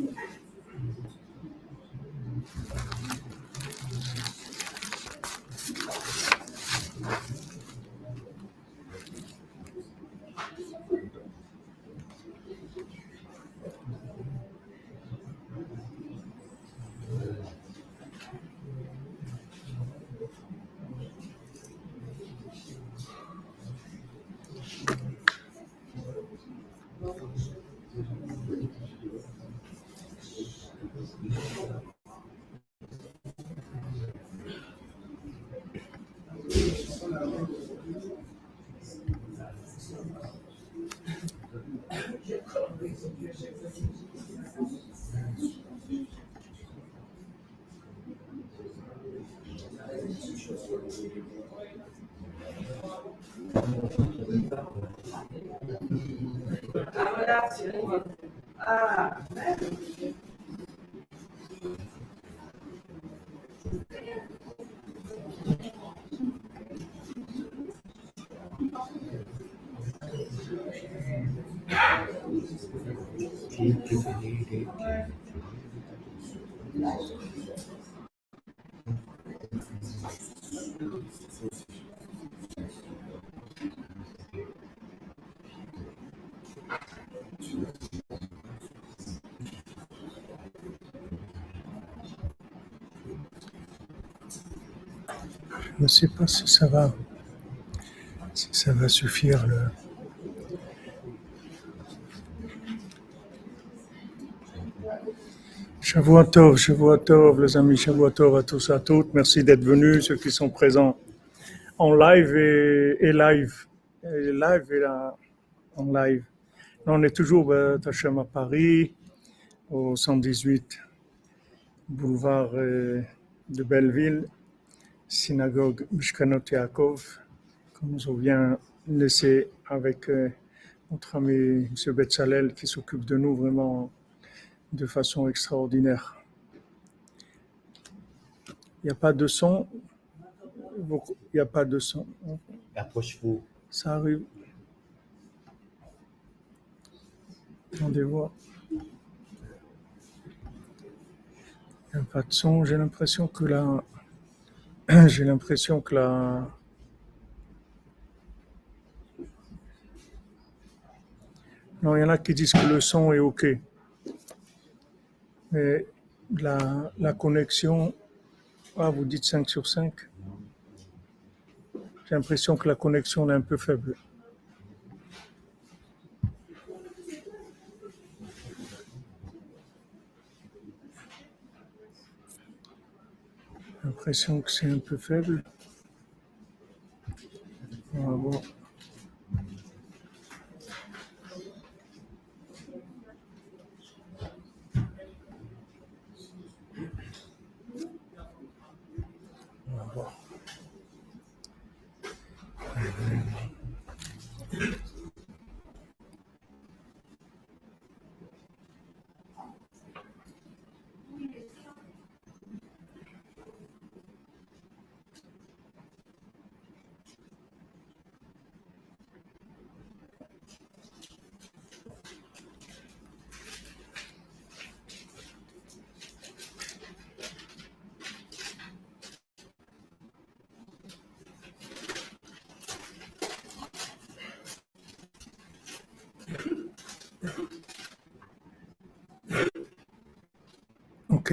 Thank you. Je ne sais pas si ça va, si ça va suffire. Le... Shavuotov, Shavuotov, les amis, à tous à toutes. Merci d'être venus, ceux qui sont présents en live et, live. Et live et là, en live. on est toujours à Tachem à Paris, au 118 boulevard euh, de Belleville synagogue Mishkanot Yaakov, qu'on nous vient laisser avec euh, notre ami M. Betzalel qui s'occupe de nous vraiment de façon extraordinaire. Il n'y a pas de son. Il n'y a pas de son. Approche-vous. Ça arrive. Attendez voir. Il n'y a pas de son. J'ai l'impression que là, j'ai l'impression que la... Non, il y en a qui disent que le son est OK. Mais la, la connexion... Ah, vous dites 5 sur 5 J'ai l'impression que la connexion est un peu faible. L'impression que c'est un peu faible. On va voir.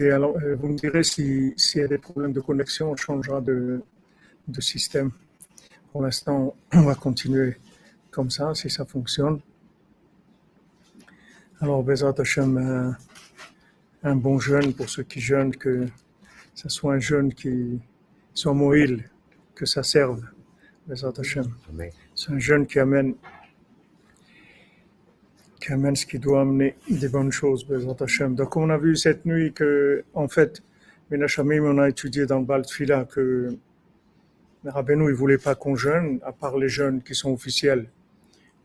Alors euh, vous me direz s'il y a des problèmes de connexion, on changera de, système. Pour l'instant, on va continuer comme ça, si ça fonctionne. Alors, Bezat Hashem, un, un, bon jeune pour ceux qui jeûnent, que ce soit un jeune qui soit moïl, que ça serve. Bezat Hashem. C'est un jeune qui amène amène ce qui doit amener des bonnes choses, Donc, on a vu cette nuit que, en fait, Menachamim, on a étudié dans le Baltfila que Rabbeinu, il voulait pas qu'on jeûne, à part les jeunes qui sont officiels,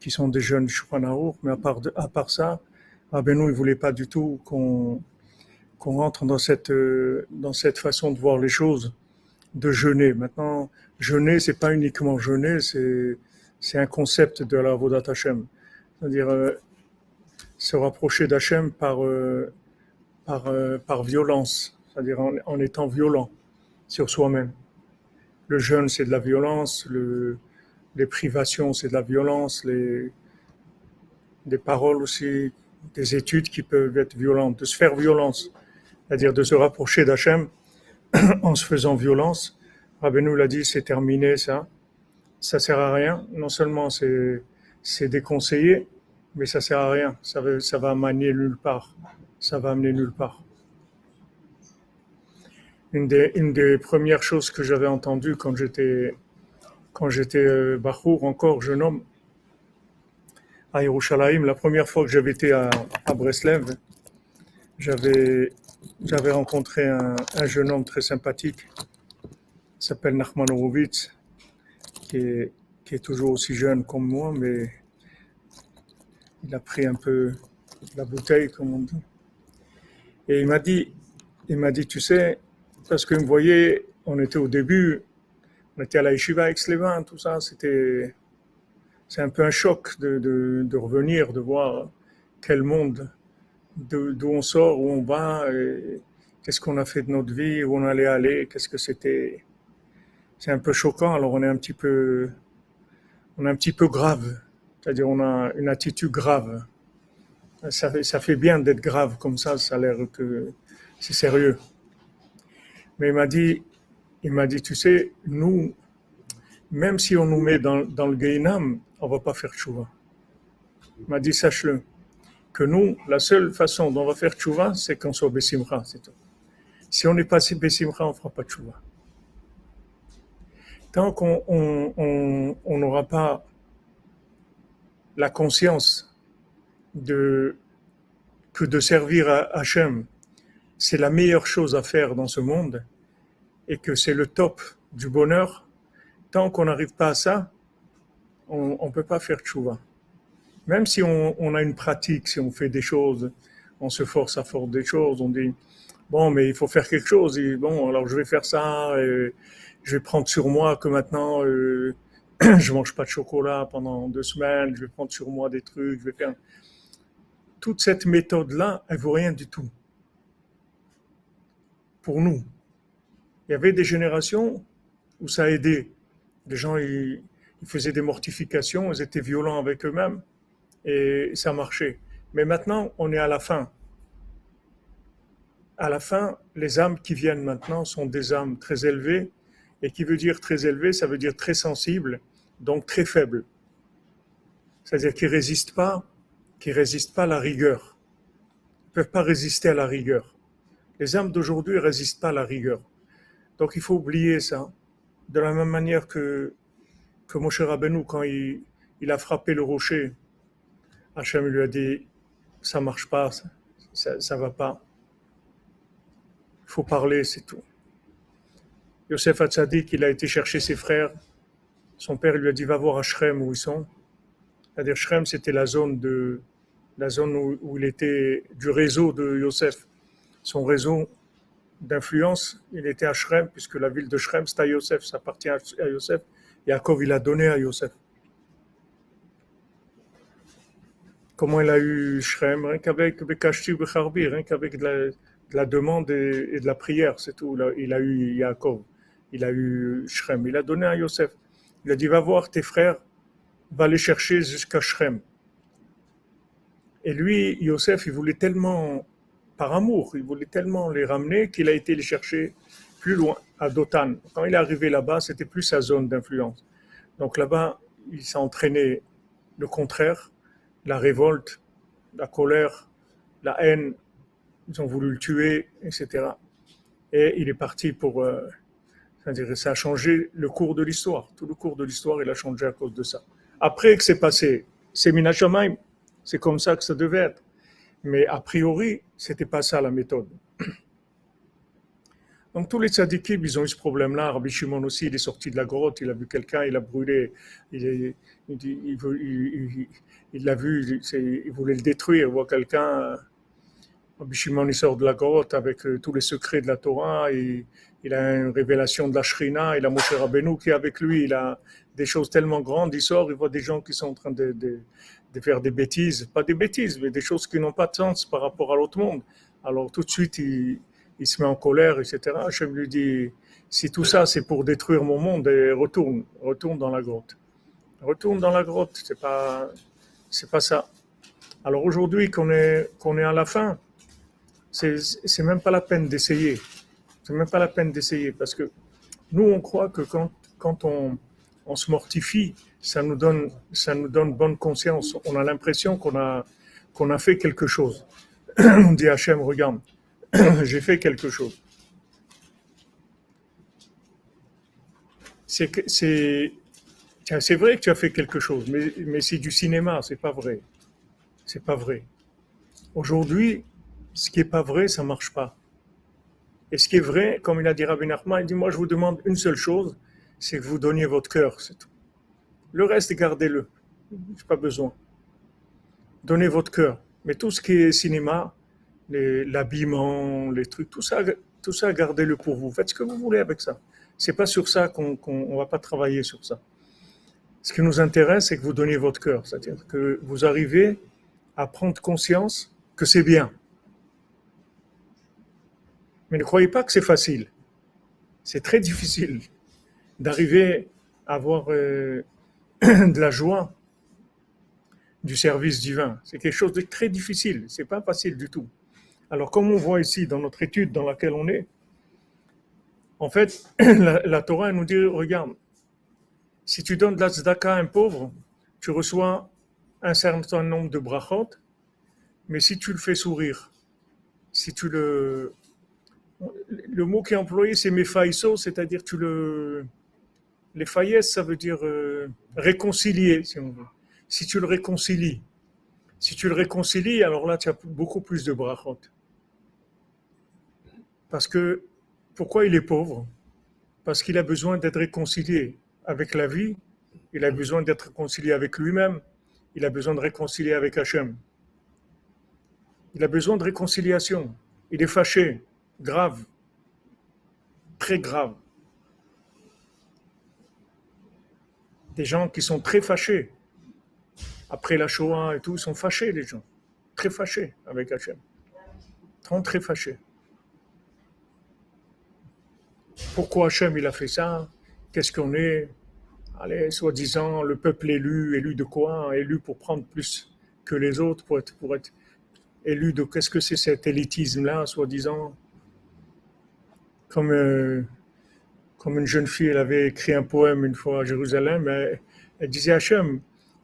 qui sont des jeunes Shulchan mais à part, ça, Rabbeinu, il voulait pas du tout qu'on rentre dans cette, dans cette façon de voir les choses, de jeûner. Maintenant, jeûner, c'est pas uniquement jeûner, c'est, c'est un concept de la Vodat Hashem. C'est-à-dire, euh, se rapprocher d'Hachem par, euh, par, euh, par violence, c'est-à-dire en, étant violent sur soi-même. Le jeûne, c'est de la violence, le, les privations, c'est de la violence, les, des paroles aussi, des études qui peuvent être violentes, de se faire violence, c'est-à-dire de se rapprocher d'Hachem en se faisant violence. Rabbeinu l'a dit, c'est terminé ça. Ça sert à rien. Non seulement c'est déconseillé, mais ça sert à rien. Ça va, ça va amener nulle part. Ça va amener nulle part. Une des, une des premières choses que j'avais entendues quand j'étais, quand j'étais euh, Bachour, encore jeune homme, à Yerushalayim, la première fois que j'avais été à, à Breslev, j'avais, j'avais rencontré un, un jeune homme très sympathique, il s'appelle Nachman Horowitz, qui est, qui est toujours aussi jeune comme moi, mais il a pris un peu la bouteille, comme on dit. Et il m'a dit, il m'a dit, tu sais, parce que vous voyez, on était au début, on était à la yeshiva avec Slévin, tout ça, c'était, c'est un peu un choc de, de, de revenir, de voir quel monde, de- d'où on sort, où on va, qu'est-ce qu'on a fait de notre vie, où on allait aller, qu'est-ce que c'était. C'est un peu choquant, alors on est un petit peu, on est un petit peu grave, c'est-à-dire on a une attitude grave. Ça fait, bien d'être grave comme ça, ça a l'air que c'est sérieux. Mais il m'a dit, il m'a dit, tu sais, nous, même si on nous met dans, le Gainam, on va pas faire tchouva. Il m'a dit, sache-le, que nous, la seule façon dont on va faire tchouva, c'est qu'on soit Bessimra, c'est tout. Si on n'est pas Bessimra, on fera pas tchouva. Tant qu'on on, on- on n'aura pas la conscience de, que de servir à Hachem, c'est la meilleure chose à faire dans ce monde et que c'est le top du bonheur, tant qu'on n'arrive pas à ça, on ne peut pas faire tchouva. Même si on, a une pratique, si on fait des choses, on se force à faire des choses, on dit, bon, mais il faut faire quelque chose, et bon, alors je vais faire ça, et je vais prendre sur moi que maintenant, euh, je mange pas de chocolat pendant deux semaines, je vais prendre sur moi des trucs, je vais faire... Toute cette méthode-là, elle vaut rien du tout. Pour nous. Il y avait des générations où ça a aidé. Les gens, ils, ils faisaient des mortifications, ils étaient violents avec eux-mêmes, et ça marchait. Mais maintenant, on est à la fin. À la fin, les âmes qui viennent maintenant sont des âmes très élevées, et qui veut dire très élevé, ça veut dire très sensible, donc très faible. C'est-à-dire qu'ils résistent pas, qu'ils résistent pas à la rigueur. Ils peuvent pas résister à la rigueur. Les âmes d'aujourd'hui ne résistent pas à la rigueur. Donc il faut oublier ça. De la même manière que, que Moshe Rabbeinu, quand il, a frappé le rocher, Hachem lui a dit, ça marche pas, ça, ça, ça va pas. Il faut parler, c'est tout. Yosef Hatzadik, il a été chercher ses frères. Son père lui a dit, va voir à Shrem où ils sont. C'est-à-dire, Shrem, c'était la zone de, la zone où, il était, du réseau de Yosef. Son réseau d'influence, il était à Shrem, puisque la ville de Shrem, c'est à Yosef, ça appartient à Yosef. Yaakov, il a donné à Yosef. Comment il a eu Shrem? Rien qu'avec Bekashti Becharbi, rien qu'avec de la, de la demande et, de la prière, c'est tout. Là, Il a eu Yaakov, il a eu Shrem, il a donné à Yosef. Il a dit, va voir tes frères, va les chercher jusqu'à Shrem. Et lui, Yosef, il voulait tellement, par amour, il voulait tellement les ramener qu'il a été les chercher plus loin, à Dotan. Quand il est arrivé là-bas, c'était plus sa zone d'influence. Donc là-bas, il s'est entraîné le contraire, la révolte, la colère, la haine. Ils ont voulu le tuer, etc. Et il est parti pour... euh, c'est-à-dire, ça a changé le cours de l'histoire. Tout le cours de l'histoire, il a changé à cause de ça. Après que c'est passé, c'est Minashamaim. C'est comme ça que ça devait être. Mais a priori, c'était pas ça la méthode. Donc tous les tzadikim, ils ont eu ce problème-là. Rabbi Shimon aussi, il est sorti de la grotte, il a vu quelqu'un, il a brûlé, il, l'a vu, il, voulait le détruire, il voit quelqu'un. Rabbi Shimon, il sort de la grotte avec euh, tous les secrets de la Torah, il a une révélation de la Shrina, il a Moshe Rabbeinu qui est avec lui, il a des choses tellement grandes, il sort, il voit des gens qui sont en train de, faire des bêtises, pas des bêtises, mais des choses qui n'ont pas de sens par rapport à l'autre monde. Alors tout de suite, il, se met en colère, etc. Hachem lui dit, si tout ça c'est pour détruire mon monde, retourne, retourne dans la grotte. Retourne dans la grotte, c'est pas, c'est pas ça. Alors aujourd'hui qu'on est, qu'on est à la fin, c'est, c'est même pas la peine d'essayer. C'est même pas la peine d'essayer parce que nous on croit que quand, quand on, on se mortifie, ça nous donne, ça nous donne bonne conscience. On a l'impression qu'on a, qu'on a fait quelque chose. on dit Hachem, regarde, j'ai fait quelque chose. C'est, vrai que tu as fait quelque chose, mais, mais c'est du cinéma, c'est pas vrai. C'est pas vrai. Aujourd'hui, ce qui est pas vrai, ça marche pas. Et ce qui est vrai, comme il a dit Rabbi Nachman, il dit Moi, je vous demande une seule chose, c'est que vous donniez votre cœur, c'est tout. Le reste, gardez-le. J'ai pas besoin. Donnez votre cœur. Mais tout ce qui est cinéma, l'habillement, les, trucs, tout ça, tout ça, gardez-le pour vous. Faites ce que vous voulez avec ça. C'est pas sur ça qu'on ne va pas travailler sur ça. Ce qui nous intéresse, c'est que vous donniez votre cœur, c'est-à-dire que vous arrivez à prendre conscience que c'est bien. Mais ne croyez pas que c'est facile. C'est très difficile d'arriver à avoir euh, de la joie du service divin. C'est quelque chose de très difficile. C'est pas facile du tout. Alors, comme on voit ici dans notre étude dans laquelle on est, en fait, la, Torah nous dit, regarde, si tu donnes de la tzedaka à un pauvre, tu reçois un certain nombre de brachot, mais si tu le fais sourire, si tu le... Le mot qui est employé, c'est mefaiso, c'est-à-dire tu le... Les faillesses, ça veut dire euh, réconcilier, si on veut. Si tu le réconcilies, si tu le réconcilies, alors là, tu as beaucoup plus de brachot. Parce que, pourquoi il est pauvre? Parce qu'il a besoin d'être réconcilié avec la vie, il a besoin d'être réconcilié avec lui-même, il a besoin de réconcilier avec Hachem. Il a besoin de réconciliation. Il est fâché, grave, très grave. Des gens qui sont très fâchés. Après la Shoah et tout, sont fâchés, les gens. Très fâchés avec Hachem. Très, très fâchés. Pourquoi Hachem il a fait ça? Qu'est-ce qu'on est? Allez, soi-disant, le peuple élu, élu de quoi? Élu pour prendre plus que les autres, pour être, pour être élu de... Qu'est-ce que c'est cet élitisme-là, soi-disant? Comme, euh, comme une jeune fille, elle avait écrit un poème une fois à Jérusalem, elle, elle disait Hachem,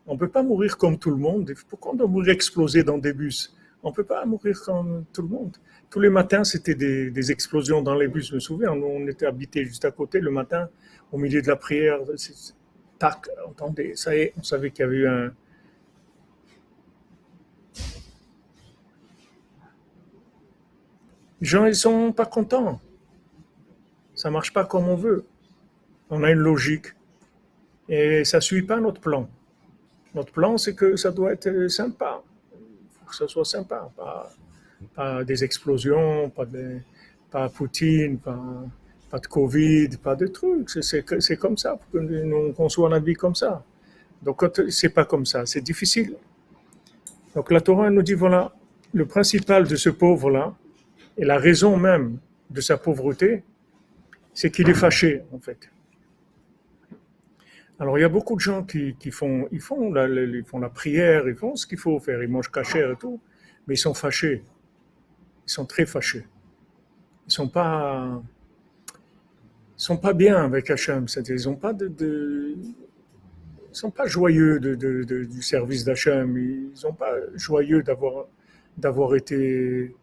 on ne peut pas mourir comme tout le monde. Pourquoi on doit mourir explosé dans des bus? On ne peut pas mourir comme tout le monde. Tous les matins, c'était des, explosions dans les bus, je me souviens. On était habité juste à côté le matin, au milieu de la prière. Tac, entendez, ça y est, on savait qu'il y avait eu un. Les gens, ils sont pas contents. Ça marche pas comme on veut. On a une logique. Et ça suit pas notre plan. Notre plan, c'est que ça doit être sympa. Il faut que ça soit sympa, pas des explosions, pas de pas Poutine, pas, pas de Covid, pas de trucs. C'est comme ça, pour que nous conçoit la vie comme ça. Donc, c'est pas comme ça, c'est difficile. Donc, la Torah nous dit voilà, le principal de ce pauvre-là, et la raison même de sa pauvreté, c'est qu'il est fâché, en fait. Alors, il y a beaucoup de gens qui, font, la, prière, ils font ce qu'il faut faire, ils mangent cachère et tout, mais ils sont fâchés ils sont très fâchés. Ils sont pas, sont pas bien avec Hachem. Ils ont pas de, sont pas joyeux du service d'Hachem. Ils sont pas joyeux d'avoir été,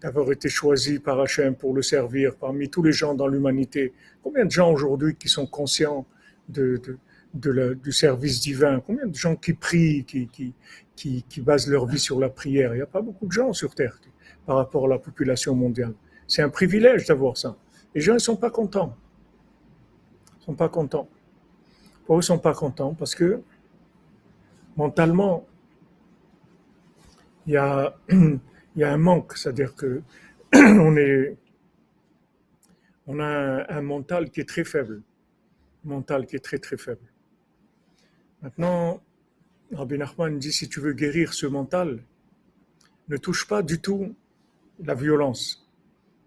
d'avoir été choisis par Hachem pour le servir parmi tous les gens dans l'humanité. Combien de gens aujourd'hui qui sont conscients du service divin? Combien de gens qui prient, qui, qui basent leur vie sur la prière? Il n'y a pas beaucoup de gens sur Terre par rapport à la population mondiale. C'est un privilège d'avoir ça. Les gens ne sont pas contents. Ils ne sont pas contents. Pourquoi ils ne sont pas contents? Parce que mentalement, il y a, il y a un manque, c'est-à-dire que on, a un, mental qui est très faible, mental qui est très très faible. Maintenant, Rabbi Nachman dit si tu veux guérir ce mental, ne touche pas du tout la violence.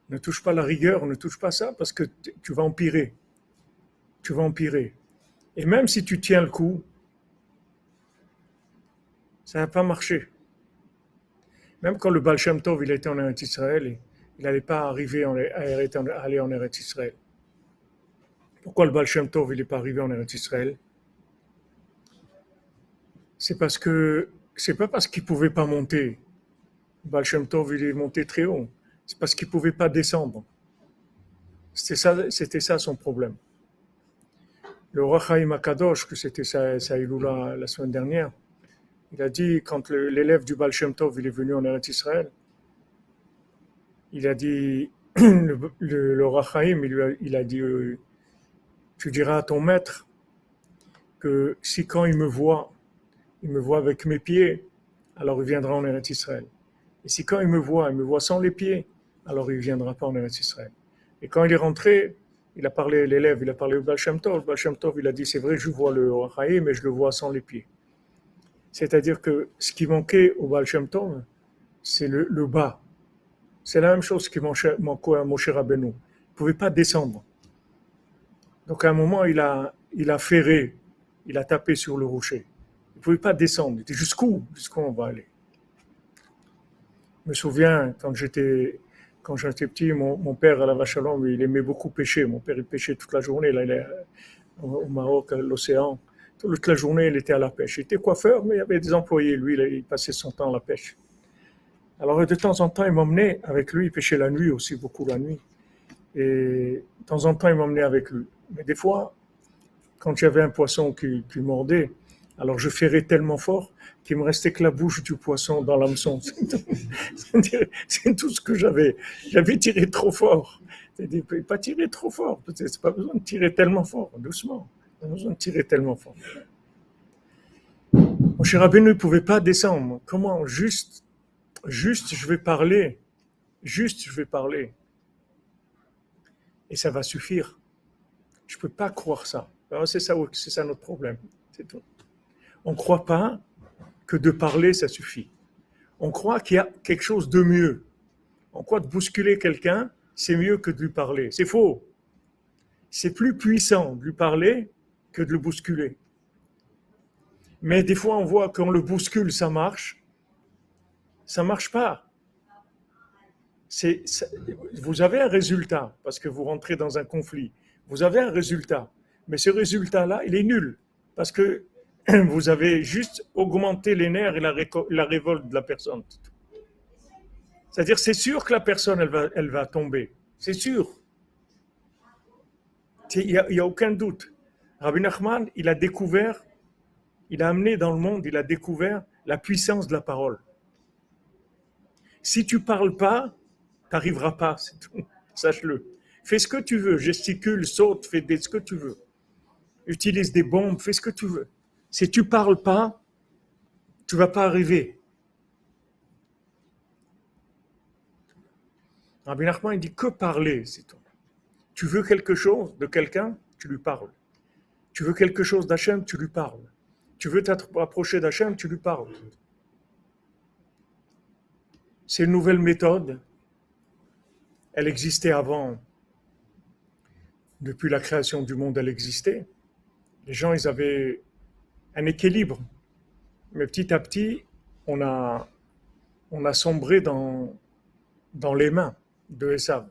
Ne touche pas la rigueur, ne touche pas ça parce que tu vas empirer. Tu vas empirer. Et même si tu tiens le coup, ça n'a pas marché. Même quand le Baal Shem Tov il était en Eretz Israël, il n'allait pas arriver en, à aller en Eretz Israël. Pourquoi le Baal Shem Tov il n'est pas arrivé en Eretz Israël? C'est parce que c'est pas parce qu'il pouvait pas monter. Le Baal Shem Tov il est monté très haut. C'est parce qu'il pouvait pas descendre. C'était ça, son problème. Le roi Chaim Akadosh, que c'était sa la semaine dernière, il a dit, quand l'élève du Baal Shem Tov il est venu en Eretz Israël, il a dit, le, le, il, il a dit, euh, tu diras à ton maître que si quand il me voit, il me voit avec mes pieds, alors il viendra en Eretz Israël. Et si quand il me voit, il me voit sans les pieds, alors il ne viendra pas en Eretz Israël. Et quand il est rentré, il a parlé, l'élève, il a parlé au Baal Shem Tov. Baal Shem Tov, il a dit, c'est vrai, je vois le Rahaï, mais je le vois sans les pieds. C'est-à-dire que ce qui manquait au Baal c'est le, bas. C'est la même chose qui manquait à Moshe Rabbeinu. Il ne pouvait pas descendre. Donc à un moment, il a, il a ferré, il a tapé sur le rocher. Il ne pouvait pas descendre. Il était jusqu'où? Jusqu'où on va aller? Je me souviens, quand j'étais quand j'étais petit, mon, mon, père à la vache à il aimait beaucoup pêcher. Mon père, il pêchait toute la journée. Là, il est au Maroc, à l'océan. Toute la journée, il était à la pêche. Il était coiffeur, mais il y avait des employés. Lui, il passait son temps à la pêche. Alors, de temps en temps, il m'emmenait avec lui. Il pêchait la nuit aussi, beaucoup la nuit. Et de temps en temps, il m'emmenait avec lui. Mais des fois, quand j'avais un poisson qui, mordait, alors je ferrais tellement fort qu'il me restait que la bouche du poisson dans l'hameçon. C'est tout ce que j'avais. J'avais tiré trop fort. Pas tiré trop fort. C'est pas besoin de tirer tellement fort, doucement. Besoin de tirer tellement fort. Mon cher Abbé ne pouvait pas descendre. Comment Juste, juste, je vais parler. Juste, je vais parler. Et ça va suffire. Je ne peux pas croire ça. C'est ça, ça notre problème. On ne croit pas que de parler, ça suffit. On croit qu'il y a quelque chose de mieux. On croit que bousculer quelqu'un, c'est mieux que de lui parler. C'est faux. C'est plus puissant de lui parler que de le bousculer. Mais des fois, on voit qu'on le bouscule, ça marche. Ça marche pas. C'est, vous avez un résultat parce que vous rentrez dans un conflit. Vous avez un résultat. Mais ce résultat-là, il est nul. Parce que vous avez juste augmenté les nerfs et la, révolte de la personne. C'est-à-dire, c'est sûr que la personne, elle va, elle va tomber. C'est sûr. Il n'y a, a, aucun doute. Rabbi Nachman, il a découvert, il a amené dans le monde, il a découvert la puissance de la parole. Si tu parles pas, tu n'arriveras pas, c'est tout. Sache-le. Fais ce que tu veux, gesticule, saute, fais ce que tu veux. Utilise des bombes, fais ce que tu veux. Si tu parles pas, tu vas pas arriver. Rabbi Nachman, il dit que parler, c'est tout. Tu veux quelque chose de quelqu'un, tu lui parles. Tu veux quelque chose d'Hachem, tu lui parles. Tu veux t'approcher d'Hachem, tu lui parles. C'est une nouvelle méthode. Elle existait avant. Depuis la création du monde, elle existait. Les gens, ils avaient un équilibre. Mais petit à petit, on a, sombré dans, dans les mains de Esav.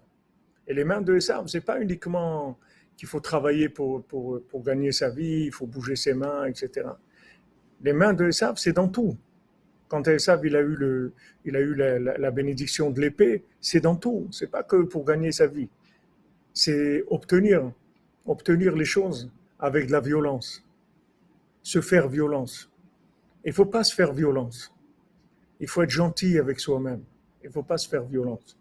Et les mains de Esav, ce n'est pas uniquement qu'il faut travailler pour, pour, pour, gagner sa vie, il faut bouger ses mains, etc. Les mains de Esav, c'est dans tout. Quand Esav il a eu, le, il a eu la, bénédiction de l'épée, c'est dans tout. C'est pas que pour gagner sa vie. C'est obtenir, obtenir les choses avec de la violence se faire violence. Il faut pas se faire violence. Il faut être gentil avec soi-même. Il faut pas se faire violence.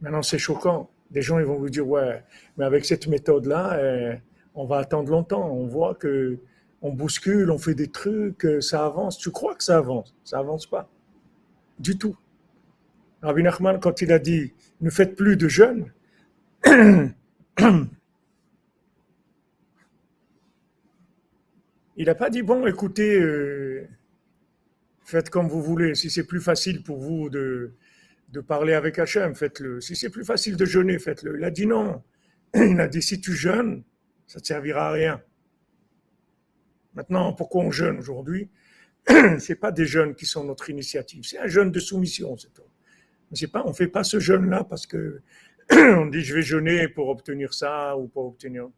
Maintenant, c'est choquant. Des gens ils vont vous dire, ouais, mais avec cette méthode-là, eh, on va attendre longtemps. On voit que on bouscule, on fait des trucs, ça avance. Tu crois que ça avance? Ça avance pas. Du tout. Rabbi Nachman, quand il a dit, ne faites plus de jeûne, Il n'a pas dit, bon, écoutez, euh, Faites comme vous voulez. Si c'est plus facile pour vous de, de parler avec Hachem, faites-le. Si c'est plus facile de jeûner, faites-le. Il a dit non. Il a dit si tu jeûnes, ça ne servira à rien. Maintenant, pourquoi on jeûne aujourd'hui? C'est pas des jeûnes qui sont notre initiative, c'est un jeûne de soumission, c'est. Pas, on ne fait pas ce jeûne-là parce que on dit je vais jeûner pour obtenir ça ou pour obtenir.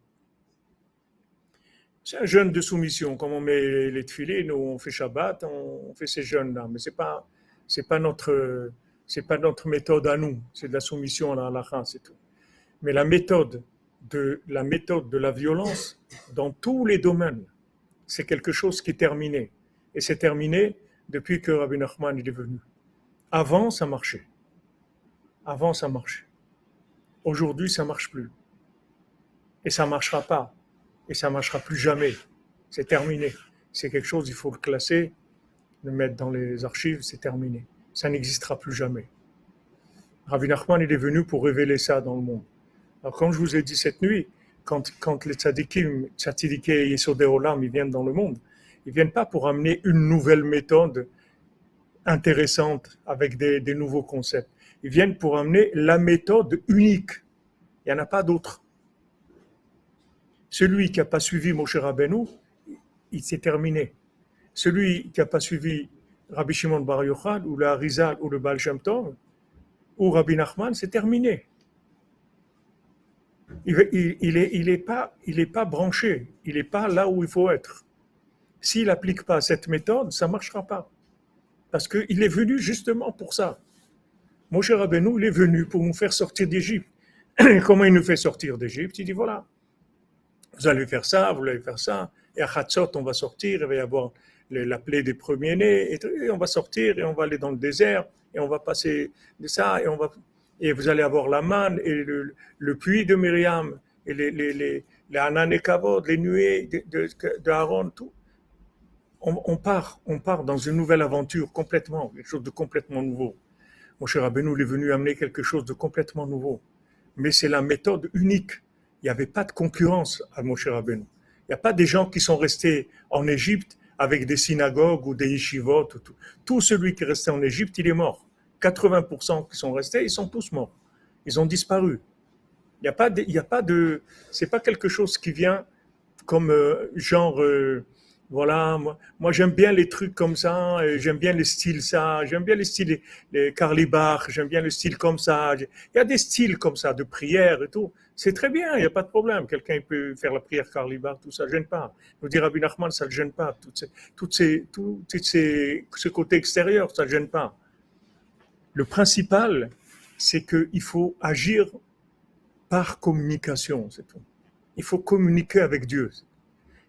C'est un jeûne de soumission. Comme on met les tefilés, nous on fait Shabbat, on fait ces jeûnes-là. Mais pas, c'est pas notre, c'est pas notre méthode à nous. C'est de la soumission à la c'est tout. Mais la méthode de la méthode de la violence dans tous les domaines, c'est quelque chose qui est terminé. Et c'est terminé depuis que Rabbi Nachman est venu. Avant, ça marchait. Avant, ça marchait. Aujourd'hui, ça marche plus. Et ça marchera pas. Et ça marchera plus jamais. C'est terminé. C'est quelque chose, il faut le classer, le mettre dans les archives, c'est terminé. Ça n'existera plus jamais. Rabbi Nachman, il est venu pour révéler ça dans le monde. Alors, comme je vous ai dit cette nuit, quand, quand les tzadikim, tzadikés et Olam, ils viennent dans le monde, ils viennent pas pour amener une nouvelle méthode intéressante avec des, des nouveaux concepts. Ils viennent pour amener la méthode unique. Il n'y en a pas d'autre. Celui qui n'a pas suivi Moshe Rabbeinu, il s'est terminé. Celui qui n'a pas suivi Rabbi Shimon Bar Yochai, ou le Harizal, ou le Baal ou Rabbi Nachman, c'est terminé. Il n'est il, pas, il est pas branché, il n'est pas là où il faut être. S'il n'applique pas cette méthode, ça ne marchera pas. Parce qu'il est venu justement pour ça. Mon cher Rabbeinu, il est venu pour nous faire sortir d'Égypte. Comment il nous fait sortir d'Égypte? Il dit voilà, vous allez faire ça, vous allez faire ça, et à Hatzot, on va sortir, il va y avoir la plaie des premiers-nés, et, on va sortir, et on va aller dans le désert, et on va passer de ça, et on va et vous allez avoir la manne, et le, puits de Myriam, et les, les, les, les Kavod, les nuées de, Aaron, tout. On, part, on part dans une nouvelle aventure complètement, quelque chose de complètement nouveau. Mon cher Abenou est venu amener quelque chose de complètement nouveau. Mais c'est la méthode unique. Il n'y avait pas de concurrence à mon cher Abenou. Il n'y a pas des gens qui sont restés en Égypte avec des synagogues ou des yeshivot. Tout. celui qui est resté en Égypte, il est mort. 80% qui sont restés, ils sont tous morts. Ils ont disparu. Il n'y a pas de, pas quelque chose qui vient comme euh, genre, euh, voilà, moi, moi j'aime bien les trucs comme ça, j'aime bien les styles ça, j'aime bien les styles, les, Carly Bach, j'aime bien le style comme ça. Il y a des styles comme ça, de prière et tout. C'est très bien, il n'y a pas de problème. Quelqu'un peut faire la prière Carly Bach, tout ça ne gêne pas. Nous dire Rabbi Nachman, ça ne gêne pas. Tout, ces, toutes ces, tout, ces, ce côté extérieur, ça ne gêne pas. Le principal, c'est qu'il faut agir par communication, c'est tout. Il faut communiquer avec Dieu.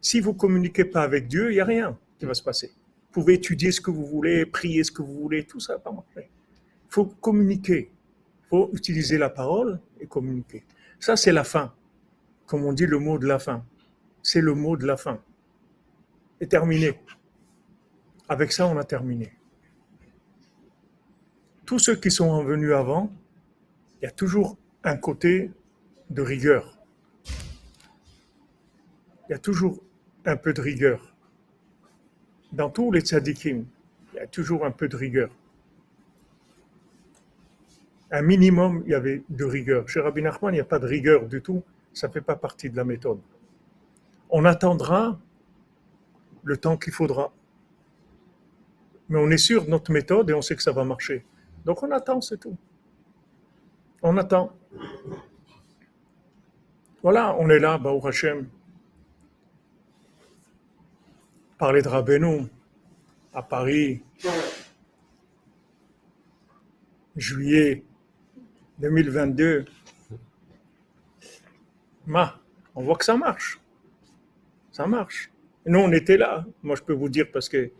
Si vous communiquez pas avec Dieu, il n'y a rien qui va se passer. Vous pouvez étudier ce que vous voulez, prier ce que vous voulez, tout ça pas marcher. Il faut communiquer. Il faut utiliser la parole et communiquer. Ça, c'est la fin. Comme on dit le mot de la fin. C'est le mot de la fin. Et terminé. Avec ça, on a terminé. Tous ceux qui sont venus avant, il y a toujours un côté de rigueur. Il y a toujours un peu de rigueur. Dans tous les tzadikim, il y a toujours un peu de rigueur. Un minimum, il y avait de rigueur. Chez Rabbi Nachman, il n'y a pas de rigueur du tout. Ça ne fait pas partie de la méthode. On attendra le temps qu'il faudra. Mais on est sûr de notre méthode et on sait que ça va marcher. Donc on attend, c'est tout. On attend. Voilà, on est là, Baou Hashem parler de Rabbeinu à Paris, juillet 2022. Ma, on voit que ça marche. Ça marche. Nous, on était là. Moi, je peux vous dire parce que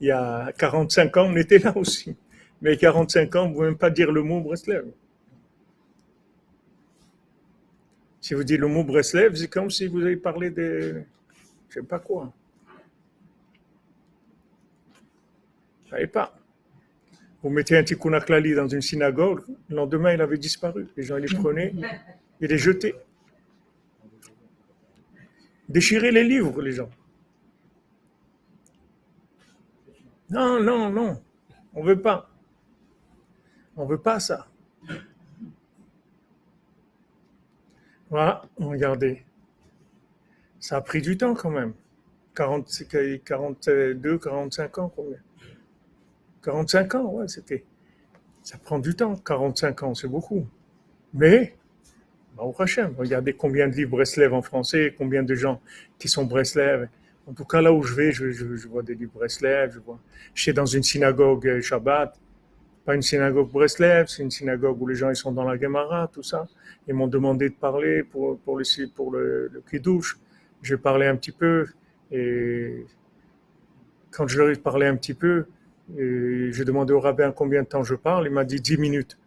il y a 45 ans, on était là aussi. Mais 45 ans, vous ne pouvez même pas dire le mot Breslev. Si vous dites le mot Breslev, c'est comme si vous avez parlé de je ne sais pas quoi. Pas. Vous mettez un tikkun klali dans une synagogue, le lendemain, il avait disparu. Les gens les prenaient et les jetaient. Déchirer les livres, les gens. Non, non, non, on veut pas. On veut pas ça. Voilà, regardez. Ça a pris du temps quand même. 40, 42, 45 ans, combien 45 ans, ouais, c'était. Ça prend du temps, 45 ans, c'est beaucoup. Mais, au prochain, regardez combien de livres Breslev en français, combien de gens qui sont Breslev. En tout cas, là où je vais, je, vois des livres Breslev, je suis dans une synagogue euh, Shabbat, pas une synagogue Breslev, c'est une synagogue où les gens ils sont dans la Gemara, tout ça. Ils m'ont demandé de parler pour, pour, le, pour le, Kiddush. Je parlais un petit peu et quand je leur ai parlé un petit peu, j'ai demandé au rabbin combien de temps je parle. Il m'a dit 10 minutes.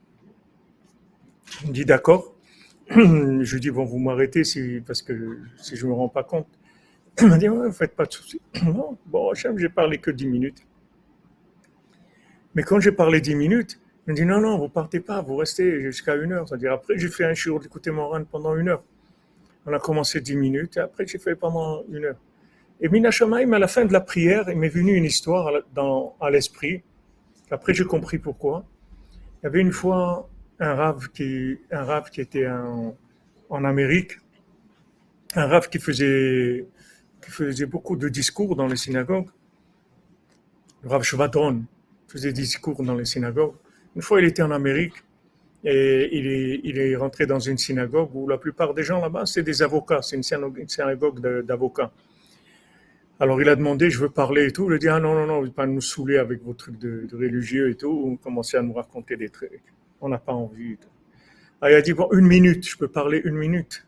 Il me dit d'accord. Je lui dis bon, vous m'arrêtez parce que si je ne me rends pas compte. Il m'a dit ne faites pas de soucis. Bon, j'ai parlé que 10 minutes. Mais quand j'ai parlé 10 minutes, il me dit non, non, vous partez pas, vous restez jusqu'à une heure. C'est-à-dire après, j'ai fait un jour d'écouter mon run pendant une heure. On a commencé 10 minutes et après, j'ai fait pendant une heure. Et Minashamaim, à la fin de la prière, il m'est venu une histoire à l'esprit. Après, j'ai compris pourquoi. Il y avait une fois un rave qui, était en, Amérique, un rave qui faisait, beaucoup de discours dans les synagogues. Le rave Shvadron faisait des discours dans les synagogues. Une fois, il était en Amérique et il est rentré dans une synagogue où la plupart des gens là-bas, c'est des avocats. C'est une synagogue d'avocats. Alors il a demandé, je veux parler et tout. Il a dit, ah non, non, non, vous ne pas nous saouler avec vos trucs de, religieux et tout. On commençait à nous raconter des trucs. On n'a pas envie. Alors, il a dit, bon, une minute, je peux parler une minute?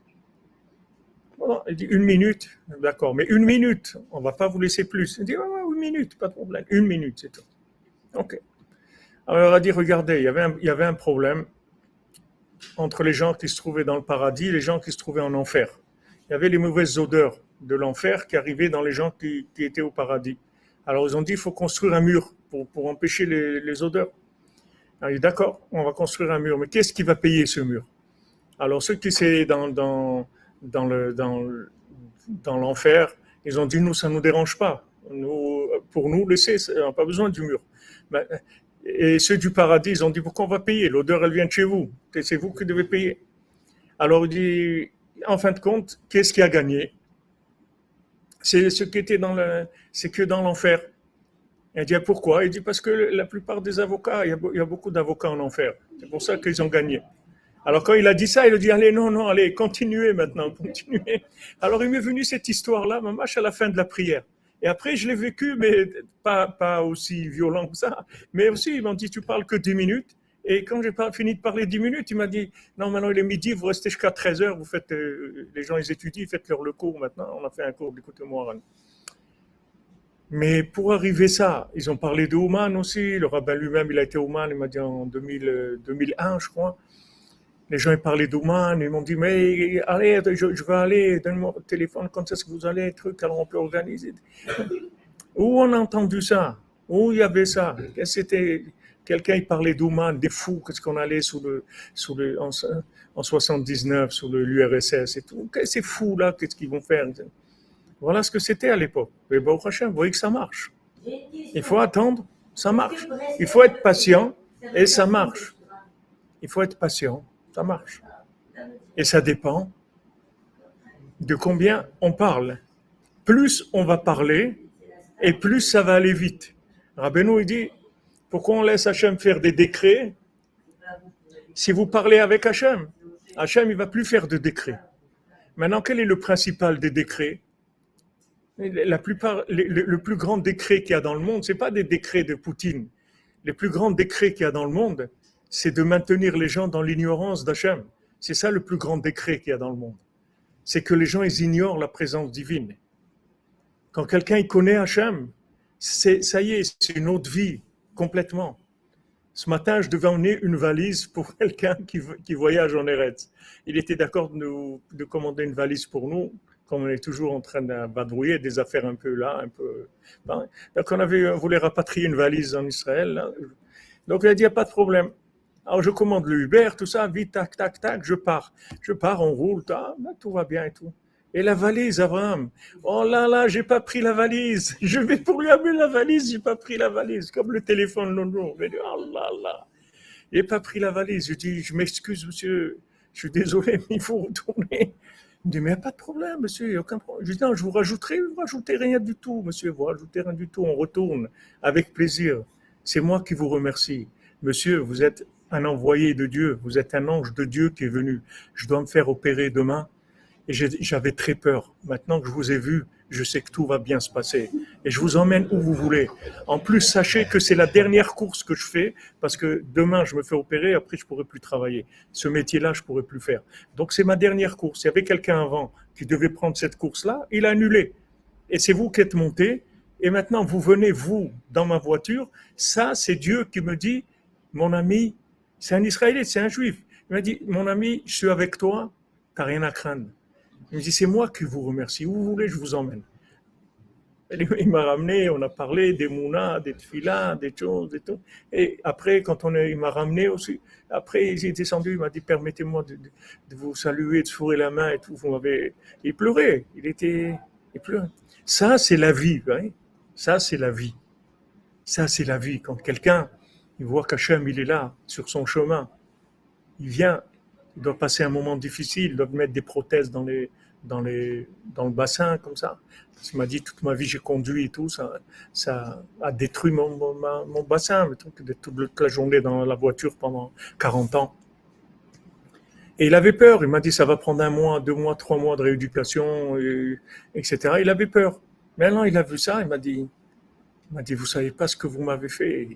il dit, une minute, d'accord, mais une minute, on ne va pas vous laisser plus. Il dit, ouais, ouais, une minute, pas de problème, une minute, c'est tout. Ok. Alors il a dit, regardez, il y avait un, il y avait un problème entre les gens qui se trouvaient dans le paradis et les gens qui se trouvaient en enfer. Il y avait les mauvaises odeurs de l'enfer qui arrivait dans les gens qui, étaient au paradis. Alors ils ont dit il faut construire un mur pour, empêcher les, odeurs. Alors dit d'accord, on va construire un mur, mais qu'est-ce qui va payer ce mur? Alors ceux qui étaient dans, dans, dans, le, dans, dans l'enfer, ils ont dit nous, ça ne nous dérange pas. Pour nous, laissez, on n'a pas besoin du mur. Et ceux du paradis, ils ont dit pourquoi on va payer? L'odeur, elle vient de chez vous. C'est vous qui devez payer. Alors il dit, en fin de compte, qu'est-ce qui a gagné? C'est ce qui était dans le, c'est que dans l'enfer. Il dit pourquoi? Il dit parce que la plupart des avocats, il y a, beaucoup d'avocats en enfer. C'est pour ça qu'ils ont gagné. Alors quand il a dit ça, il a dit allez non non allez continuez maintenant continuez. Alors il m'est venu cette histoire là, ma à la fin de la prière. Et après je l'ai vécu mais pas pas aussi violent que ça. Mais aussi ils m'ont dit tu parles que 10 minutes. Et quand j'ai fini de parler 10 minutes, il m'a dit Non, maintenant il est midi, vous restez jusqu'à 13 heures, vous faites, euh, les gens ils étudient, faites leur le cours maintenant. On a fait un cours d'écoute-moi. Mais pour arriver ça, ils ont parlé de Ouman aussi. Le rabbin lui-même, il a été Ouman, il m'a dit en 2000, 2001, euh, je crois. Les gens, ils parlaient d'Ouman, ils m'ont dit, mais allez, je, vais aller, donne-moi votre téléphone, quand est-ce que vous allez, truc, alors on peut organiser. Où on a entendu ça? Où il y avait ça? C'était? Quelqu'un il parlait d'Ouman, des fous, qu'est-ce qu'on allait sous le, sous le, en, en 79 sur l'URSS et tout. Ces fous-là, qu'est-ce qu'ils vont faire? Voilà ce que c'était à l'époque. Mais prochain, vous voyez que ça marche. Il faut attendre, ça marche. Il faut être patient et ça marche. Il faut être patient, ça marche. Et ça dépend de combien on parle. Plus on va parler et plus ça va aller vite. Rabbeinu, il dit, pourquoi on laisse Hachem faire des décrets Si vous parlez avec Hachem, Hachem, il va plus faire de décrets. Maintenant, quel est le principal des décrets? La plupart, le, plus grand décret qu'il y a dans le monde, ce n'est pas des décrets de Poutine. Les plus grands décrets qu'il y a dans le monde, c'est de maintenir les gens dans l'ignorance d'Hachem. C'est ça le plus grand décret qu'il y a dans le monde. C'est que les gens, ils ignorent la présence divine. Quand quelqu'un il connaît Hachem, ça y est, c'est une autre vie complètement. Ce matin, je devais emmener une valise pour quelqu'un qui, voyage en Eretz. Il était d'accord de, commander une valise pour nous, comme on est toujours en train de des affaires un peu là, un peu. Donc on avait, voulait rapatrier une valise en Israël. Donc il a dit, il n'y a pas de problème. Alors je commande le Uber, tout ça, vite, tac, tac, tac, je pars. Je pars, on roule, tout va bien et tout. Et la valise, Abraham. Oh là là, j'ai pas pris la valise. Je vais pour lui amener la valise, j'ai pas pris la valise. Comme le téléphone, non, non. Je oh là là. J'ai pas pris la valise. Je dis, je m'excuse, monsieur. Je suis désolé, mais il faut retourner. Il me dit, mais pas de problème, monsieur, il a aucun problème. Je dis, non, je vous rajouterai, vous rajoutez rien du tout, monsieur, vous rajoutez rien du tout, on retourne avec plaisir. C'est moi qui vous remercie. Monsieur, vous êtes un envoyé de Dieu, vous êtes un ange de Dieu qui est venu. Je dois me faire opérer demain. Et j'avais très peur. Maintenant que je vous ai vu, je sais que tout va bien se passer. Et je vous emmène où vous voulez. En plus, sachez que c'est la dernière course que je fais, parce que demain, je me fais opérer, après, je pourrai plus travailler. Ce métier-là, je pourrai plus faire. Donc, c'est ma dernière course. Il y avait quelqu'un avant qui devait prendre cette course-là, il a annulé. Et c'est vous qui êtes monté. Et maintenant, vous venez, vous, dans ma voiture. Ça, c'est Dieu qui me dit, mon ami, c'est un Israélite, c'est un Juif. Il m'a dit, mon ami, je suis avec toi, t'as rien à craindre. Il me dit, c'est moi qui vous remercie. Où vous voulez, je vous emmène. Il m'a ramené, on a parlé des mounas, des tfilas, des choses et tout. Et après, quand on il m'a ramené aussi, après, il est descendu, il m'a dit, permettez-moi de, vous saluer, de fourrer la main et tout. Vous m'avez, il pleurait, il était, il pleurait. Ça, c'est la vie, hein? Ça, c'est la vie. Ça, c'est la vie. Quand quelqu'un, il voit qu'Hachem, il est là, sur son chemin, il vient, il doit passer un moment difficile, il doit mettre des prothèses dans, les, dans, les, dans le bassin, comme ça. Il m'a dit, toute ma vie, j'ai conduit et tout, ça, ça a détruit mon, mon, bassin, toute la journée dans la voiture pendant 40 ans. Et il avait peur, il m'a dit, ça va prendre un mois, deux mois, trois mois de rééducation, etc. Il avait peur. Maintenant, il a vu ça, il m'a dit, il m'a dit, vous savez pas ce que vous m'avez fait.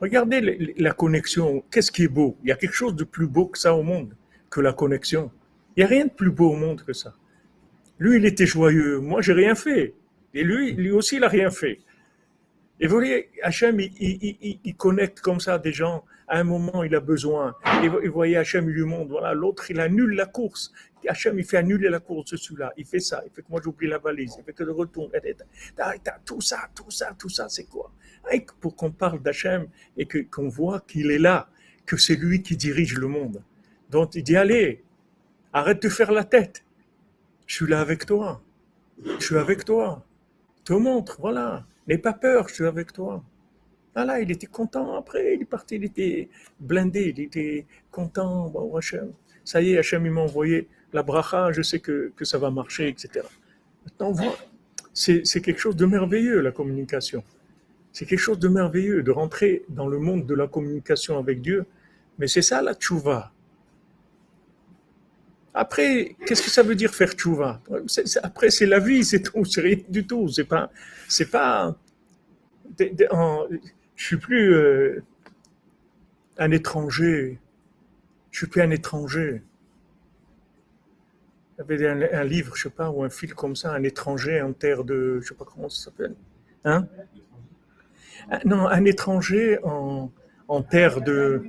Regardez la connexion. Qu'est-ce qui est beau? Il y a quelque chose de plus beau que ça au monde que la connexion. Il n'y a rien de plus beau au monde que ça. Lui, il était joyeux. Moi, j'ai rien fait. Et lui, lui aussi, il n'a rien fait. Et vous voyez, Hachem, il, connecte comme ça des gens. À un moment, il a besoin. Et vous voyez, Hachem, il lui montre. Voilà, l'autre, il annule la course. Hachem, il fait annuler la course de celui-là. Il fait ça. Il fait que moi, j'oublie la valise. Il fait que je retourne. Tout ça, tout ça, tout ça, c'est quoi? Pour qu'on parle d'Hachem et qu'on voit qu'il est là, que c'est lui qui dirige le monde. Donc il dit, allez, arrête de faire la tête. Je suis là avec toi. Je suis avec toi. Te montre, voilà. N'aie pas peur, je suis avec toi. Voilà, il était content après, il est parti, il était blindé, il était content. Bon, Hachem, ça y est, Hachem, il m'a envoyé la bracha, je sais que, que ça va marcher, etc. Maintenant, c'est, c'est quelque chose de merveilleux, la communication. C'est quelque chose de merveilleux de rentrer dans le monde de la communication avec Dieu. Mais c'est ça la tchouva. Après, qu'est-ce que ça veut dire faire tchouva? Après, c'est la vie, c'est tout, c'est rien du tout. C'est pas, c'est pas. je suis plus euh, un étranger. Je suis plus un étranger. Il avait un, livre, je sais pas, ou un fil comme ça, un étranger en terre de, je sais pas comment ça s'appelle. Hein? Non, un étranger en, terre de.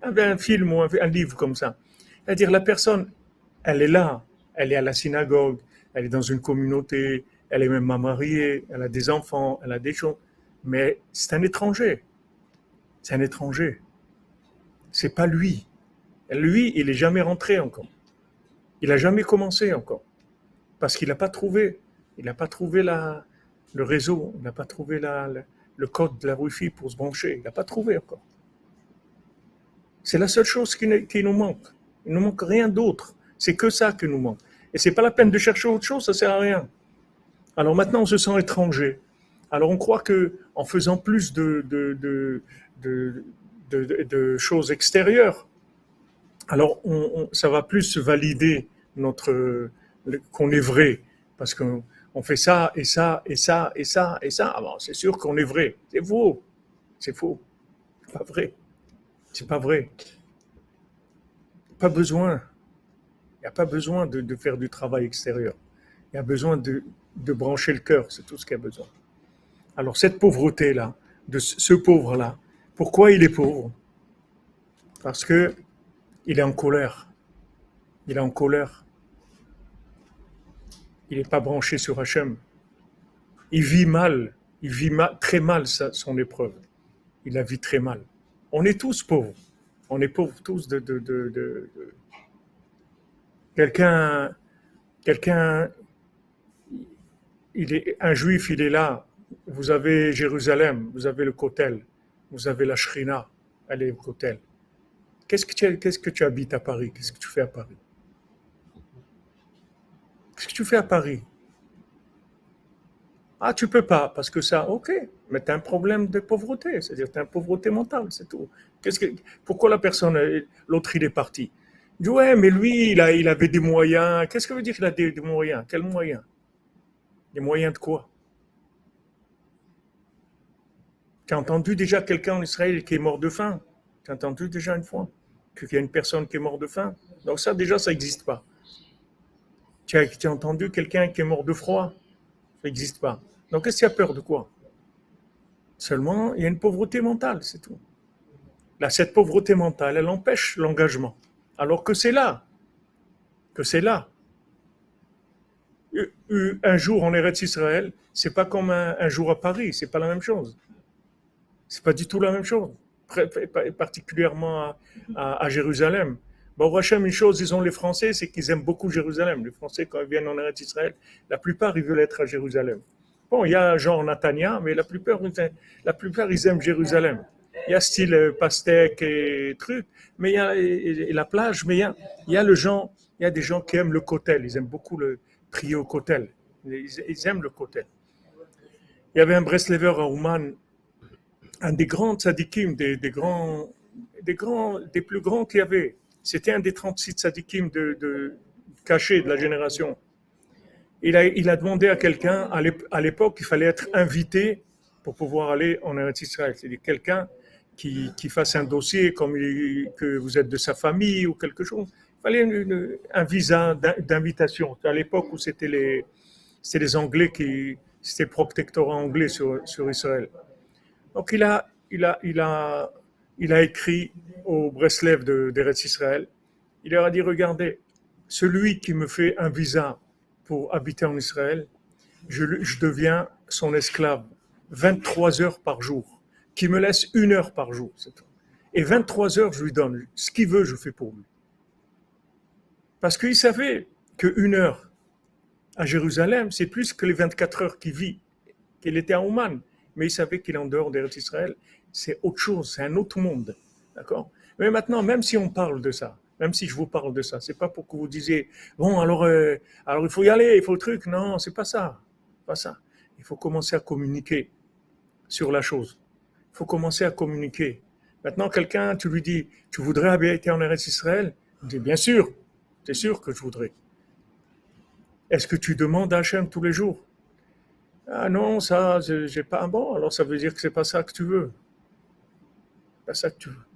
Un film ou un livre comme ça. C'est-à-dire la personne, elle est là, elle est à la synagogue, elle est dans une communauté, elle est même mariée, elle a des enfants, elle a des choses, mais c'est un étranger. C'est un étranger. C'est pas lui. Lui, il n'est jamais rentré encore. Il n'a jamais commencé encore. Parce qu'il n'a pas trouvé. Il n'a pas trouvé la, le réseau. Il n'a pas trouvé le code de la Wi-Fi pour se brancher. Il n'a pas trouvé encore. C'est la seule chose qui nous manque. Il nous manque rien d'autre. C'est que ça qui nous manque. Et c'est pas la peine de chercher autre chose, ça sert à rien. Alors maintenant, on se sent étranger. Alors on croit que en faisant plus de, de, de, choses extérieures, alors ça va plus valider notre qu'on est vrai, parce qu'on fait ça et ça et ça et ça et ça. Alors c'est sûr qu'on est vrai. C'est faux. C'est faux. C'est pas vrai. C'est pas vrai pas besoin. Il n'y a pas besoin de, faire du travail extérieur. Il y a besoin de, brancher le cœur, c'est tout ce qu'il y a besoin. Alors cette pauvreté-là, de ce pauvre-là, pourquoi il est pauvre? Parce que il est en colère. Il est en colère. Il n'est pas branché sur Hachem. Il vit mal. Il vit très mal son épreuve. Il la vit très mal. On est tous pauvres on est pauvres tous de, quelqu'un Quelqu'un, il est, un juif, il est là. Vous avez Jérusalem, vous avez le Kotel, vous avez la Shrina, elle est au Kotel. Qu'est-ce que tu, qu'est-ce que tu habites à Paris? Qu'est-ce que tu fais à Paris? Qu'est-ce que tu fais à Paris? Ah, tu peux pas, parce que ça, ok, mais tu as un problème de pauvreté, c'est-à-dire tu as une pauvreté mentale, c'est tout. Pourquoi la personne, l'autre, il est parti? Il dit, ouais, mais lui, il, avait des moyens. Qu'est-ce que veut dire qu'il a des, moyens? Quels moyens? Des moyens de quoi? Tu as entendu déjà quelqu'un en Israël qui est mort de faim? Tu as entendu déjà une fois qu'il y a une personne qui est morte de faim? Donc ça, déjà, ça n'existe pas. Tu as, entendu quelqu'un qui est mort de froid? Ça n'existe pas. Donc, qu'est-ce qu'il a peur de quoi? Seulement, il y a une pauvreté mentale, c'est tout. Là, cette pauvreté mentale, elle empêche l'engagement. Alors que c'est là. Que c'est là. Un jour en Eretz Israël, c'est pas comme un, jour à Paris, c'est pas la même chose. C'est pas du tout la même chose. Particulièrement à, Jérusalem. Bon, Hachem, une chose, ils ont les Français, c'est qu'ils aiment beaucoup Jérusalem. Les Français, quand ils viennent en Eretz Israël, la plupart, ils veulent être à Jérusalem. Bon, il y a genre Natania, mais la plupart, la plupart, ils aiment Jérusalem. Il y a style euh, pastèque et trucs, mais il y a la plage, mais il y a, il y a le gens, il y a des gens qui aiment le cotel. Ils aiment beaucoup le prier au cotel. Ils, aiment le cotel. Il y avait un Breslever à Ouman, un des grands tzadikim, des, des grands, des grands, des plus grands qu'il y avait. C'était un des 36 tzadikim de, de, cachés de la génération. Il a, demandé à quelqu'un, à l'époque, il fallait être invité pour pouvoir aller en Eretz Israël. C'est-à-dire quelqu'un qui, qui, fasse un dossier comme que vous êtes de sa famille ou quelque chose. Il fallait un visa d'invitation. À l'époque où c'était les, les Anglais qui, c'était protectorat anglais sur, sur Israël. Donc il a, il a, il a, il a écrit au Breslev d'Eretz Israël. Il leur a dit, regardez, celui qui me fait un visa pour habiter en Israël, je, deviens son esclave 23 heures par jour, qui me laisse une heure par jour. Et 23 heures, je lui donne. Ce qu'il veut, je fais pour lui. Parce qu'il savait qu'une heure à Jérusalem, c'est plus que les 24 heures qu'il vit, qu'il était à Oman. Mais il savait qu'il est en dehors d'Eretz Israël c'est autre chose, c'est un autre monde. D'accord? Mais maintenant, même si on parle de ça, même si je vous parle de ça, c'est pas pour que vous disiez bon alors euh, alors il faut y aller, il faut le truc. Non, c'est pas ça, pas ça. Il faut commencer à communiquer sur la chose. Il faut commencer à communiquer. Maintenant, quelqu'un, tu lui dis, tu voudrais habiter en Eretz Israël? Il dit, bien sûr, c'est sûr que je voudrais. Est-ce que tu demandes à Hachem tous les jours? Ah non, ça, j'ai pas. Bon, alors ça veut dire que c'est pas ça que tu veux ça que tu veux.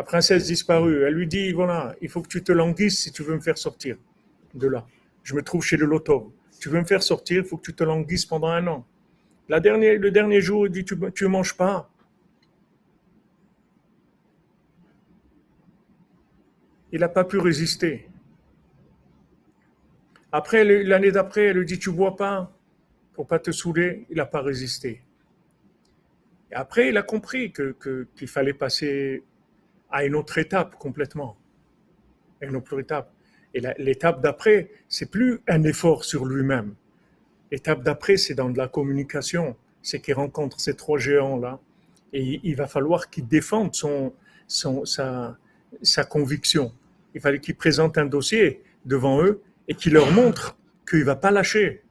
La princesse disparue, elle lui dit, voilà, il faut que tu te languisses si tu veux me faire sortir de là. Je me trouve chez le loto. Tu veux me faire sortir, il faut que tu te languisses pendant un an. La dernière, le dernier jour, il dit, tu ne manges pas. Il n'a pas pu résister. Après, l'année d'après, elle lui dit, tu bois pas pour pas te saouler. Il n'a pas résisté. Après, il a compris qu'il que, qu'il fallait passer à une autre étape complètement. une autre étape. Et l'étape d'après, c'est plus un effort sur lui-même. L'étape d'après, c'est dans de la communication. C'est qu'il rencontre ces trois géants-là. Et il va falloir qu'il défende son, son, sa, sa conviction. Il fallait qu'il présente un dossier devant eux et qu'il leur montre qu'il ne va pas lâcher.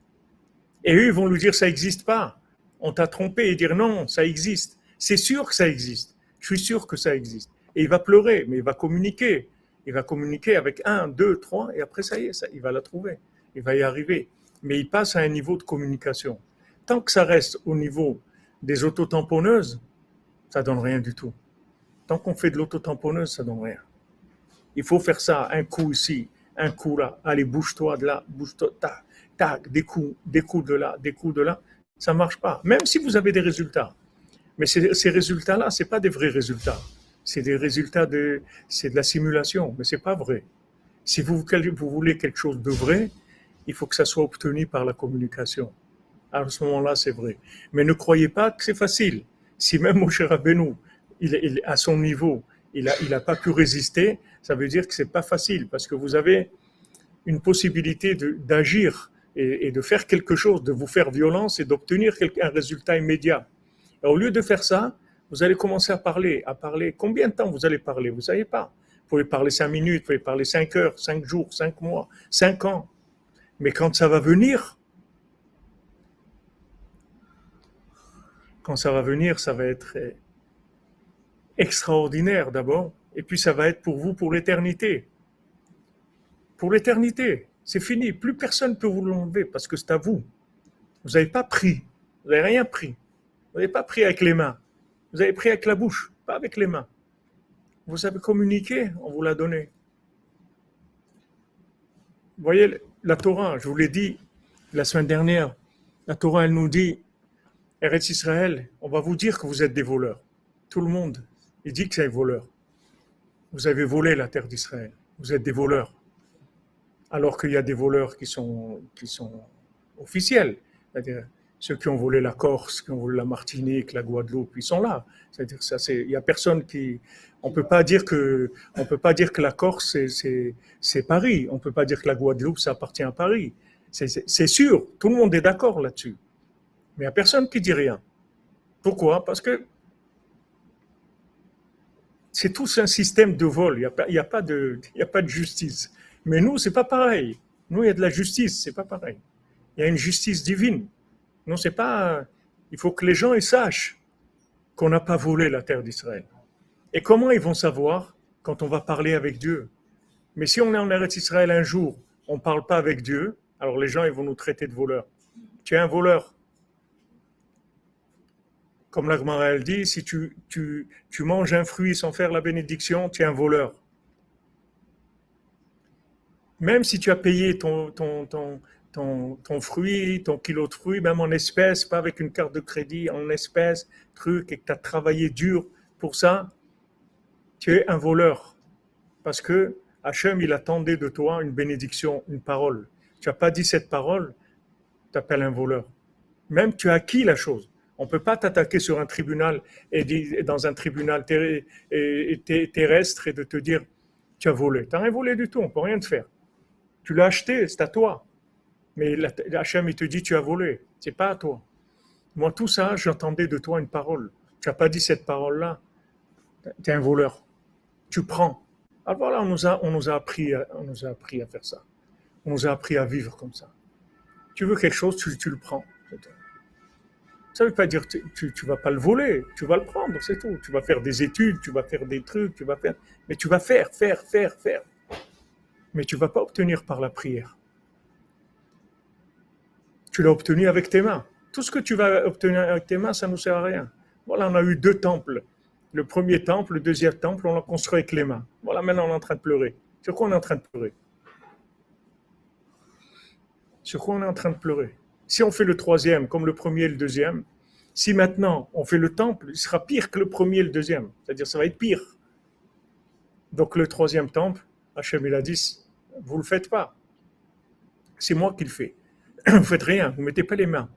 Et eux, ils vont lui dire ça n'existe pas on t'a trompé et dire non, ça existe. C'est sûr que ça existe. Je suis sûr que ça existe. Et il va pleurer, mais il va communiquer. Il va communiquer avec un, deux, trois, et après, ça y est, il va la trouver. Il va y arriver. Mais il passe à un niveau de communication. Tant que ça reste au niveau des autotamponneuses, ça donne rien du tout. Tant qu'on fait de l'autotamponneuse, ça donne rien. Il faut faire ça, un coup ici, un coup là. Allez, bouge-toi de là, bouge-toi, tac, tac, des coups, des coups de là, des coups de là ça ne marche pas. Même si vous avez des résultats. Mais ces, résultats-là, ce pas des vrais résultats. C'est des résultats de, c'est de la simulation, mais c'est pas vrai. Si vous, vous voulez quelque chose de vrai, il faut que ça soit obtenu par la communication. À ce moment-là, c'est vrai. Mais ne croyez pas que c'est facile. Si même Moshe Rabbeinu, il, il, à son niveau, il n'a il a pas pu résister, ça veut dire que c'est pas facile parce que vous avez, une possibilité d'agir et, de faire quelque chose, de vous faire violence et d'obtenir un résultat immédiat. au lieu de faire ça, vous allez commencer à parler, à parler. Combien de temps vous allez parler? Vous ne savez pas. Vous pouvez parler cinq minutes, vous pouvez parler cinq heures, cinq jours, cinq mois, cinq ans. Mais quand ça va venir, quand ça va venir, ça va être extraordinaire d'abord, et puis ça va être pour vous pour l'éternité. Pour l'éternité, c'est fini. Plus personne ne peut vous l'enlever parce que c'est à vous. Vous n'avez pas pris. Vous n'avez rien pris. Vous n'avez pas pris avec les mains. Vous avez pris avec la bouche, pas avec les mains. Vous avez communiqué, on vous l'a donné. Vous voyez, la Torah, je vous l'ai dit la semaine dernière, la Torah, elle nous dit, Eretz Israël, on va vous dire que vous êtes des voleurs. Tout le monde, dit que c'est des voleurs. Vous avez volé la terre d'Israël. Vous êtes des voleurs. Alors qu'il y a des voleurs qui sont, officiels. C'est-à-dire, ceux qui ont volé la Corse, qui ont volé la Martinique, la Guadeloupe, ils sont là. C'est-à-dire il y a personne qui, on peut pas dire que, on peut pas dire que la Corse c'est, Paris. On peut pas dire que la Guadeloupe ça appartient à Paris. C'est, sûr, tout le monde est d'accord là-dessus. Mais il y a personne qui dit rien. Pourquoi? Parce que c'est tout un système de vol. Il n'y a, pas, de, il a pas de justice. Mais nous, c'est pas pareil. Nous, il y a de la justice, c'est pas pareil. Il y a une justice divine. Non, c'est pas. Il faut que les gens ils sachent qu'on n'a pas volé la terre d'Israël. Et comment ils vont savoir quand on va parler avec Dieu? Mais si on est en Eretz Israël un jour, on ne parle pas avec Dieu, alors les gens ils vont nous traiter de voleurs. Tu es un voleur. Comme la elle dit, si tu, manges un fruit sans faire la bénédiction, tu es un voleur. Même si tu as payé ton, ton, ton, fruit, ton kilo de fruits, même en espèces, pas avec une carte de crédit, en espèces, truc, et que tu as travaillé dur pour ça, tu es un voleur. Parce que Hachem, il attendait de toi une bénédiction, une parole. Tu n'as pas dit cette parole, t'appelles un voleur. Même tu as acquis la chose. On ne peut pas t'attaquer sur un tribunal et dans un tribunal terrestre et de te dire tu as volé. Tu n'as rien volé du tout, on ne peut rien te faire. Tu l'as acheté, c'est à toi. Mais Hachem, il te dit, tu as volé. C'est pas à toi. Moi, tout ça, j'entendais de toi une parole. Tu n'as pas dit cette parole-là. Tu es un voleur. Tu prends. Alors voilà, on nous a, on nous a, appris, on nous a appris à faire ça. On nous a appris à vivre comme ça. Tu veux quelque chose, tu, le prends. Ça ne veut pas dire que tu ne vas pas le voler, tu vas le prendre, c'est tout. Tu vas faire des études, tu vas faire des trucs, tu vas faire. Mais tu vas faire, faire, faire, faire. Mais tu ne vas pas obtenir par la prière tu l'as obtenu avec tes mains. Tout ce que tu vas obtenir avec tes mains, ça ne nous sert à rien. Voilà, on a eu deux temples. Le premier temple, le deuxième temple, on l'a construit avec les mains. Voilà, maintenant on est en train de pleurer. Sur quoi on est en train de pleurer? Sur quoi on est en train de pleurer? Si on fait le troisième comme le premier et le deuxième, si maintenant on fait le temple, il sera pire que le premier et le deuxième. C'est-à-dire ça va être pire. Donc le troisième temple, Hachem il a dit, vous ne le faites pas. C'est moi qui le fais. Vous faites rien, vous mettez pas les mains.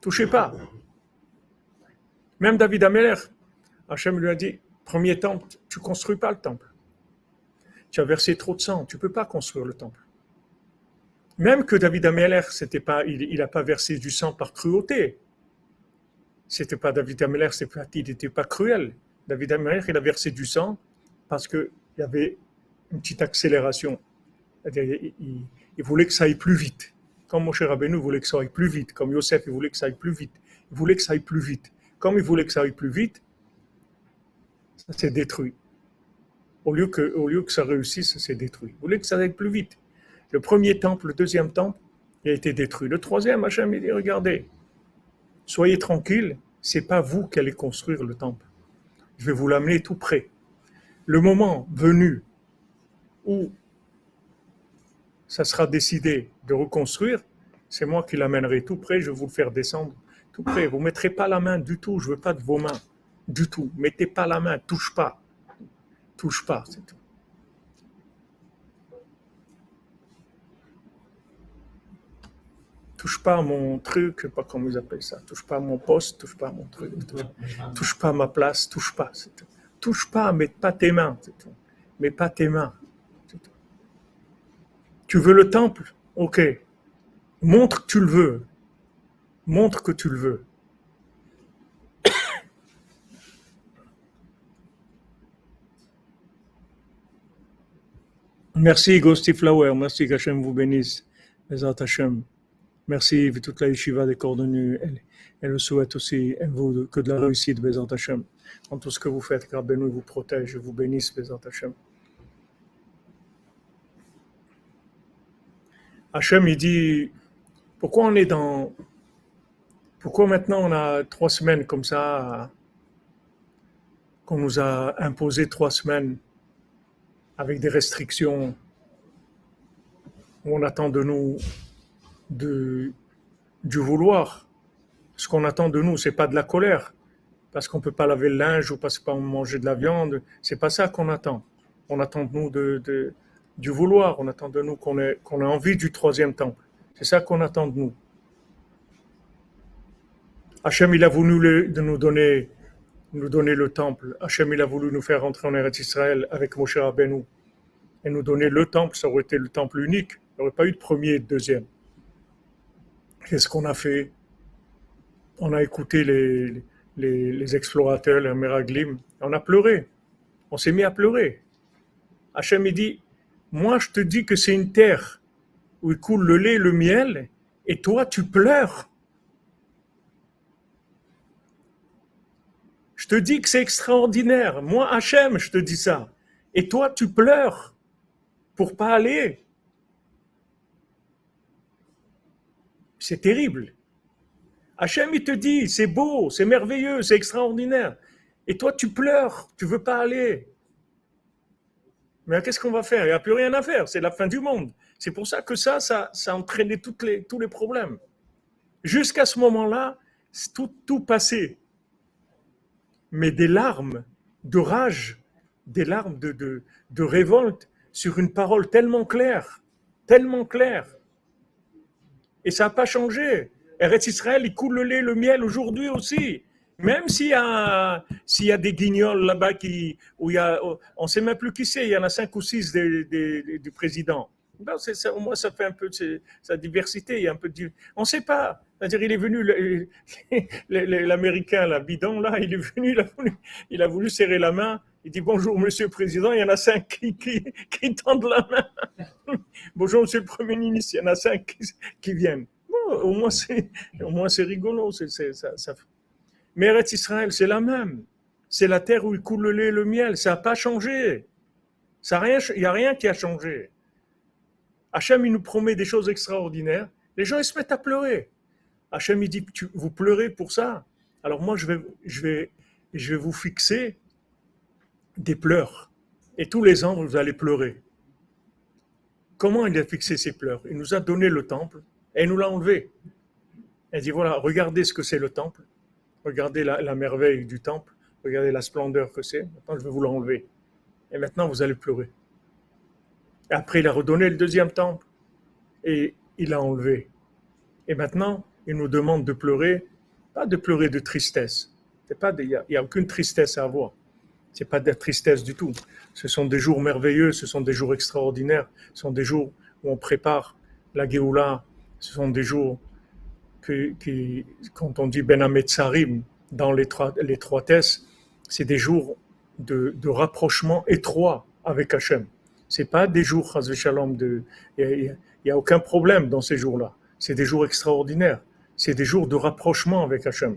Touchez pas. Même David Ameller, Hachem lui a dit, premier temple, tu construis pas le temple. Tu as versé trop de sang, tu peux pas construire le temple. Même que David Ameller, c'était pas, il n'a pas versé du sang par cruauté. C'était pas David Ameller, il n'était pas cruel. David Ameller, il a versé du sang parce qu'il y avait une petite accélération. Il, il voulait que ça aille plus vite. Comme Moshe Rabbeinu voulait que ça aille plus vite, comme Yosef voulait que ça aille plus vite, il voulait que ça aille plus vite. Comme il voulait que ça aille plus vite, ça s'est détruit. Au lieu, que, au lieu que ça réussisse, ça s'est détruit. Il voulait que ça aille plus vite. Le premier temple, le deuxième temple, il a été détruit. Le troisième, Hachem, il dit, regardez, soyez tranquille, c'est pas vous qui allez construire le temple. Je vais vous l'amener tout près. Le moment venu où ça sera décidé de reconstruire, c'est moi qui l'amènerai tout près, je vais vous le faire descendre tout près. Vous ne mettrez pas la main du tout, je ne veux pas de vos mains, du tout. Mettez pas la main, touche pas. Touche pas, c'est tout. touche pas à mon truc, pas comment ils appellent ça, touche pas à mon poste, touche pas à mon truc, touche, pas à ma place, touche pas. Touche pas, mets pas tes mains. Mets pas tes mains. Tu veux le temple? Ok. Montre que tu le veux. Montre que tu le veux. Merci Ghosty Flower, merci qu'Hachem vous bénisse, Bezat Hachem. Merci toute la yeshiva des coordonnées. Elle, elle le souhaite aussi, vous, que de la réussite, Bezat Hachem. Dans tout ce que vous faites, car Benoît vous protège, vous bénisse, Bezat Hachem. Hachem, il dit, pourquoi on est dans... Pourquoi maintenant on a trois semaines comme ça, qu'on nous a imposé trois semaines avec des restrictions, où on attend de nous de, du vouloir. Ce qu'on attend de nous, c'est pas de la colère, parce qu'on peut pas laver le linge ou parce qu'on peut pas manger de la viande. C'est pas ça qu'on attend. On attend de nous de, du vouloir. On attend de nous qu'on ait, envie du troisième temple. C'est ça qu'on attend de nous. Hachem, il a voulu de nous donner nous donner le temple. Hachem, il a voulu nous faire rentrer en Eretz Israël avec Moshe Rabbeinu et nous donner le temple. Ça aurait été le temple unique. Il n'y aurait pas eu de premier et de deuxième. Qu'est-ce qu'on a fait On a écouté les, les, explorateurs, les Meraglim. On a pleuré. On s'est mis à pleurer. Hachem, il dit, moi je te dis que c'est une terre où il coule le lait le miel, et toi tu pleures. Je te dis que c'est extraordinaire. Moi, Hachem, je te dis ça. Et toi, tu pleures pour pas aller. C'est terrible. Hachem, il te dit, c'est beau, c'est merveilleux, c'est extraordinaire. Et toi, tu pleures, tu veux pas aller. Mais qu'est-ce qu'on va faire? Il n'y a plus rien à faire, c'est la fin du monde. C'est pour ça que ça, ça, ça a entraîné toutes les, tous les problèmes. Jusqu'à ce moment-là, tout, tout passé mais des larmes de rage, des larmes de, de, révolte sur une parole tellement claire, tellement claire. Et ça n'a pas changé. Eretz Israël, il coule le lait, le miel aujourd'hui aussi. Même s'il y a, y a des guignols là-bas qui, où y a, on ne sait même plus qui c'est, il y en a cinq ou six du président. Ça, au moins, ça fait un peu de sa diversité. Il y a un peu de, on ne sait pas. C'est-à-dire, il est venu, l'Américain, la bidon, là, il est venu, il a, voulu, serrer la main. Il dit bonjour, monsieur le président. Il y en a cinq qui, tendent la main. bonjour, monsieur le premier ministre. Il y en a cinq qui, viennent. au moins, c'est, au moins, c'est rigolo. C'est, ça, ça. Mais Israël, c'est la même. C'est la terre où il coule le lait et le miel. Ça n'a pas changé. Ça rien, il n'y a rien qui a changé. Hachem, il nous promet des choses extraordinaires. Les gens, ils se mettent à pleurer. Hachem, il dit, vous pleurez pour ça. Alors moi, je vais, je, je vais vous fixer des pleurs. Et tous les ans, vous allez pleurer. Comment il a fixé ces pleurs? Il nous a donné le temple et il nous l'a enlevé. Il dit, voilà, regardez ce que c'est le temple. Regardez la, merveille du temple. Regardez la splendeur que c'est. Maintenant, je vais vous l'enlever. Et maintenant, vous allez pleurer. Et après, il a redonné le deuxième temple et il l'a enlevé. Et maintenant, il nous demande de pleurer, pas de pleurer de tristesse. Il n'y a, aucune tristesse à avoir. Ce n'est pas de la tristesse du tout. Ce sont des jours merveilleux, ce sont des jours extraordinaires, ce sont des jours où on prépare la Géoula, ce sont des jours qui, quand on dit Ben Sarim, dans l'étroitesse, c'est des jours de, rapprochement étroit avec Hachem. C'est pas des jours. Il n'y a, aucun problème dans ces jours-là. C'est des jours extraordinaires. C'est des jours de rapprochement avec Hachem.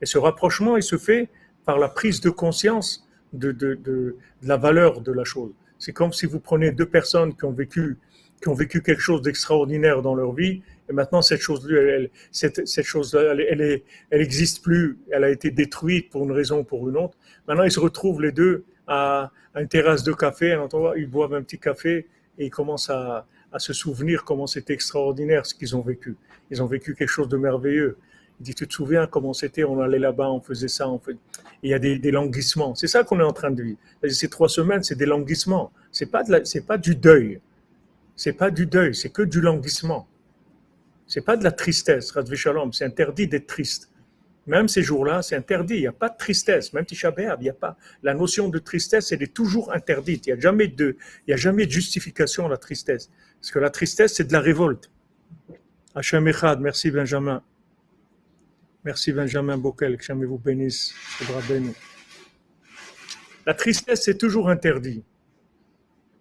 Et ce rapprochement, il se fait par la prise de conscience de, de, de, la valeur de la chose. C'est comme si vous prenez deux personnes qui ont vécu, qui ont vécu quelque chose d'extraordinaire dans leur vie, et maintenant cette chose-là, elle, cette, cette chose elle, elle, elle existe plus, elle a été détruite pour une raison ou pour une autre. Maintenant, ils se retrouvent les deux à, une terrasse de café, ils boivent un petit café et ils commencent à, se souvenir comment c'était extraordinaire ce qu'ils ont vécu. Ils ont vécu quelque chose de merveilleux. Il dit, tu te souviens comment c'était, on allait là-bas, on faisait ça, on fait... il y a des, languissements. C'est ça qu'on est en train de vivre. Ces trois semaines, c'est des languissements. C'est pas c'est pas du deuil. C'est pas du deuil, c'est que du languissement. C'est pas de la tristesse, Shalom. C'est interdit d'être triste. Même ces jours-là, c'est interdit. Il n'y a pas de tristesse. Même Tisha il n'y a pas. La notion de tristesse, elle est toujours interdite. Il n'y a jamais de, il y a jamais justification à la tristesse. Parce que la tristesse, c'est de la révolte. Hachem Echad, merci Benjamin. Merci Benjamin Bokel, que jamais vous bénisse. La tristesse, c'est toujours interdit.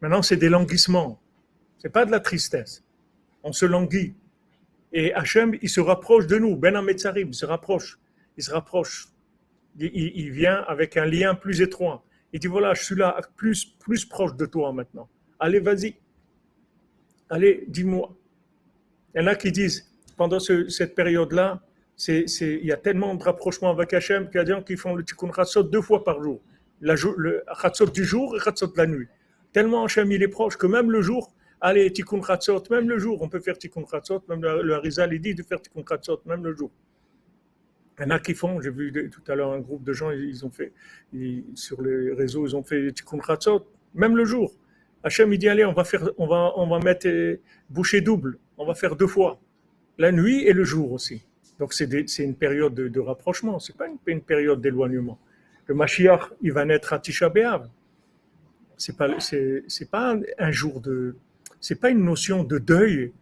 Maintenant, c'est des languissements. C'est pas de la tristesse. On se languit. Et Hachem, il se rapproche de nous. Ben Ametzarim, il se rapproche il se rapproche. Il, vient avec un lien plus étroit. Il dit voilà, je suis là plus, plus proche de toi maintenant. Allez, vas-y. Allez, dis-moi. Il y en a qui disent, pendant cette période-là, il y a tellement de rapprochement avec Hachem qu'il y a des gens qui font le tikkun chatzot deux fois par jour. Le chatzot du jour et chatzot de la nuit. Tellement Hachem il est proche que même le jour, allez, tikkun chatzot, même le jour, on peut faire tikkun chatzot, même le, Harizal, il dit de faire tikkun chatzot, même le jour. Il y en a qui font, j'ai vu tout à l'heure un groupe de gens, ils ont fait, sur les réseaux, ils ont fait Tikkun Chatzot, même le jour. Hachem, il dit, allez, on va, faire, on va, mettre euh, bouchée double, on va faire deux fois, la nuit et le jour aussi. Donc c'est une période de, rapprochement, c'est pas une, période d'éloignement. Le Mashiach, il va naître à Tisha B'Av. C'est pas, pas un jour de, c'est pas une notion de deuil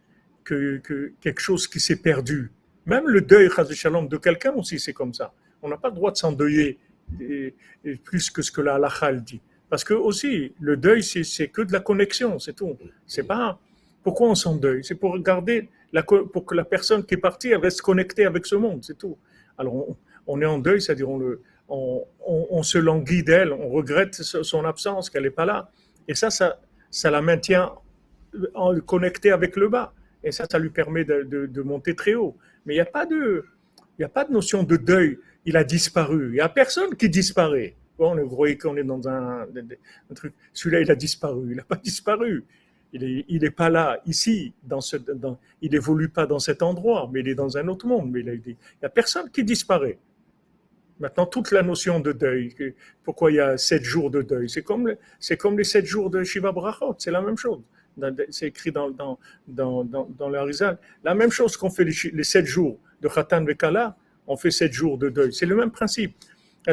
que, que quelque chose qui s'est perdu. Même le deuil, shalom, de quelqu'un aussi, c'est comme ça. On n'a pas le droit de s'endeuiller plus que ce que la halakha dit. Parce que aussi, le deuil, c'est que de la connexion, c'est tout. C'est pas pourquoi on s'endeuille, c'est pour garder pour que la personne qui est partie reste connectée avec ce monde, c'est tout. Alors on, est en deuil, c'est-à-dire on, se languit d'elle, on regrette son absence, qu'elle n'est pas là, et ça, ça la maintient en connectée avec le bas, et ça, ça lui permet de, de monter très haut. Mais il n'y a pas de, il a pas de notion de deuil. Il a disparu. Il n'y a personne qui disparaît. Bon, on qu'on est dans un, truc. Celui-là, il a disparu. Il n'a pas disparu. Il n'est il est pas là, ici, dans ce, dans, il évolue pas dans cet endroit, mais il est dans un autre monde. Mais il n'y a personne qui disparaît. Maintenant, toute la notion de deuil, pourquoi il y a sept jours de deuil, c'est comme, c'est comme les sept jours de Shiva Brachot, c'est la même chose c'est écrit dans, dans, dans, dans, l'Arizal. La même chose qu'on fait les, sept jours de Khatan et Kala, on fait sept jours de deuil. C'est le même principe.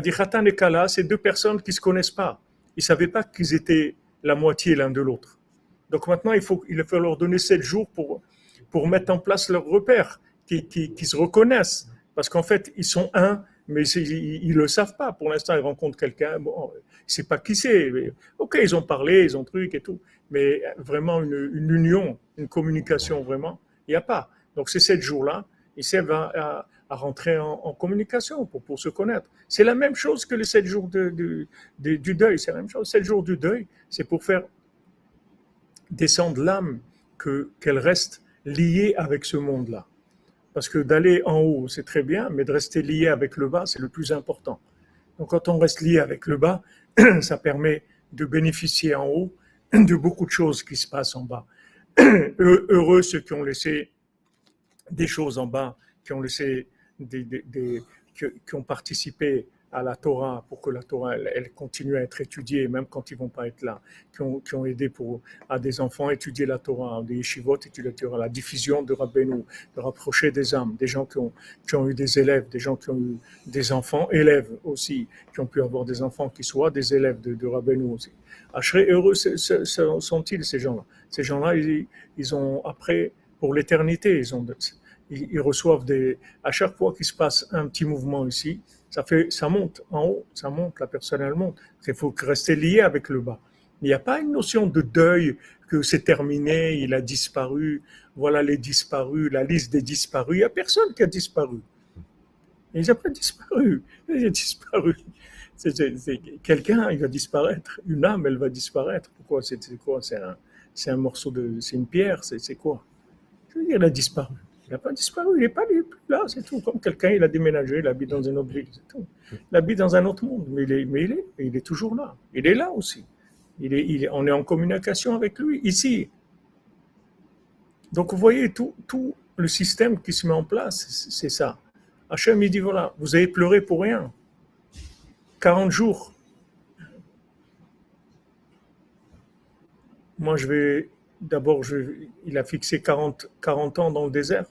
dit Khatan et Kala, c'est deux personnes qui ne se connaissent pas. Ils ne savaient pas qu'ils étaient la moitié l'un de l'autre. Donc maintenant, il faut, leur donner sept jours pour, pour mettre en place leurs repères, qui, qui, qui se reconnaissent. Parce qu'en fait, ils sont un, mais ils ne le savent pas. Pour l'instant, ils rencontrent quelqu'un, bon, ne sait pas qui c'est. Ok, ils ont parlé, ils ont truc et tout mais vraiment une, union, une communication vraiment, il n'y a pas. Donc ces sept jours-là, ils servent à, rentrer en, communication pour, pour se connaître. C'est la même chose que les sept jours de, du deuil, c'est la même chose. Sept jours du deuil, c'est pour faire descendre l'âme, que, qu'elle reste liée avec ce monde-là. Parce que d'aller en haut, c'est très bien, mais de rester lié avec le bas, c'est le plus important. Donc quand on reste lié avec le bas, ça permet de bénéficier en haut de beaucoup de choses qui se passent en bas. Heureux ceux qui ont laissé des choses en bas, qui ont laissé des, qui, ont participé à la Torah pour que la Torah elle, continue à être étudiée même quand ils vont pas être là, qui ont, qui ont aidé pour à des enfants étudier la Torah, des yeshivot étudier la Torah, la diffusion de Rabbeinu, de rapprocher des âmes, des gens qui ont, qui ont eu des élèves, des gens qui ont eu des enfants, élèves aussi, qui ont pu avoir des enfants qui soient des élèves de, de Rabbeinu aussi. Heureux sont-ils ces gens-là? Ces gens-là, ils, ont après, pour l'éternité, ils, ont, ils, reçoivent des. À chaque fois qu'il se passe un petit mouvement ici, ça, fait, ça monte en haut, ça monte, la personne elle monte. Il faut rester lié avec le bas. Il n'y a pas une notion de deuil que c'est terminé, il a disparu, voilà les disparus, la liste des disparus. Il n'y a personne qui a disparu. Il n'a pas disparu. Il a disparu quelqu'un, il va disparaître. Une âme, elle va disparaître. Pourquoi? C'est quoi? C'est un, morceau de, c'est une pierre. C'est quoi? Je il a disparu. Il n'a pas disparu. Il n'est pas là. C'est tout. Comme quelqu'un, il a déménagé, il habite dans une autre ville. C'est tout. Il habite dans un autre monde, mais il est, mais il est, il est toujours là. Il est là aussi. Il est, on est en communication avec lui ici. Donc vous voyez tout, tout le système qui se met en place, c'est ça. Hachem, il dit voilà, vous avez pleuré pour rien. 40 jours. Moi, je vais d'abord, il a fixé 40, 40 ans dans le désert.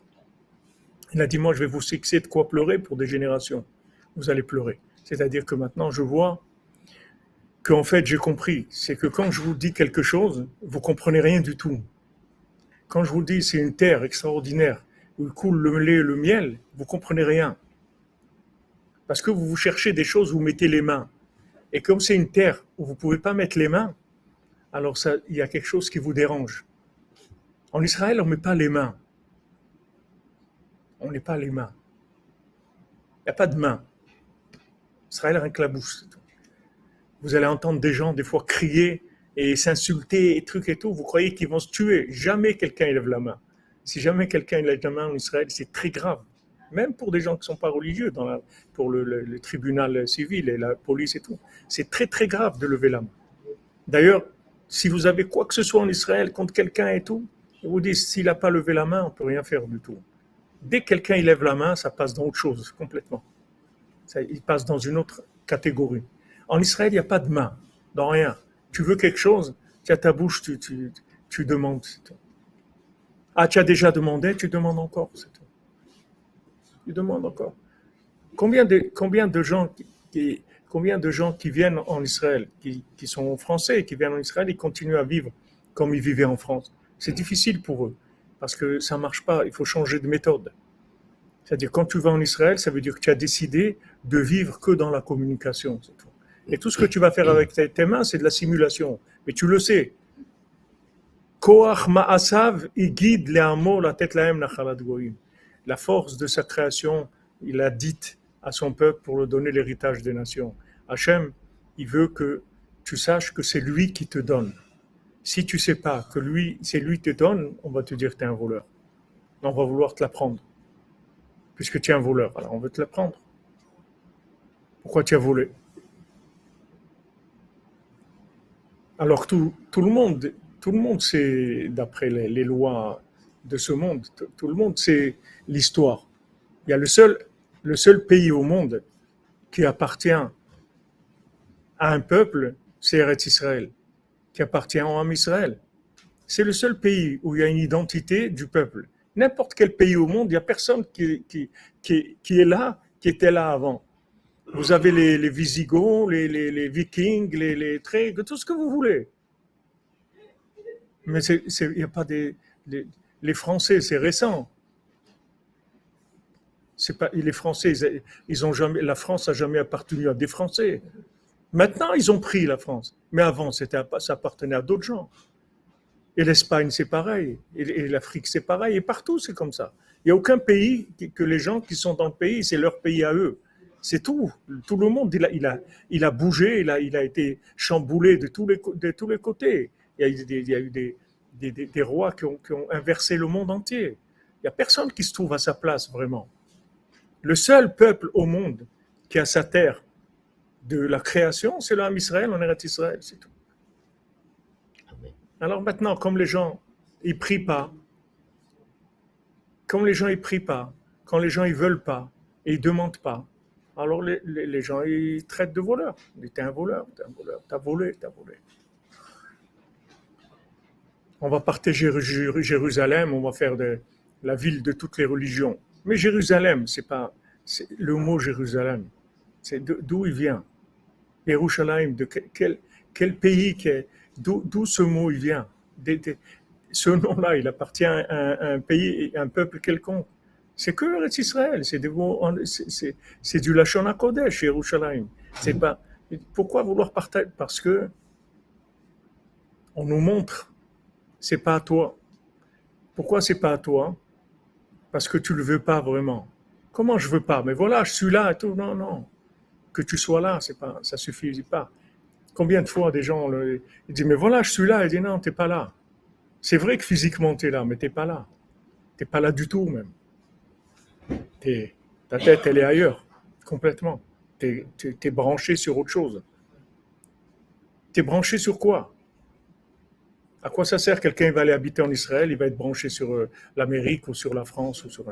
Il a dit, moi, je vais vous fixer de quoi pleurer pour des générations. Vous allez pleurer. C'est-à-dire que maintenant, je vois qu'en fait, j'ai compris. C'est que quand je vous dis quelque chose, vous comprenez rien du tout. Quand je vous dis c'est une terre extraordinaire où il coule le lait et le miel, vous comprenez rien. Parce que vous vous cherchez des choses vous mettez les mains. Et comme c'est une terre où vous ne pouvez pas mettre les mains, alors ça, il y a quelque chose qui vous dérange. En Israël, on ne met pas les mains. On n'est pas les mains. Il n'y a pas de main. Israël, bouche. Vous allez entendre des gens, des fois, crier et s'insulter et trucs et tout. Vous croyez qu'ils vont se tuer. Jamais quelqu'un lève la main. Si jamais quelqu'un lève la main en Israël, c'est très grave. Même pour des gens qui ne sont pas religieux, pour le, tribunal civil et la police et tout. C'est très, très grave de lever la main. D'ailleurs, si vous avez quoi que ce soit en Israël contre quelqu'un et tout, je vous dis, s'il n'a pas levé la main, on ne peut rien faire du tout. Dès que quelqu'un lève la main, ça passe dans autre chose complètement. Ça, il passe dans une autre catégorie. En Israël, il n'y a pas de main, dans rien. Tu veux quelque chose, tu as ta bouche, tu, tu, tu demandes. Ah, tu as déjà demandé, tu demandes encore. Tu demandes encore. Combien de, combien de gens qui, combien de gens qui viennent en Israël, qui, qui sont français, qui viennent en Israël, ils continuent à vivre comme ils vivaient en France? C'est difficile pour eux parce que ça ne marche pas. Il faut changer de méthode. C'est-à-dire, quand tu vas en Israël, ça veut dire que tu as décidé de vivre que dans la communication. Et tout ce que tu vas faire avec tes mains, c'est de la simulation. Mais tu le sais. Koach ma'asav guide la tête La force de sa création, il a dit à son peuple pour lui donner l'héritage des nations. Hachem, il veut que tu saches que c'est lui qui te donne. Si tu sais pas que lui, c'est lui qui te donne, on va te dire que tu es un voleur. On va vouloir te la prendre. Puisque tu es un voleur, alors on veut te la prendre. Pourquoi tu as volé? Alors tout, tout le monde, tout le monde sait, d'après les, lois de ce monde, tout, le monde sait l'histoire. Il y a le seul, le seul pays au monde qui appartient à un peuple, c'est Eretz Israël, qui appartient à un Israël. C'est le seul pays où il y a une identité du peuple. N'importe quel pays au monde, il n'y a personne qui, qui, qui, est là, qui était là avant. Vous avez les, Visigoths, les, Vikings, les, les tout ce que vous voulez. Mais il n'y a pas des. Les, Français, c'est récent. Pas les Français, ils, ont jamais. La France n'a jamais appartenu à des Français. Maintenant, ils ont pris la France. Mais avant, ça appartenait à d'autres gens. Et l'Espagne, c'est pareil. Et, l'Afrique, c'est pareil. Et partout, c'est comme ça. Il n'y a aucun pays que les gens qui sont dans le pays, c'est leur pays à eux. C'est tout. Tout le monde, il a, il a, il a bougé, il a, il a été chamboulé de tous les, de tous les côtés. Il y a, eu des, des, des, rois qui ont, qui ont, inversé le monde entier. Il n'y a personne qui se trouve à sa place, vraiment. Le seul peuple au monde qui a sa terre de la création, c'est l'âme Israël, on est Israël, c'est tout. Alors maintenant, comme les gens, ils prient pas, comme les gens, ils prient pas, quand les gens, ils veulent pas, et ils demandent pas, alors les, les, gens, ils traitent de voleur. Ils disent, un voleur, t'es un voleur, t'as volé, t'as volé. On va partager Jérusalem, on va faire de, la ville de toutes les religions. Mais Jérusalem, c'est pas le mot Jérusalem. C'est d'où il vient? Jérusalem, de quel, quel pays, d'où ce mot il vient? ce nom-là, il appartient à un, pays, un peuple quelconque. C'est que Eretz Israël, c'est du Lachon HaKodesh, Yerushalayim. C'est pas, pourquoi vouloir partager? Parce que on nous montre, c'est pas à toi. Pourquoi c'est pas à toi? Parce que tu le veux pas vraiment. Comment je veux pas? Mais voilà, je suis là et tout. Non, non. Que tu sois là, c'est pas, ça suffit pas. Combien de fois des gens ils disent mais voilà, je suis là. Ils disent non, t'es pas là. C'est vrai que physiquement tu es là, mais t'es pas là. T'es pas là du tout même ta tête, elle est ailleurs, complètement. Tu es, branché sur autre chose. Tu es branché sur quoi? À quoi ça sert? Quelqu'un va aller habiter en Israël, il va être branché sur euh, l'Amérique ou sur la France ou sur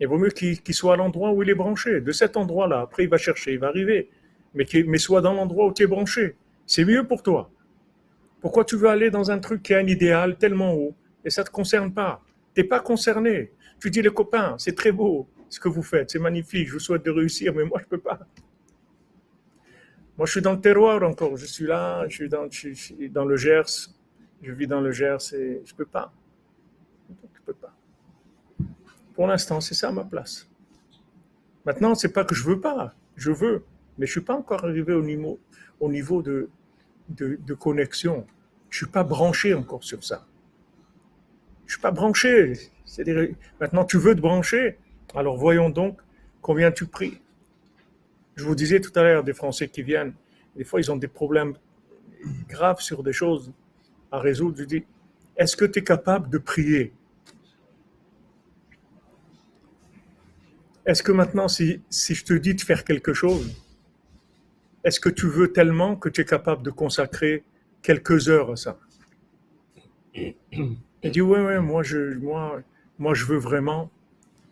Il vaut mieux qu'il soit à l'endroit où il est branché, de cet endroit-là. Après, il va chercher, il va arriver. Mais, soit dans l'endroit où tu es branché. C'est mieux pour toi. Pourquoi tu veux aller dans un truc qui a un idéal tellement haut et ça ne te concerne pas? Tu n'es pas concerné. Tu dis les copains, c'est très beau ce que vous faites, c'est magnifique, je vous souhaite de réussir, mais moi je ne peux pas. Moi je suis dans le terroir encore, je suis là, je suis dans, dans le Gers, je vis dans le Gers et je ne peux pas. Pour l'instant, c'est ça ma place. Maintenant, c'est pas que je veux pas, je veux, mais je suis pas encore arrivé au niveau, au niveau de, de, connexion. Je suis pas branché encore sur ça. Je suis pas branché. Maintenant, tu veux te brancher? Alors voyons donc combien tu pries. Je vous disais tout à l'heure des Français qui viennent. Des fois, ils ont des problèmes graves sur des choses à résoudre. Je dis, est-ce que tu es capable de prier? Est-ce que maintenant, si, je te dis de faire quelque chose, est-ce que tu veux tellement que tu es capable de consacrer quelques heures à ça? Il dit, oui, oui, moi je, moi, moi je veux vraiment,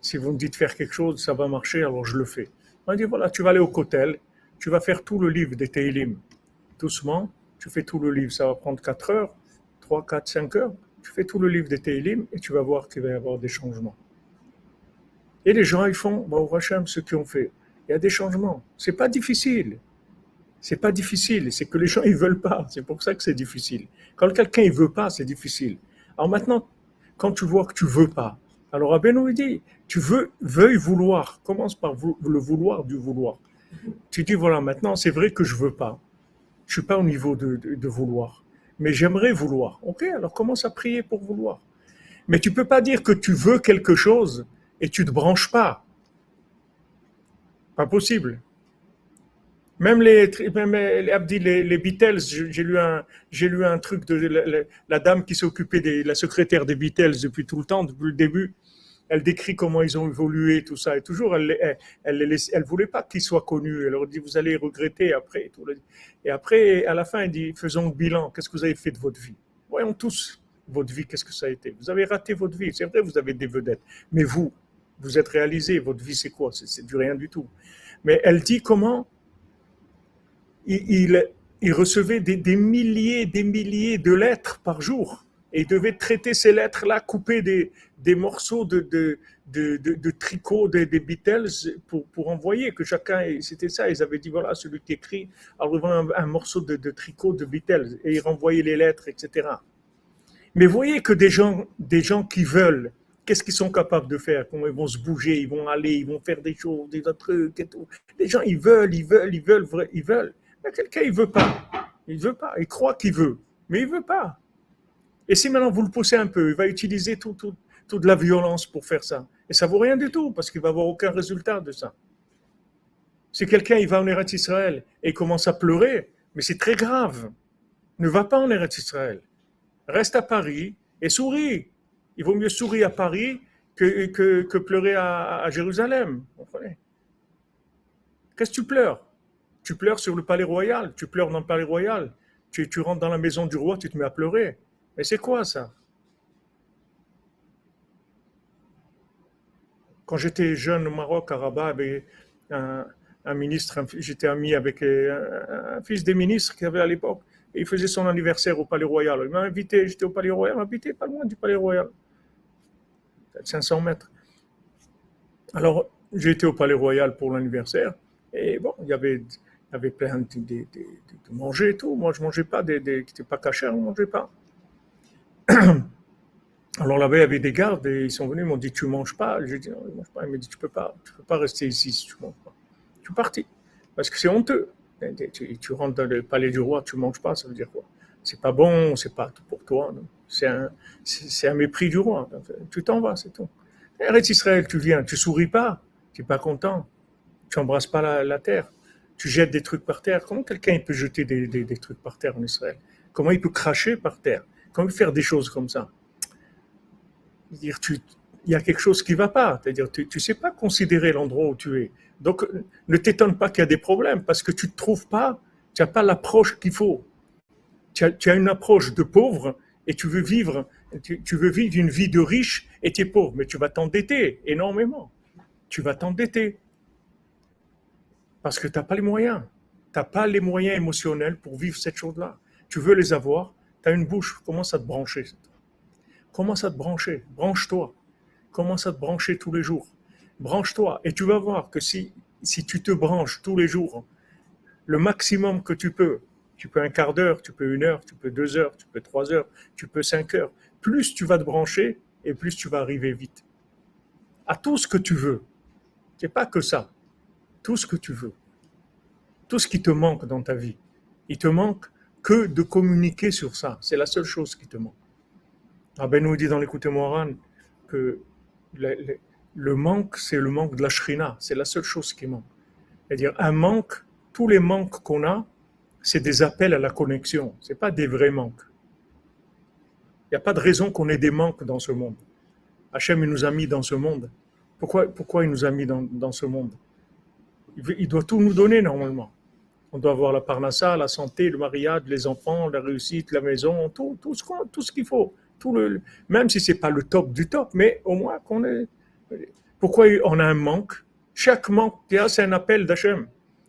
si vous me dites faire quelque chose, ça va marcher, alors je le fais. On dit, voilà, tu vas aller au cotel, tu vas faire tout le livre des Teilim. Doucement, tu fais tout le livre, ça va prendre 4 heures, 3, 4, 5 heures. Tu fais tout le livre des Teilim et tu vas voir qu'il va y avoir des changements. Et les gens, ils font, bon, Hachem, ce qu'ils ont fait. Il y a des changements. C'est pas difficile. C'est pas difficile. C'est que les gens, ils veulent pas. C'est pour ça que c'est difficile. Quand quelqu'un, il veut pas, c'est difficile. Alors maintenant, quand tu vois que tu veux pas, alors Abenou, il dit, tu veux, veuille vouloir. Commence par le vouloir du vouloir. Tu dis, voilà, maintenant, c'est vrai que je veux pas. Je suis pas au niveau de, de vouloir. Mais j'aimerais vouloir. Ok, alors commence à prier pour vouloir. Mais tu peux pas dire que tu veux quelque chose et tu ne te branches pas. Pas possible. Même les, même les, les, les Beatles, j'ai lu un, lu un truc de la, dame qui s'occupait de la secrétaire des Beatles depuis tout le temps, depuis le début. Elle décrit comment ils ont évolué, tout ça. Et toujours, elle, elle, elle, elle voulait pas qu'ils soient connus. Elle leur dit, vous allez regretter après. Et après, à la fin, elle dit, faisons le bilan. Qu'est-ce que vous avez fait de votre vie? Voyons tous votre vie, qu'est-ce que ça a été. Vous avez raté votre vie. C'est vrai, vous avez des vedettes. Mais vous, vous êtes réalisé, votre vie c'est quoi? C'est du rien du tout. Mais elle dit comment il, recevait des, milliers, des milliers de lettres par jour. Et il devait traiter ces lettres-là, couper des, morceaux de, tricot des, Beatles pour, envoyer, que chacun, c'était ça, ils avaient dit, voilà, celui qui écrit, alors un, un morceau de, de tricot de Beatles, et il renvoyait les lettres, etc. Mais voyez que des gens, des gens qui veulent qu'est-ce qu'ils sont capables de faire? Comment ils vont se bouger, ils vont aller, ils vont faire des choses, des trucs et tout. Les gens, ils veulent, ils veulent, ils veulent, ils veulent. Mais quelqu'un, il veut pas. Il veut pas. Il croit qu'il veut, mais il veut pas. Et si maintenant vous le poussez un peu, il va utiliser tout, tout, toute la violence pour faire ça. Et ça vaut rien du tout, parce qu'il va avoir aucun résultat de ça. Si quelqu'un il va en Eretz Israël et commence à pleurer, mais c'est très grave. Ne va pas en Eretz Israël. Reste à Paris et souris. Il vaut mieux sourire à Paris que, pleurer à, Jérusalem. Qu'est-ce que tu pleures? Tu pleures sur le palais royal, tu pleures dans le palais royal, tu, rentres dans la maison du roi, tu te mets à pleurer. Mais c'est quoi ça? Quand j'étais jeune au Maroc, à Rabat, un, ministre, j'étais ami avec un, un, fils des ministres qu'il y avait à l'époque, il faisait son anniversaire au Palais Royal. Il m'a invité, j'étais au Palais Royal, invité pas loin du Palais Royal. 500 mètres. Alors, été au Palais Royal pour l'anniversaire, et bon, il y avait, il y avait plein de, de, manger et tout. Moi, je ne mangeais pas qui n'étaient pas cachés, on ne mangeait pas. Alors là-bas, il y avait des gardes et ils sont venus, ils m'ont dit Tu ne manges pas J'ai dit Non, je ne mange pas. Ils m'ont dit Tu ne peux, peux pas rester ici si tu ne manges pas. Je suis parti. Parce que c'est honteux. Tu, tu, rentres dans le palais du roi, tu manges pas, ça veut dire quoi? C'est pas bon, c'est pas pour toi. C'est un, un mépris du roi. Tu t'en vas, c'est tout. Arrête Israël, tu viens, tu souris pas, tu n'es pas content, tu embrasses pas la, terre, tu jettes des trucs par terre. Comment quelqu'un peut jeter des, des, trucs par terre en Israël? Comment il peut cracher par terre? Comment il peut faire des choses comme ça? Dire, tu, il y a quelque chose qui va pas. C'est-à-dire, tu ne sais pas considérer l'endroit où tu es. Donc, ne t'étonne pas qu'il y a des problèmes parce que tu ne trouves pas, tu n'as pas l'approche qu'il faut. Tu as, tu une approche de pauvre et tu veux vivre, tu, veux vivre une vie de riche et tu es pauvre, mais tu vas t'endetter énormément. Tu vas t'endetter parce que tu n'as pas les moyens. Tu n'as pas les moyens émotionnels pour vivre cette chose-là. Tu veux les avoir, tu as une bouche, commence à te brancher. Commence à te brancher, branche-toi. commence à te brancher tous les jours. Branche-toi et tu vas voir que si, si tu te branches tous les jours, le maximum que tu peux, tu peux un quart d'heure, tu peux une heure, tu peux deux heures, tu peux trois heures, tu peux cinq heures, plus tu vas te brancher et plus tu vas arriver vite. À tout ce que tu veux. C'est pas que ça. Tout ce que tu veux. Tout ce qui te manque dans ta vie. Il te manque que de communiquer sur ça. C'est la seule chose qui te manque. Ben nous dit dans l'écoute Moran que le, manque, c'est le manque de la shrina. C'est la seule chose qui manque. C'est-à-dire, un manque, tous les manques qu'on a, c'est des appels à la connexion. Ce pas des vrais manques. Il n'y a pas de raison qu'on ait des manques dans ce monde. Hachem, il nous a mis dans ce monde. Pourquoi, pourquoi il nous a mis dans, dans ce monde? Il, doit tout nous donner normalement. On doit avoir la parnassa, la santé, le mariage, les enfants, la réussite, la maison, tout, tout ce, tout ce qu'il faut le, même si c'est pas le top du top, mais au moins qu'on est. Pourquoi on a un manque? Chaque manque, c'est un appel d'Hachem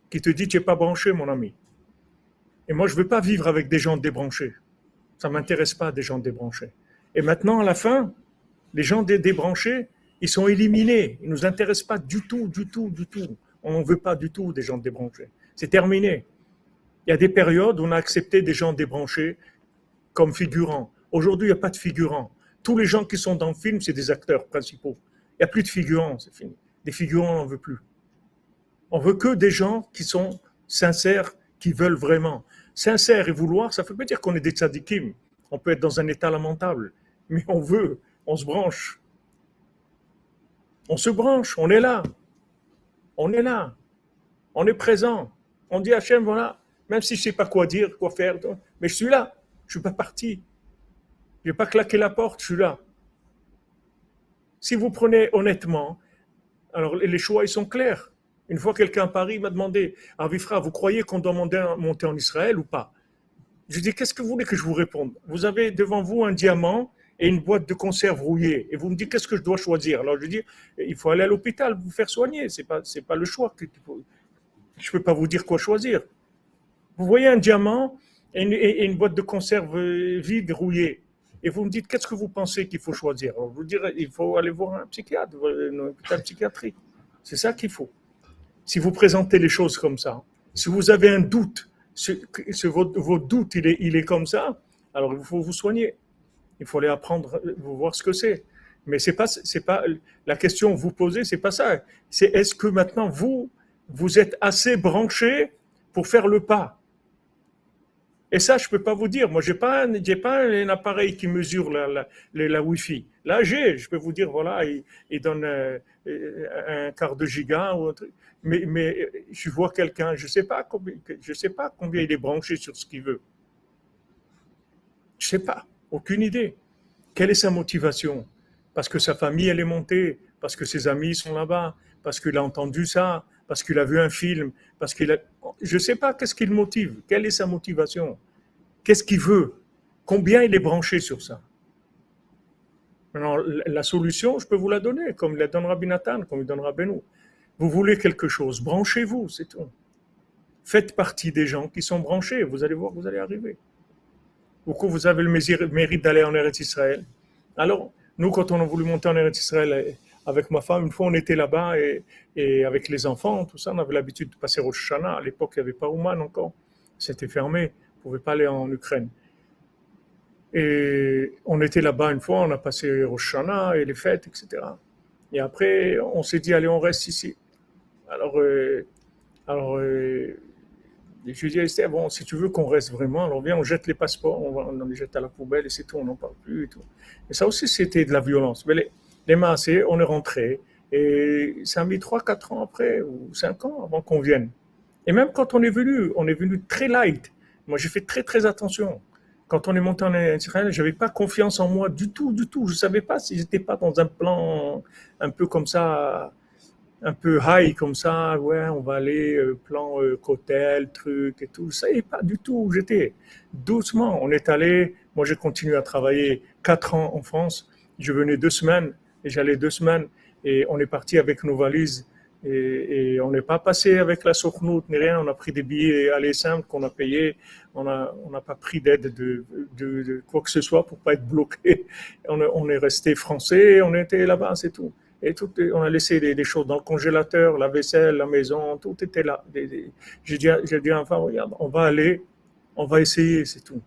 qui te dit tu n'es pas branché, mon ami. Et moi, je veux pas vivre avec des gens débranchés. Ça m'intéresse pas des gens débranchés. Et maintenant, à la fin, les gens débranchés, ils sont éliminés. Ils nous intéressent pas du tout, du tout, du tout. On ne veut pas du tout des gens débranchés. C'est terminé. Il y a des périodes où on a accepté des gens débranchés comme figurants. Aujourd'hui, il n'y a pas de figurants. Tous les gens qui sont dans le film, c'est des acteurs principaux. Il n'y a plus de figurants, c'est fini. Des figurants, on n'en veut plus. On veut que des gens qui sont sincères, qui veulent vraiment. Sincère et vouloir, ça ne veut pas dire qu'on est des tzadikim. On peut être dans un état lamentable, mais on veut, on se branche. On se branche, on est là. On est là. On est présent. On dit à Hachem, voilà, même si je ne sais pas quoi dire, quoi faire, mais je suis là. Je ne suis pas parti. Je n'ai pas claqué la porte, je suis là. Si vous prenez honnêtement, alors les choix, ils sont clairs. Une fois, quelqu'un à Paris m'a demandé, Arvifra, vous croyez qu'on doit monter en Israël ou pas? Je dis, qu'est-ce que vous voulez que je vous réponde? Vous avez devant vous un diamant et une boîte de conserve rouillée. Et vous me dites, qu'est-ce que je dois choisir? Alors je dis, il faut aller à l'hôpital, vous faire soigner. Ce n'est pas, le choix. Que, je ne peux pas vous dire quoi choisir. Vous voyez un diamant et une boîte de conserve vide, rouillée et vous me dites qu'est-ce que vous pensez qu'il faut choisir On vous dirait il faut aller voir un psychiatre, un hôpital psychiatrique. C'est ça qu'il faut. Si vous présentez les choses comme ça, si vous avez un doute, ce, votre, doute il est, il est comme ça, alors il faut vous soigner. Il faut aller apprendre, vous voir ce que c'est. Mais c'est pas, c'est pas la question que vous posez, c'est pas ça. C'est est-ce que maintenant vous, vous êtes assez branché pour faire le pas et ça, je ne peux pas vous dire. Moi, je n'ai pas, pas un appareil qui mesure la, la, Wi-Fi. Là, j'ai, je peux vous dire, voilà, il, donne euh, un quart de giga ou un truc. Mais, mais je vois quelqu'un, je ne sais, sais pas combien il est branché sur ce qu'il veut. Je ne sais pas, aucune idée. Quelle est sa motivation? Parce que sa famille, elle est montée, parce que ses amis sont là-bas, parce qu'il a entendu ça, parce qu'il a vu un film, parce qu'il a... Je ne sais pas qu'est-ce qui le motive, quelle est sa motivation, qu'est-ce qu'il veut, combien il est branché sur ça. la solution, je peux vous la donner, comme la donne Rabbi comme il donnera Benou. Vous voulez quelque chose, branchez-vous, c'est tout. Faites partie des gens qui sont branchés, vous allez voir, vous allez arriver. Pourquoi vous avez le mérite d'aller en Eretz Israël Alors, nous, quand on a voulu monter en Eretz Israël, avec ma femme, une fois on était là-bas et, avec les enfants, tout ça, on avait l'habitude de passer au Shana. À l'époque, il n'y avait pas Ouman encore. C'était fermé. On ne pouvait pas aller en Ukraine. Et on était là-bas une fois, on a passé au Shana et les fêtes, etc. Et après, on s'est dit, allez, on reste ici. Alors, euh, alors euh, je lui ai dit, bon, si tu veux qu'on reste vraiment, alors viens, on jette les passeports, on, les jette à la poubelle et c'est tout, on n'en parle plus et. Et ça aussi, c'était de la violence. Mais les, les massés, on est rentré. Et ça a mis 3-4 ans après, ou 5 ans avant qu'on vienne. Et même quand on est venu, on est venu très light. Moi, j'ai fait très, très attention. Quand on est monté en Israël, je n'avais pas confiance en moi du tout, du tout. Je ne savais pas si j'étais pas dans un plan un peu comme ça, un peu high comme ça. Ouais, on va aller, euh, plan euh, truc et tout. Je ne savais pas du tout où j'étais. Doucement, on est allé. Moi, j'ai continué à travailler 4 ans en France. Je venais deux semaines j'allais deux semaines et on est parti avec nos valises Et, on n'est pas passé avec la sournoute ni rien. On a pris des billets aller simples qu'on a payés. On n'a on pas pris d'aide de, quoi que ce soit pour pas être bloqué. On, est resté français. On était là-bas, c'est tout. Et tout, on a laissé des, choses dans le congélateur, la vaisselle, la maison, tout était là. J'ai dit, j'ai dit à l'enfant, regarde, on va aller, on va essayer, c'est tout.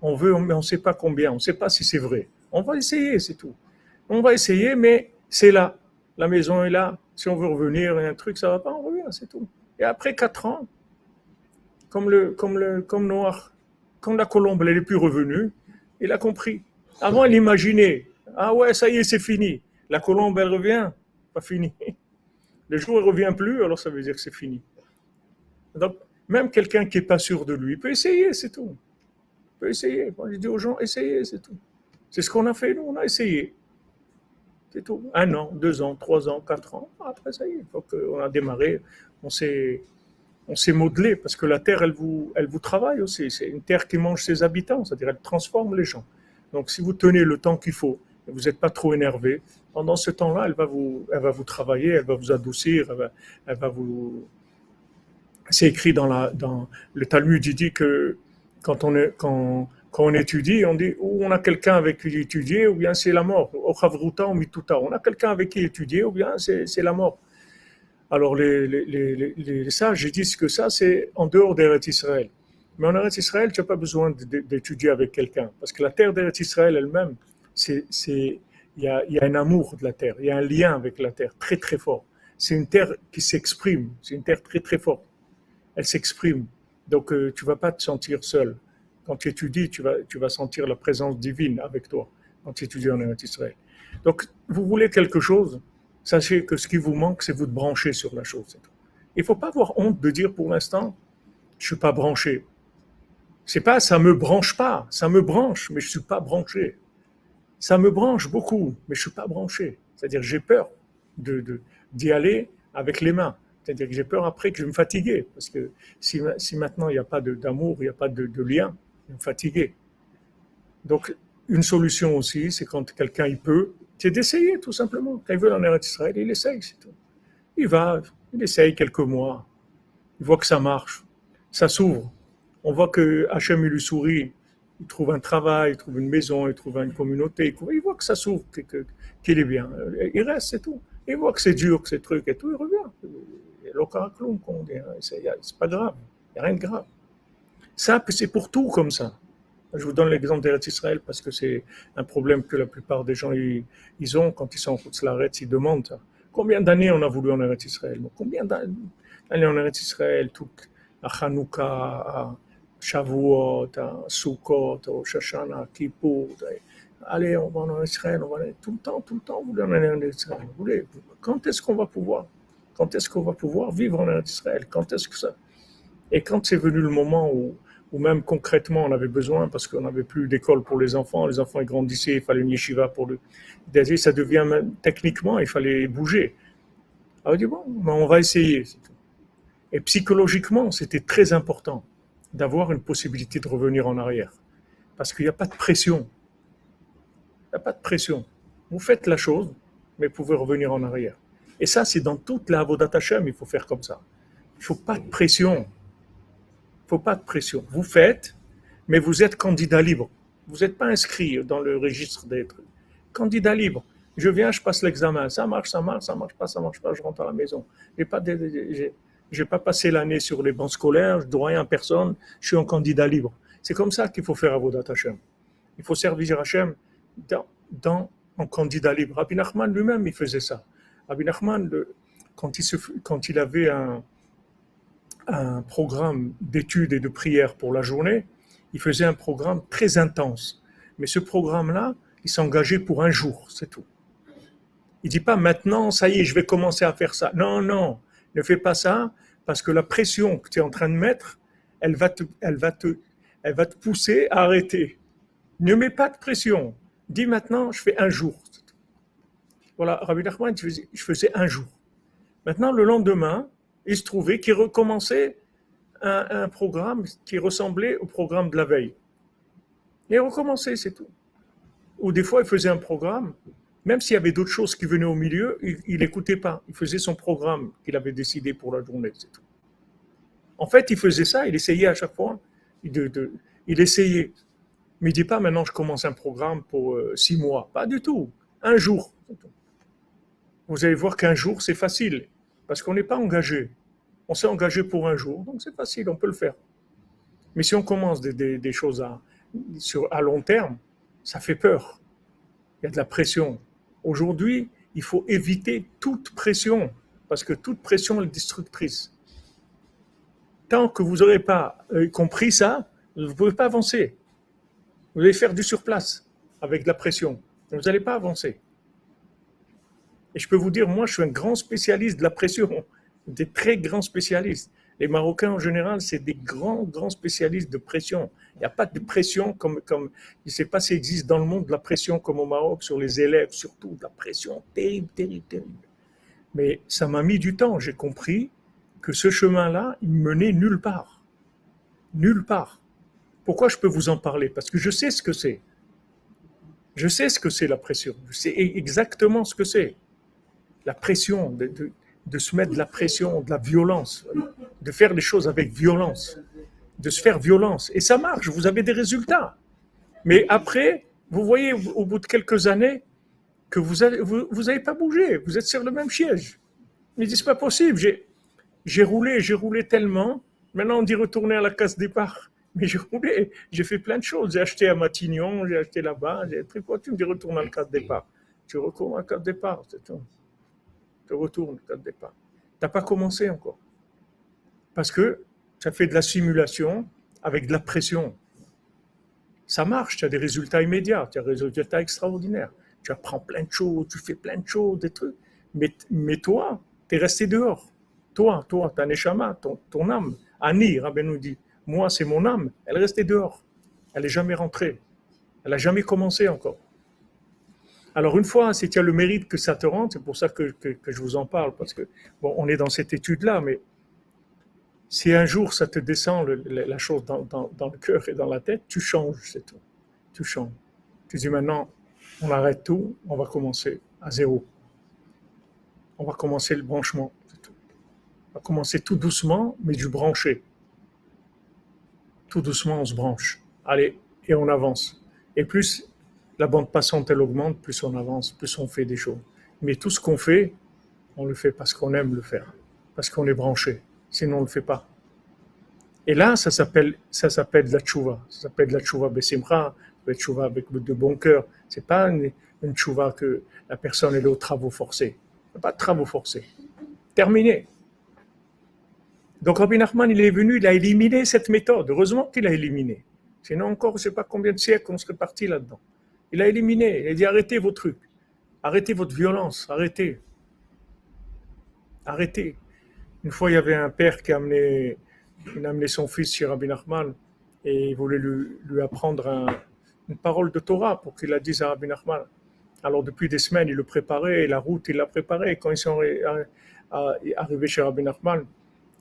On veut, mais on ne sait pas combien, on ne sait pas si c'est vrai. On va essayer, c'est tout. On va essayer, mais c'est là. La maison est là. Si on veut revenir, un truc, ça va pas, on revient, c'est tout. Et après quatre ans, comme le, comme comme la colombe, elle n'est plus revenue, il a compris. Avant, il imaginait, ah ouais, ça y est, c'est fini. La colombe, elle revient, pas fini. Le jour, elle revient plus, alors ça veut dire que c'est fini. Donc, même quelqu'un qui n'est pas sûr de lui peut essayer, c'est tout. Peut essayer. Moi, je dis aux gens, essayez, c'est tout. C'est ce qu'on a fait, nous, on a essayé. C'est tout. Un an, deux ans, trois ans, quatre ans. Après, ça y est, on a démarré, on s'est, modelé, parce que la terre, elle vous, elle vous travaille aussi. C'est une terre qui mange ses habitants, c'est-à-dire elle transforme les gens. Donc, si vous tenez le temps qu'il faut, vous n'êtes pas trop énervé, pendant ce temps-là, elle va vous, elle va vous travailler, elle va vous adoucir, elle va, vous. C'est écrit dans, la, dans le Talmud, il dit que quand on, est, quand, quand on étudie, on dit ou on a quelqu'un avec qui étudier, ou bien c'est la mort. On a quelqu'un avec qui étudier, ou bien c'est la mort. Alors les, les, les, sages disent que ça, c'est en dehors d'Eretz Israël. Mais en Eretz Israël, tu n'as pas besoin d'étudier avec quelqu'un, parce que la terre d'Eretz Israël elle-même, c'est il y, a, y a un amour de la terre, il y a un lien avec la terre très très fort. C'est une terre qui s'exprime, c'est une terre très très forte. Elle s'exprime. Donc euh, tu vas pas te sentir seul. Quand tu étudies, tu vas, sentir la présence divine avec toi quand tu étudies en Israël. Donc vous voulez quelque chose, sachez que ce qui vous manque, c'est vous de brancher sur la chose. Il faut pas avoir honte de dire pour l'instant, je suis pas branché. C'est pas ça me branche pas, ça me branche, mais je suis pas branché ça me branche beaucoup, mais je suis pas branché. C'est-à-dire j'ai peur d'y aller avec les mains. C'est-à-dire que j'ai peur après que je vais me fatiguer. Parce que si maintenant il n'y a pas d'amour, il n'y a pas de, lien, fatiguer. Donc, une solution aussi, c'est quand quelqu'un il peut, c'est d'essayer tout simplement. Quand il veut en Eretz Israël, il essaye, c'est tout. Il va, il essaye quelques mois, il voit que ça marche, ça s'ouvre. On voit que Hachem il lui sourit, il trouve un travail, il trouve une maison, il trouve une communauté, il voit que ça s'ouvre, qu'il est bien. Il reste, c'est tout. Il voit que c'est dur, que c'est truc et tout, il revient. L'ocaraclum, qu'on dit, hein. c'est pas grave, il n'y a rien de grave. Ça, c'est pour tout comme ça. Je vous donne l'exemple d'Eretz Israël parce que c'est un problème que la plupart des gens ils, ont quand ils sont en Route ils demandent Combien d'années on a voulu en Eretz Israël? Combien d'années en Eretz Israël Toute la Hanouka, Shavuot, Sukkot, Shoshana, Kippour. Allez, on va en Israël, on va aller tout le temps, tout le temps, vous voulez en Israël. Vous voulez, quand est-ce qu'on va pouvoir? Quand est-ce qu'on va pouvoir vivre en Israël? Quand est-ce que ça? Et quand c'est venu le moment où, où même concrètement on avait besoin, parce qu'on n'avait plus d'école pour les enfants, les enfants ils grandissaient, il fallait une yeshiva pour le. Ça devient techniquement, il fallait bouger. Alors on dit bon, ben, on va essayer. Et psychologiquement, c'était très important d'avoir une possibilité de revenir en arrière. Parce qu'il n'y a pas de pression. Il n'y a pas de pression. Vous faites la chose, mais vous pouvez revenir en arrière. Et ça, c'est dans toute la Hashem, il faut faire comme ça. Il ne faut pas de pression. Faut pas de pression. Vous faites, mais vous êtes candidat libre. Vous n'êtes pas inscrit dans le registre d'être candidat libre. Je viens, je passe l'examen. Ça marche, ça marche, ça marche pas, ça marche pas, je rentre à la maison. J'ai pas je n'ai pas passé l'année sur les bancs scolaires, je dois rien à personne, je suis un candidat libre. C'est comme ça qu'il faut faire Avodat Hashem. Il faut servir Hashem dans, dans un candidat libre. Rabbi Nachman lui-même, il faisait ça. Rabbi Nachman, quand, il quand il avait un, un programme d'études et de prières pour la journée, il faisait un programme très intense. Mais ce programme-là, il s'engageait pour un jour, c'est tout. Il dit pas maintenant, ça y est, je vais commencer à faire ça. Non, non. Ne fais pas ça parce que la pression que tu es en train de mettre, elle va te, elle va te, elle va te pousser à arrêter. Ne mets pas de pression. Dis maintenant, je fais un jour. Voilà, Rabbi Nachman, je faisais un jour. Maintenant, le lendemain, il se trouvait qu'il recommençait un, programme qui ressemblait au programme de la veille. Il recommençait, c'est tout. Ou des fois, il faisait un programme, Même s'il y avait d'autres choses qui venaient au milieu, il n'écoutait pas. Il faisait son programme qu'il avait décidé pour la journée, c'est tout. En fait, il faisait ça, il essayait à chaque fois. Il essayait. Mais il dit pas maintenant je commence un programme pour euh, six mois. Pas du tout. Un jour. Vous allez voir qu'un jour, c'est facile. Parce qu'on n'est pas engagé. On s'est engagé pour un jour, donc c'est facile, on peut le faire. Mais si on commence des, choses à, à long terme, ça fait peur. Il y a de la pression. Aujourd'hui, il faut éviter toute pression, parce que toute pression est destructrice. Tant que vous n'aurez pas euh, compris ça, vous ne pouvez pas avancer. Vous allez faire du surplace avec de la pression. Vous n'allez pas avancer. Et je peux vous dire, moi, je suis un grand spécialiste de la pression, des très grands spécialistes. Les Marocains, en général, c'est des grands, grands spécialistes de pression. Il n'y a pas de pression comme, comme, je ne sais pas s'il existe dans le monde de la pression comme au Maroc sur les élèves, surtout de la pression terrible, terrible, terrible. Mais ça m'a mis du temps. J'ai compris que ce chemin-là, il menait nulle part. Nulle part. Pourquoi je peux vous en parler? Parce que je sais ce que c'est. Je sais ce que c'est la pression. Je sais exactement ce que c'est. La pression, de, de, de se mettre de la pression, de la violence, de faire les choses avec violence, de se faire violence. Et ça marche, vous avez des résultats. Mais après, vous voyez au bout de quelques années que vous n'avez vous, pas bougé, vous êtes sur le même siège. Mais c'est pas possible, j'ai roulé, j'ai roulé tellement, maintenant on dit retourner à la case départ. Mais j'ai roulé, j'ai fait plein de choses. J'ai acheté à Matignon, j'ai acheté là-bas, j'ai pris quoi Tu me dis retourne à la case départ. Tu retournes à la case départ, c'est tout. Tu retournes à la case départ. Tu n'as pas commencé encore. Parce que ça fait de la simulation avec de la pression. Ça marche, tu as des résultats immédiats, tu as des résultats extraordinaires. Tu apprends plein de choses, tu fais plein de choses, des trucs. Mais, mais toi, tu es resté dehors. Toi, toi, ta neshama, ton, ton âme. Annie, Rabbi nous dit, moi, c'est mon âme, elle est restée dehors. Elle n'est jamais rentrée. Elle n'a jamais commencé encore. Alors une fois, si tu as le mérite que ça te rentre, c'est pour ça que, que, je vous en parle, parce que, bon, on est dans cette étude-là, mais si un jour ça te descend la chose dans, le cœur et dans la tête, tu changes, c'est tout. Tu changes. Tu dis maintenant, on arrête tout, on va commencer à zéro. On va commencer le branchement. Tout. On va commencer tout doucement, mais du brancher. Tout doucement, on se branche. Allez, et on avance. Et plus la bande passante, elle augmente, plus on avance, plus on fait des choses. Mais tout ce qu'on fait, on le fait parce qu'on aime le faire, parce qu'on est branché sinon on ne le fait pas. Et là, ça s'appelle, ça s'appelle la tchouva. Ça s'appelle la tchouva besimra, la tchouva avec de bon cœur. C'est pas une, une tchouva que la personne est aux travaux forcés. Pas de travaux forcés. Terminé. Donc Rabbi Nachman, il est venu, il a éliminé cette méthode. Heureusement qu'il a éliminé. Sinon encore, je ne sais pas combien de siècles on serait parti là-dedans. Il a éliminé. Il a dit arrêtez vos trucs. Arrêtez votre violence. Arrêtez. Arrêtez. Une fois, il y avait un père qui a amené, son fils chez Rabbi Nachman et il voulait lui, apprendre une parole de Torah pour qu'il la dise à Rabbi Nachman. Alors, depuis des semaines, il le préparait, la route, il l'a préparée. Quand ils sont arrivés chez Rabbi Nachman,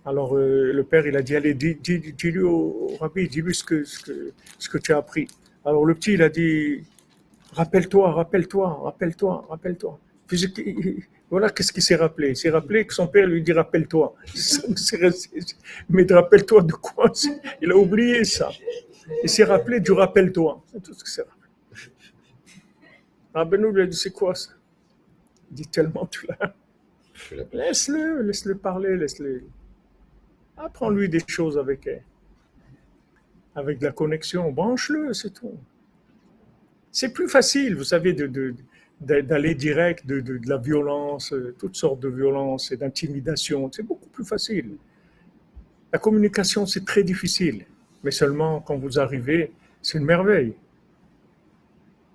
alors euh, le père, il a dit Allez, dis-lui au, Rabbi, dis-lui ce que, ce, que, ce que tu as appris. Alors, le petit, il a dit Rappelle-toi, rappelle-toi, rappelle-toi, rappelle-toi. Voilà qu'est-ce qu'il s'est rappelé? Il s'est rappelé que son père lui dit rappelle-toi. Mais rappelle-toi de quoi? Il a oublié ça. Il s'est rappelé du rappelle-toi. C'est tout ce qu'il s'est rappelé. Rabbeinu lui a dit c'est quoi ça? Il dit tellement tu l'as. Laisse-le, laisse-le parler, laisse-le. Apprends-lui des choses avec. Avec la connexion, branche-le, c'est tout. C'est plus facile, vous savez, d'aller direct de, de, la violence, euh, toutes sortes de violences et d'intimidation. C'est beaucoup plus facile. La communication, c'est très difficile, mais seulement quand vous arrivez, c'est une merveille.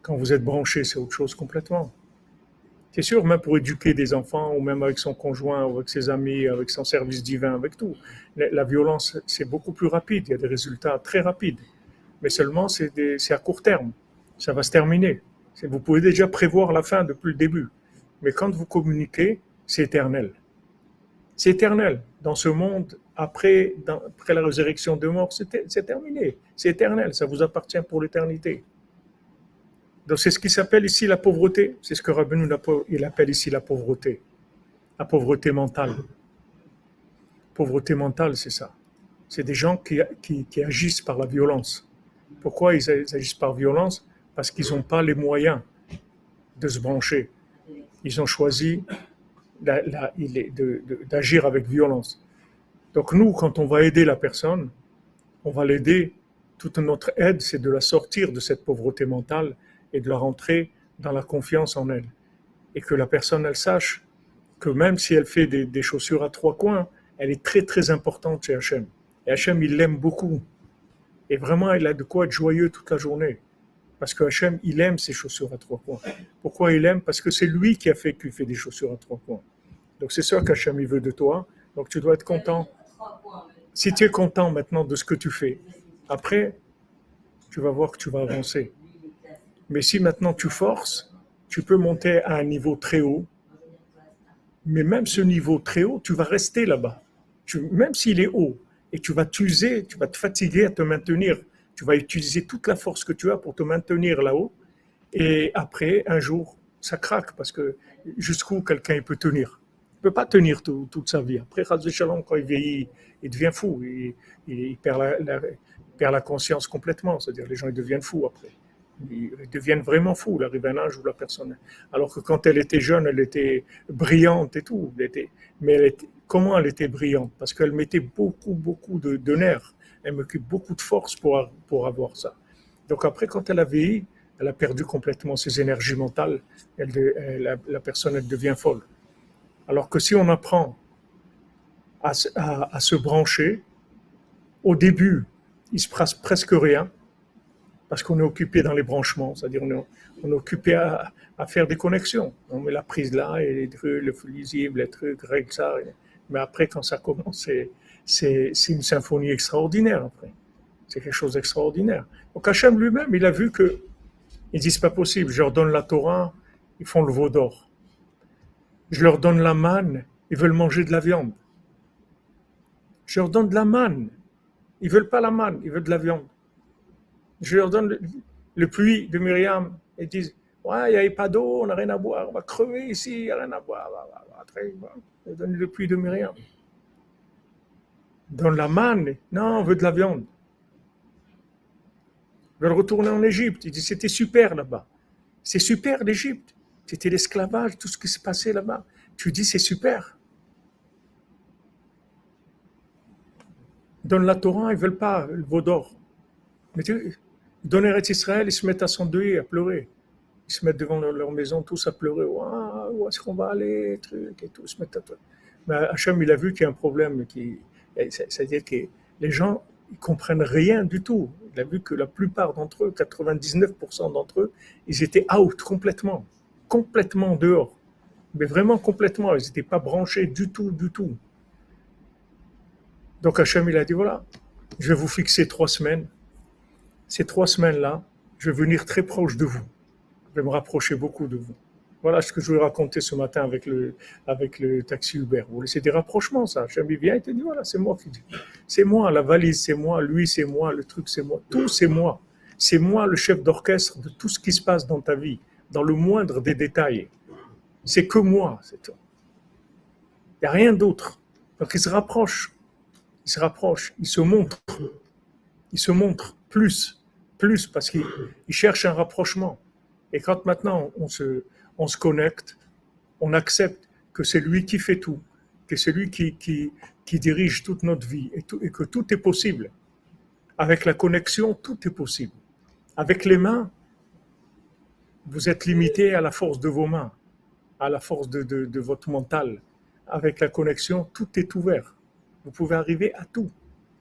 Quand vous êtes branché, c'est autre chose complètement. C'est sûr, même pour éduquer des enfants, ou même avec son conjoint, ou avec ses amis, avec son service divin, avec tout, la violence, c'est beaucoup plus rapide. Il y a des résultats très rapides. Mais seulement, c'est à court terme. Ça va se terminer. Vous pouvez déjà prévoir la fin depuis le début. Mais quand vous communiquez, c'est éternel. C'est éternel. Dans ce monde, après, la résurrection de mort, c'est terminé. C'est éternel. Ça vous appartient pour l'éternité. Donc c'est ce qui s'appelle ici la pauvreté. C'est ce que Rabbeinu il appelle ici la pauvreté. La pauvreté mentale. Pauvreté mentale, c'est ça. C'est des gens qui, qui, agissent par la violence. Pourquoi ils agissent par violence? Parce qu'ils n'ont pas les moyens de se brancher. Ils ont choisi d'agir avec violence. Donc nous, quand on va aider la personne, on va l'aider. Toute notre aide, c'est de la sortir de cette pauvreté mentale et de la rentrer dans la confiance en elle. Et que la personne, elle sache que même si elle fait des, chaussures à trois coins, elle est très très importante chez Hachem. Et Hachem, il l'aime beaucoup. Et vraiment, il a de quoi être joyeux toute la journée. Parce que Hachem, il aime ses chaussures à trois coins. Pourquoi il aime? Parce que c'est lui qui a fait qu'il fait des chaussures à trois coins. Donc c'est ça qu'Hachem, il veut de toi. Donc tu dois être content si tu es content maintenant de ce que tu fais, après, tu vas voir que tu vas avancer. Mais si maintenant tu forces, tu peux monter à un niveau très haut. Mais même ce niveau très haut, tu vas rester là-bas. même s'il est haut, et tu vas t'user, tu vas te fatiguer à te maintenir. Tu vas utiliser toute la force que tu as pour te maintenir là-haut. Et après, un jour, ça craque parce que jusqu'où quelqu'un peut tenir ne peut pas tenir toute sa vie. Après, quand il vieillit, il devient fou. Il, perd, la, conscience complètement. C'est-à-dire, les gens ils deviennent fous après. Ils, deviennent vraiment fous. Il arrive un âge où la personne. Alors que quand elle était jeune, elle était brillante et tout. mais elle était, comment elle était brillante? Parce qu'elle mettait beaucoup, beaucoup de nerfs. Elle m'occupe beaucoup de force pour, pour avoir ça. Donc après, quand elle a vieilli, elle a perdu complètement ses énergies mentales. Elle, la personne, elle devient folle. Alors que si on apprend à, se brancher, au début, il se passe presque rien, parce qu'on est occupé dans les branchements, c'est-à-dire on est, occupé à, faire des connexions. On met la prise là, et les trucs, le fusible, les trucs, règle ça. Mais après, quand ça commence, c'est une symphonie extraordinaire après. C'est quelque chose d'extraordinaire. Donc Hachem lui-même, il a vu que, il dit, c'est pas possible, je leur donne la Torah, ils font le veau d'or. Je leur donne la manne, ils veulent manger de la viande. Je leur donne de la manne, ils veulent pas la manne, ils veulent de la viande. Je leur donne le, puits de Myriam, ils disent Ouais, il n'y a pas d'eau, on n'a rien à boire, on va crever ici, il n'y a rien à boire. Je donne le puits de Myriam. Donne la manne, non, on veut de la viande. Ils veulent retourner en Égypte. Ils disent C'était super là-bas. C'est super l'Égypte. C'était l'esclavage, tout ce qui se passait là-bas. Tu dis, c'est super. Donne la Torah, ils ne veulent pas le veau d'or. Mais tu à Israël, ils se mettent à s'endeuiller, à pleurer. Ils se mettent devant leur, maison, tous à pleurer. où est-ce qu'on va aller à Mais Hachem, il a vu qu'il y a un problème. Qui, c'est-à-dire que les gens ils comprennent rien du tout. Il a vu que la plupart d'entre eux, 99% d'entre eux, ils étaient out complètement complètement dehors. Mais vraiment complètement. Ils n'étaient pas branchés du tout, du tout. Donc Hachem, il a dit, voilà, je vais vous fixer trois semaines. Ces trois semaines-là, je vais venir très proche de vous. Je vais me rapprocher beaucoup de vous. Voilà ce que je voulais raconter ce matin avec le, avec le taxi Uber. Vous c'est des rapprochements, ça. Hachem, il vient et te dit, voilà, c'est moi qui dis. C'est moi, la valise, c'est moi, lui, c'est moi, le truc, c'est moi. Tout, c'est moi. C'est moi le chef d'orchestre de tout ce qui se passe dans ta vie dans le moindre des détails. C'est que moi, c'est tout. Il n'y a rien d'autre. Donc il se rapproche, il se rapproche, il se montre, il se montre plus, plus, parce qu'il cherche un rapprochement. Et quand maintenant on se, on se connecte, on accepte que c'est lui qui fait tout, que c'est lui qui, dirige toute notre vie et, que tout est possible. Avec la connexion, tout est possible. Avec les mains, vous êtes limité à la force de vos mains, à la force de, votre mental. Avec la connexion, tout est ouvert. Vous pouvez arriver à tout.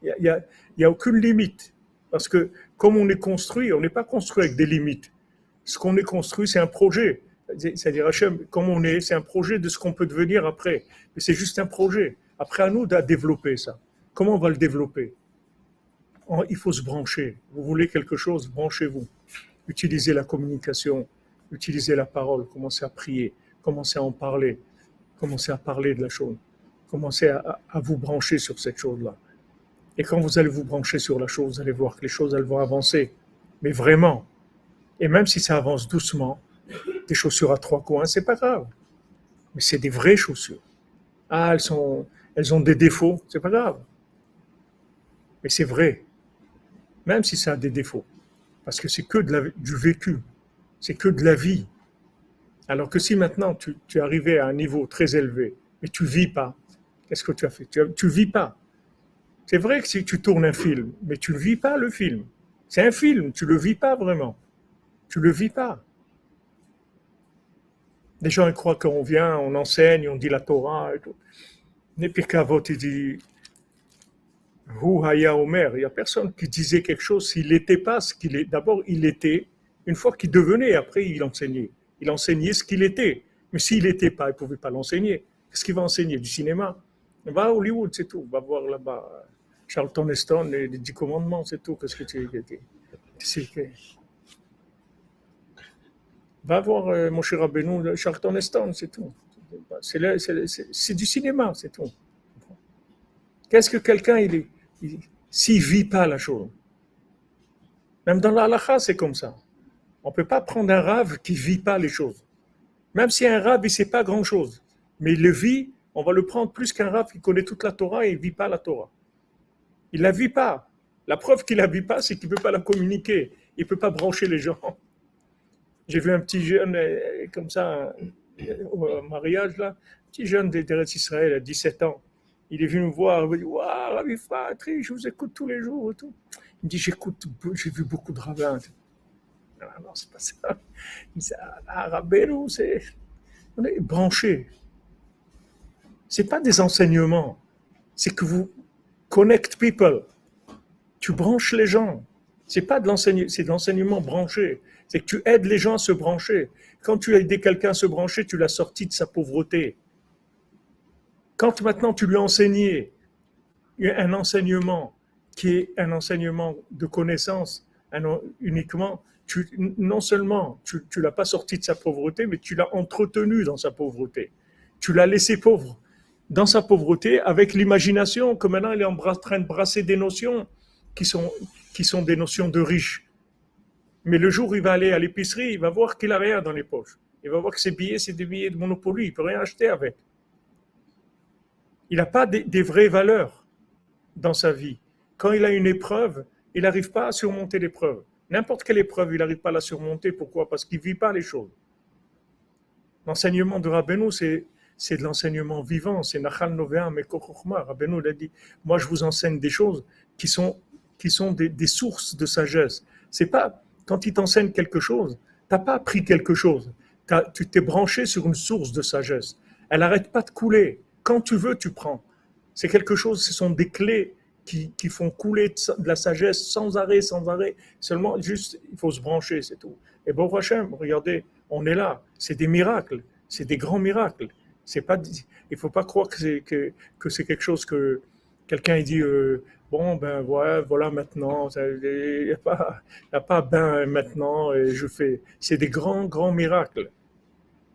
Il n'y a, aucune limite. Parce que comme on est construit, on n'est pas construit avec des limites. Ce qu'on est construit, c'est un projet. C'est-à-dire, comme on est, c'est un projet de ce qu'on peut devenir après. Mais c'est juste un projet. Après, à nous de développer ça. Comment on va le développer? Il faut se brancher. Vous voulez quelque chose, branchez-vous utilisez la communication, utilisez la parole, commencez à prier, commencez à en parler, commencez à parler de la chose, commencez à, vous brancher sur cette chose-là. Et quand vous allez vous brancher sur la chose, vous allez voir que les choses, elles vont avancer. Mais vraiment, Et même si ça avance doucement, chaussures à trois coins, c'est pas grave. Mais c'est des vraies chaussures. Ah, elles, sont, elles ont des défauts, c'est pas grave. Mais c'est vrai. Même si ça a des défauts. Parce que c'est que de la, du vécu. C'est que de la vie. Alors que si maintenant tu, tu, es arrivé à un niveau très élevé, mais tu vis pas, qu'est-ce que tu as fait? Tu vis pas. C'est vrai que si tu tournes un film, mais tu ne vis pas le film. C'est un film, tu ne le vis pas vraiment. Tu ne le vis pas. Les gens ils croient qu'on vient, on enseigne, on dit la Torah et tout. Mais Pirkavot, il dit Hu Haya Omer. Il n'y a personne qui disait quelque chose s'il n'était pas ce qu'il est. D'abord, il était. Une fois qu'il devenait, après, il enseignait. Il enseignait ce qu'il était. Mais s'il n'était pas, il ne pouvait pas l'enseigner. Qu'est-ce qu'il va enseigner? Du cinéma Va à Hollywood, c'est tout. Va voir là-bas Charlton Heston et les Dix Commandements, c'est tout. Qu'est-ce que tu Va voir euh, mon cher Rabbeinu, Charlton Heston, c'est tout. C'est du cinéma, c'est tout. Qu'est-ce que quelqu'un, il s'il vit pas la chose? Même dans l'Alaha, c'est comme ça. On ne peut pas prendre un rave qui vit pas les choses. Même si un rave, il sait pas grand-chose, mais il le vit, on va le prendre plus qu'un rave qui connaît toute la Torah et il vit pas la Torah. Il la vit pas. La preuve qu'il la vit pas, c'est qu'il peut pas la communiquer. Il peut pas brancher les gens. J'ai vu un petit jeune euh, comme ça au mariage là, petit jeune d'Eretz Israël à 17 ans. Il est venu me voir, il me dit Waouh, Rabbi Fatri, je vous écoute tous les jours. tout. Il me dit J'écoute, j'ai vu beaucoup de rabbins. Non, non, c'est pas ça. Il dit Ah, Rabbeinu, c'est. On est branché. C'est pas des enseignements, c'est que vous connect people. Tu branches les gens. C'est pas de l'enseignement, c'est de l'enseignement branché. C'est que tu aides les gens à se brancher. Quand tu as aidé quelqu'un à se brancher, tu l'as sorti de sa pauvreté. Quand maintenant tu lui as enseigné un enseignement qui est un enseignement de connaissance uniquement, tu, non seulement tu ne l'as pas sorti de sa pauvreté, mais tu l'as entretenu dans sa pauvreté. Tu l'as laissé pauvre dans sa pauvreté avec l'imagination que maintenant il est en train de brasser des notions qui sont, qui sont des notions de riches. Mais le jour où il va aller à l'épicerie, il va voir qu'il n'a rien dans les poches. Il va voir que ses billets, c'est des billets de Monopoly. Il ne peut rien acheter avec. Il n'a pas des, vraies valeurs dans sa vie. Quand il a une épreuve, il n'arrive pas à surmonter l'épreuve. N'importe quelle épreuve, il n'arrive pas à la surmonter. Pourquoi? Parce qu'il ne vit pas les choses. L'enseignement de Rabbeinu, c'est, de l'enseignement vivant. C'est Nachal Noveam et Kochochma. Rabbeinu il a dit Moi, je vous enseigne des choses qui sont, qui sont des, sources de sagesse. C'est pas quand il t'enseigne quelque chose, tu n'as pas appris quelque chose. Tu t'es branché sur une source de sagesse. Elle n'arrête pas de couler. Quand tu veux, tu prends. C'est quelque chose, ce sont des clés qui, qui, font couler de la sagesse sans arrêt, sans arrêt. Seulement, juste, il faut se brancher, c'est tout. Et bon, Hachem, regardez, on est là. C'est des miracles. C'est des grands miracles. C'est pas, il faut pas croire que c'est que, que c'est quelque chose que quelqu'un dit euh, bon, ben voilà, maintenant, il n'y a, pas, pas ben maintenant, et je fais. C'est des grands, grands miracles.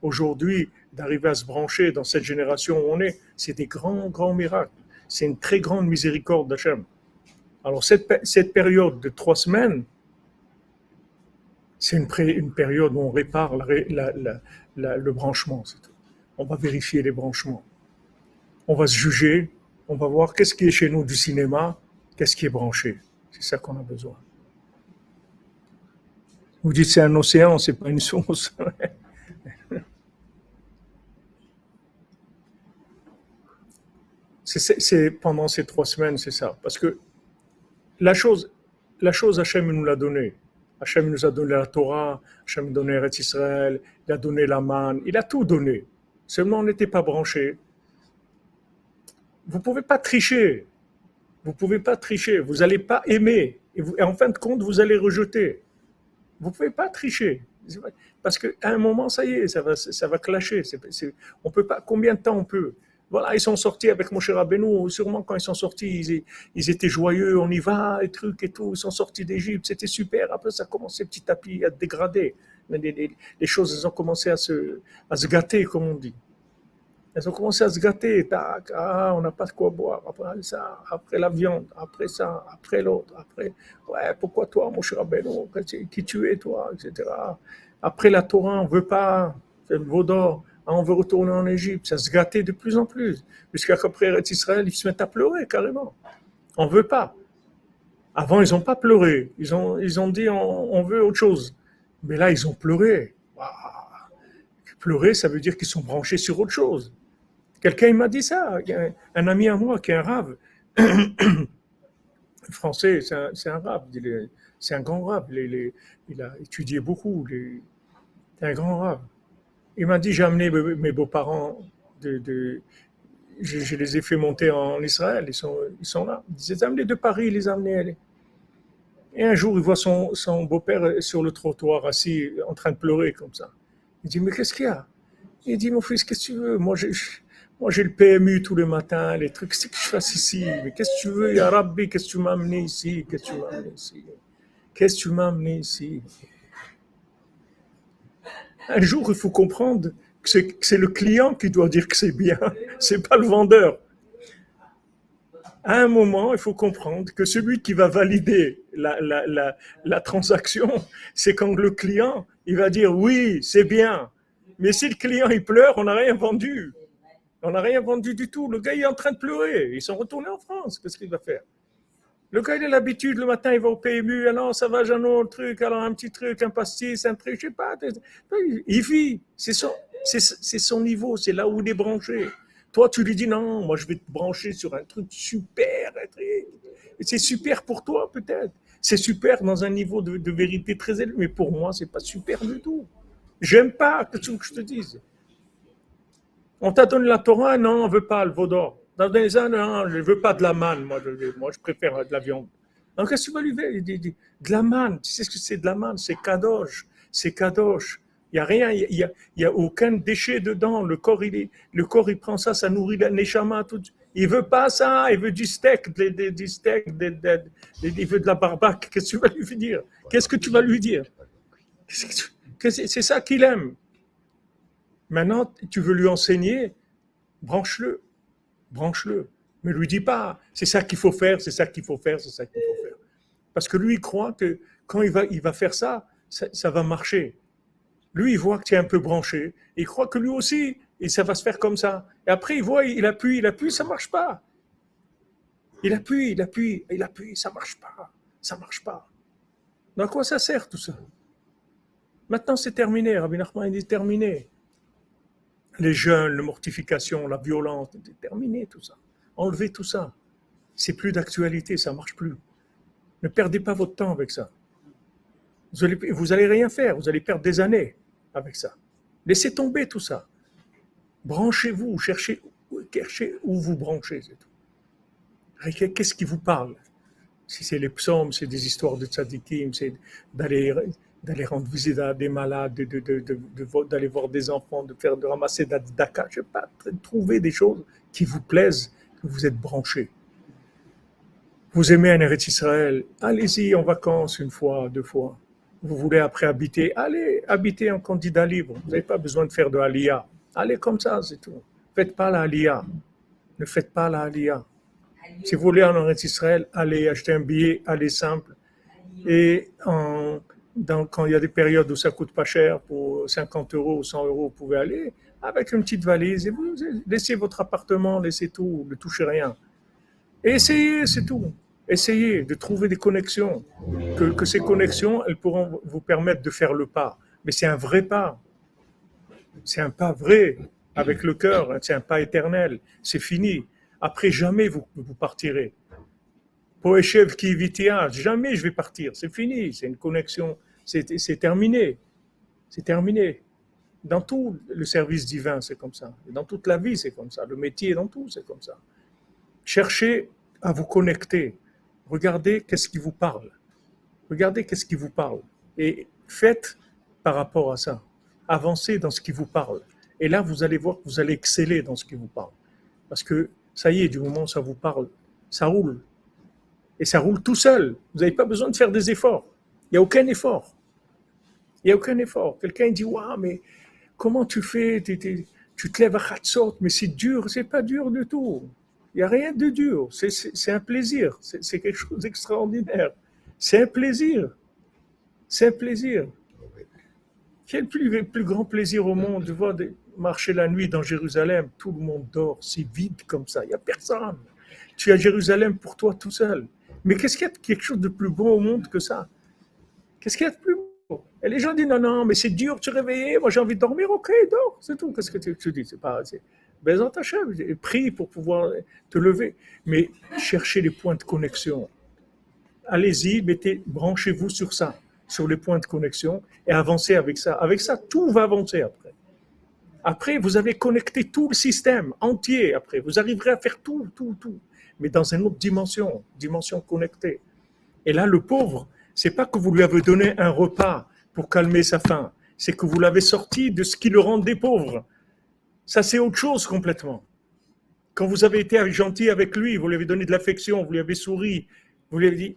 Aujourd'hui, d'arriver à se brancher dans cette génération où on est, c'est des grands, grands miracles. C'est une très grande miséricorde d'Hachem. Alors, cette, cette période de trois semaines, c'est une, une, période où on répare le branchement. On va vérifier les branchements. On va se juger. On va voir qu'est-ce qui est chez nous du cinéma, Qu'est-ce qui est branché? C'est ça qu'on a besoin. Vous dites c'est un océan, c'est pas une source. c'est pendant ces trois semaines, c'est ça. Parce que la chose, la chose, Hachem nous l'a donnée. Hachem nous a donné la Torah, Hachem nous a donné Eretz Israël, il a donné la manne, il a tout donné. Seulement on n'était pas branché. Vous ne pouvez pas tricher. Vous ne pouvez pas tricher. Vous n'allez pas aimer. Et, en fin de compte, vous allez rejeter. Vous ne pouvez pas tricher. Parce qu'à un moment, ça y est, ça va, ça va clasher. on peut pas. Combien de temps on peut? Voilà, ils sont sortis avec mon cher Abenou. Sûrement, quand ils sont sortis, ils, étaient joyeux. On y va, et trucs et tout. Ils sont sortis d'Égypte. C'était super. Après, ça a commencé petit à petit à dégrader. Les, choses, ont commencé à se, à se gâter, comme on dit. Elles ont commencé à se gâter. Tac, ah, on n'a pas de quoi boire. Après ça, après la viande, après ça, après l'autre, après. Ouais, pourquoi toi, mon cher Abeno Qui tu es, toi, etc. Après la Torah, on veut pas. C'est le vaudor. Ah, on veut retourner en Égypte. Ça se gâtait de plus en plus. Jusqu'à qu'après Israël, ils se mettent à pleurer carrément. On veut pas. Avant, ils n'ont pas pleuré. Ils ont, ils ont dit on, on, veut autre chose. Mais là, ils ont pleuré. Pleurer, ça veut dire qu'ils sont branchés sur autre chose. Quelqu'un m'a dit ça. Un, ami à moi qui est un rave, français, c'est un, un rave, c'est un grand rave. Il, a étudié beaucoup. C'est un grand rave. Il m'a dit j'ai amené mes beaux-parents de, je, les ai fait monter en Israël, ils sont, là. Ils les amenés de Paris, ils les a amenés. Et un jour, il voit son, beau-père sur le trottoir, assis, en train de pleurer comme ça. Il dit, mais qu'est-ce qu'il y a? Il dit, mon fils, qu'est-ce que tu veux? Moi, j'ai, moi, j'ai le PMU tous les matins, les trucs, qu'est-ce que je fasse ici. Mais qu'est-ce que tu veux, Ya Rabbi? Qu'est-ce que tu m'as amené ici? Qu'est-ce que tu m'as amené ici? Qu'est-ce que tu m'as amené ici? Un jour, il faut comprendre que c'est le client qui doit dire que c'est bien, c'est pas le vendeur. À un moment, il faut comprendre que celui qui va valider la, la transaction, c'est quand le client, il va dire oui, c'est bien. Mais si le client, il pleure, on n'a rien vendu. On n'a rien vendu du tout. Le gars, il est en train de pleurer. Ils sont retournés en France. Qu'est-ce qu'il va faire? Le gars, il a l'habitude, le matin, il va au PMU. Alors, ça va, un autre truc. Alors, un petit truc, un pastis, un truc, je sais pas. Il vit. C'est son, c'est son niveau. C'est là où il est branché. Toi, tu lui dis non, moi je vais te brancher sur un truc super. C'est super pour toi peut-être. C'est super dans un niveau de, vérité très élevé, mais pour moi, c'est pas super du tout. J'aime pas que tu que je te dise. On t'a donné la Torah, non, on veut pas le vaudor. Dans les ans, non, je veux pas de la manne, moi je, moi, je préfère de la viande. Donc, qu'est-ce que tu vas lui faire Il dit, de la manne, tu sais ce que c'est de la manne? C'est kadosh, c'est kadosh. Il n'y a rien, il n'y a, aucun déchet dedans. Le corps, il, le corps, il prend ça, ça nourrit la neshama. Tout. Il veut pas ça, il veut du steak, du steak il veut de la barbaque. Qu'est-ce que tu vas lui dire? Qu'est-ce que tu vas lui dire? C'est ça qu'il aime. Maintenant, tu veux lui enseigner, branche-le, branche-le. Mais lui dis pas, c'est ça qu'il faut faire, c'est ça qu'il faut faire, c'est ça qu'il faut faire. Parce que lui, il croit que quand il va, faire ça, ça va marcher. Lui, il voit que tu es un peu branché. Il croit que lui aussi, et ça va se faire comme ça. Et après, il voit, il appuie, il appuie, ça marche pas. Il appuie, il appuie, il appuie, ça marche pas. Ça marche pas. À quoi ça sert tout ça? Maintenant, c'est terminé. Rabbi Nachman dit terminé. Les jeunes, la mortification, la violence, terminé tout ça. Enlevez tout ça. C'est plus d'actualité, ça marche plus. Ne perdez pas votre temps avec ça. Vous allez, rien faire, vous allez perdre des années avec ça. Laissez tomber tout ça. Branchez-vous, cherchez, cherchez où vous branchez. Qu'est-ce qui vous parle? Si c'est les psaumes, c'est des histoires de tzadikim, c'est d'aller d'aller rendre visite à des malades, d'aller de, de, voir des enfants, de faire de ramasser d'aka, je sais pas, trouver des choses qui vous plaisent, que vous êtes branchés. Vous aimez un Eretz Israël, allez-y en vacances une fois, deux fois vous voulez après habiter, allez habiter en candidat libre. Vous n'avez pas besoin de faire de Aliyah. Allez comme ça, c'est tout. Faites pas la Aliyah. Ne faites pas la Aliyah. Si vous voulez en Israël, allez acheter un billet, allez simple. Et en, quand il y a des périodes où ça coûte pas cher, pour 50 euros ou 100 euros, vous pouvez aller avec une petite valise et vous laissez votre appartement, laissez tout, ne touchez rien. Et essayez, c'est tout. Essayez de trouver des connexions, que, ces connexions, elles pourront vous permettre de faire le pas. Mais c'est un vrai pas. C'est un pas vrai, avec le cœur, c'est un pas éternel. C'est fini. Après, jamais vous, vous partirez. Poechev qui vitia, jamais je vais partir. C'est fini. C'est une connexion. C'est terminé. C'est terminé. Dans tout le service divin, c'est comme ça. Dans toute la vie, c'est comme ça. Le métier, dans tout, c'est comme ça. Cherchez à vous connecter regardez qu'est-ce qui vous parle. Regardez qu'est-ce qui vous parle. Et faites par rapport à ça. Avancez dans ce qui vous parle. Et là, vous allez voir que vous allez exceller dans ce qui vous parle. Parce que ça y est, du moment où ça vous parle, ça roule. Et ça roule tout seul. Vous n'avez pas besoin de faire des efforts. Il n'y a aucun effort. Il n'y a aucun effort. Quelqu'un dit, waouh, mais comment tu fais? Tu te lèves à Khatsot, mais c'est dur, c'est pas dur du tout. Il n'y a rien de dur. C'est un plaisir. C'est quelque chose d'extraordinaire. C'est un plaisir. C'est un plaisir. Quel plus, plus grand plaisir au monde de voir marcher la nuit dans Jérusalem? Tout le monde dort. C'est vide comme ça. Il n'y a personne. Tu à Jérusalem pour toi tout seul. Mais qu'est-ce qu'il y a de plus beau au monde que ça? Qu'est-ce qu'il y a de plus beau? Et les gens disent non, non, mais c'est dur de se réveiller. Moi, j'ai envie de dormir. Ok, dors. C'est tout. Qu'est-ce que tu, dis? C'est pas. Bézant Hachem, prie pour pouvoir te lever. Mais cherchez les points de connexion. Allez-y, mettez, branchez-vous sur ça, sur les points de connexion et avancez avec ça. Avec ça, tout va avancer après. Après, vous avez connecté tout le système entier. Après, vous arriverez à faire tout, tout, tout, mais dans une autre dimension, dimension connectée. Et là, le pauvre, c'est pas que vous lui avez donné un repas pour calmer sa faim, c'est que vous l'avez sorti de ce qui le rendait pauvre. Ça, c'est autre chose complètement. Quand vous avez été gentil avec lui, vous lui avez donné de l'affection, vous lui avez souri, vous lui avez dit,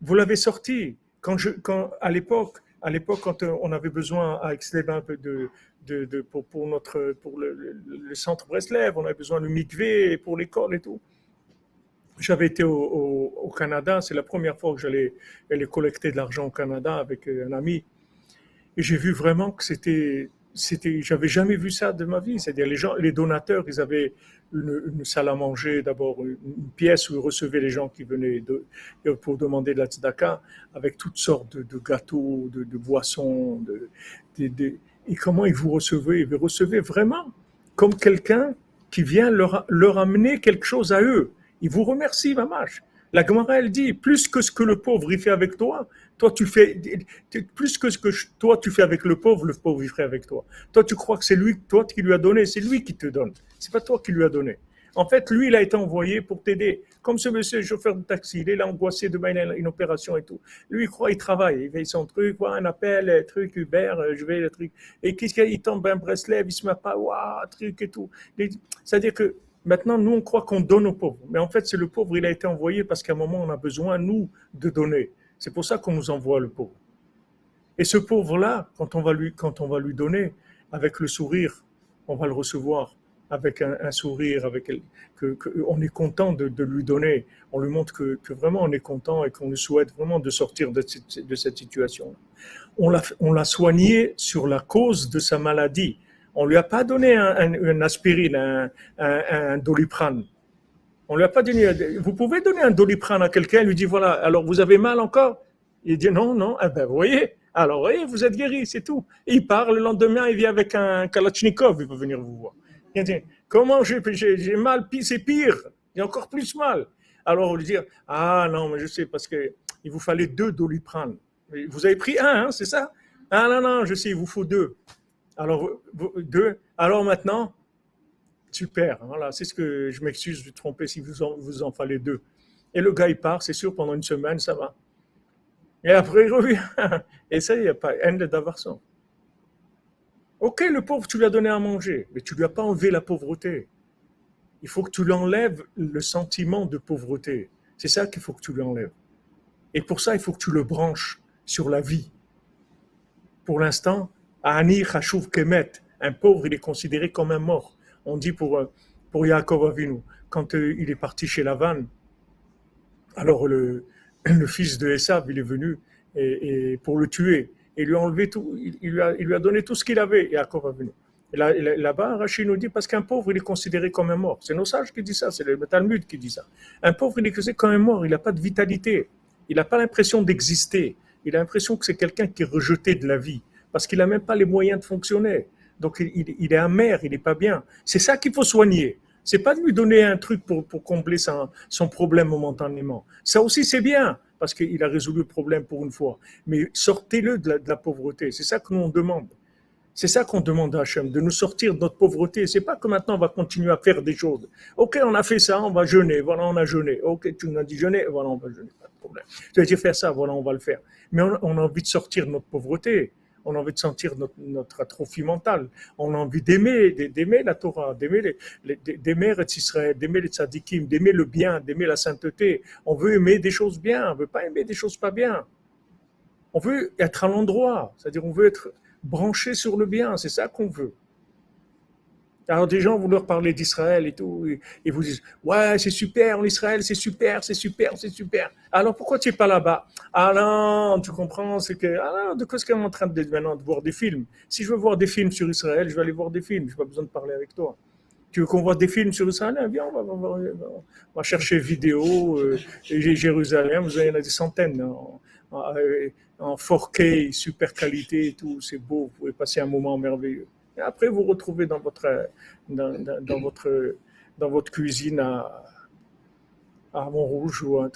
vous l'avez sorti. Quand je, quand, à l'époque, à l'époque, quand euh, on avait besoin à Exleb un peu de, de, de, pour, notre, pour le, le, centre Breslev, on avait besoin de mikvé pour l'école et tout. J'avais été au, Canada, c'est la première fois que j'allais collecter de l'argent au Canada avec euh, un ami. Et j'ai vu vraiment que c'était c'était, j'avais jamais vu ça de ma vie. C'est-à-dire les gens, les donateurs, ils avaient une, salle à manger, d'abord une, pièce où ils recevaient les gens qui venaient de, pour demander de la tzedaka, avec toutes sortes de, gâteaux, de, boissons, de, et comment ils vous recevaient? Ils vous recevaient vraiment comme quelqu'un qui vient leur amener quelque chose à eux. Ils vous remercient, mamache. La Gemara, elle dit, plus que ce que le pauvre il fait avec toi, toi tu fais, plus que ce que toi tu fais avec le pauvre, le pauvre il ferait avec toi. Toi tu crois que c'est lui, toi qui lui a donné, c'est lui qui te donne. C'est pas toi qui lui a donné. En fait, lui, il a été envoyé pour t'aider. Comme ce monsieur, chauffeur de taxi, il est là angoissé de une, une opération et tout. Lui, il croit, il travaille, il fait son truc, voit un appel, truc, Uber, euh, je vais, le truc. Et qu'est-ce qu'il tombe un Breslev, il se met pas, waouh, truc et tout. C'est-à-dire que Maintenant, nous, on croit qu'on donne aux pauvres. Mais en fait, c'est le pauvre, il a été envoyé parce qu'à un moment, on a besoin, nous, de donner. C'est pour ça qu'on nous envoie le pauvre. Et ce pauvre-là, quand, on va lui, quand on va lui donner, avec le sourire, on va le recevoir avec un, sourire, avec que, on est content de, lui donner. On lui montre que, vraiment on est content et qu'on lui souhaite vraiment de sortir de cette, de cette situation. On l'a soigné sur la cause de sa maladie on lui a pas donné un, aspirine, un, un, doliprane. On lui a pas donné. Vous pouvez donner un doliprane à quelqu'un, lui dit voilà, alors vous avez mal encore? Il dit non, non. Eh ben, vous voyez, alors vous êtes guéri, c'est tout. il part le lendemain, il vient avec un Kalachnikov, il peut venir vous voir. Il dit comment j'ai mal, c'est pire, a encore plus mal. Alors on lui dit ah non, mais je sais parce que il vous fallait deux doliprane. Vous avez pris un, hein, c'est ça? Ah non non, je sais, il vous faut deux. Alors, deux. Alors maintenant, super. Voilà, c'est ce que je m'excuse de tromper si vous en, vous en fallait deux. Et le gars, il part, c'est sûr, pendant une semaine, ça va. Et après, il revient. Et ça, il n'y a pas haine d'aversion. Ok, le pauvre, tu lui as donné à manger, mais tu lui as pas enlevé la pauvreté. Il faut que tu lui enlèves le sentiment de pauvreté. C'est ça qu'il faut que tu lui enlèves. Et pour ça, il faut que tu le branches sur la vie. Pour l'instant, Ani Kemet, un pauvre, il est considéré comme un mort. On dit pour, euh, pour Yaakov Avinu, quand euh, il est parti chez Lavan, alors le, fils de Esav, il est venu et, pour le tuer. Et lui a enlevé tout, il, lui, a, il lui a donné tout ce qu'il avait, Yaakov Avinu. Là, là-bas, Rachid nous dit parce qu'un pauvre, il est considéré comme un mort. C'est nos sages qui disent ça, c'est le Talmud qui dit ça. Un pauvre, il est considéré comme un mort, il n'a pas de vitalité, il n'a pas l'impression d'exister, il a l'impression que c'est quelqu'un qui est rejeté de la vie parce qu'il n'a même pas les moyens de fonctionner. Donc il, est amer, il n'est pas bien. C'est ça qu'il faut soigner. C'est pas de lui donner un truc pour, pour combler son, son problème momentanément. Ça aussi c'est bien parce qu'il a résolu le problème pour une fois. Mais sortez-le de, la, pauvreté. C'est ça que nous on demande. C'est ça qu'on demande à Hachem, de nous sortir de notre pauvreté. C'est pas que maintenant on va continuer à faire des choses. Ok, on a fait ça, on va jeûner. Voilà, on a jeûné. Ok, tu nous as dit jeûner. Voilà, on va jeûner. Pas de problème. Tu as dit faire ça. Voilà, on va le faire. Mais on, on a envie de sortir de notre pauvreté on a envie de sentir notre, atrophie mentale, on a envie d'aimer, d'aimer la Torah, d'aimer les, d'aimer Israël, d'aimer les tzadikim, d'aimer le bien, d'aimer la sainteté. On veut aimer des choses bien, on veut pas aimer des choses pas bien. On veut être à l'endroit, c'est-à-dire on veut être branché sur le bien, c'est ça qu'on veut. Alors des gens vont leur parler d'Israël et tout, et, vous disent ouais c'est super en Israël, c'est super, c'est super, c'est super. Alors pourquoi tu es pas là-bas? Ah non, tu comprends, c'est que non, de quoi est-ce qu'on est en train de maintenant de voir des films? Si je veux voir des films sur Israël, je vais aller voir des films. Je n'ai pas besoin de parler avec toi. Tu veux qu'on voit des films sur Israël? Eh Viens, on va, on va, chercher vidéo, euh, Jérusalem, vous avez des centaines en, en 4K, super qualité et tout, c'est beau, vous pouvez passer un moment merveilleux. Après, vous retrouvez dans votre, dans, votre, dans votre cuisine à, à Montrouge ou à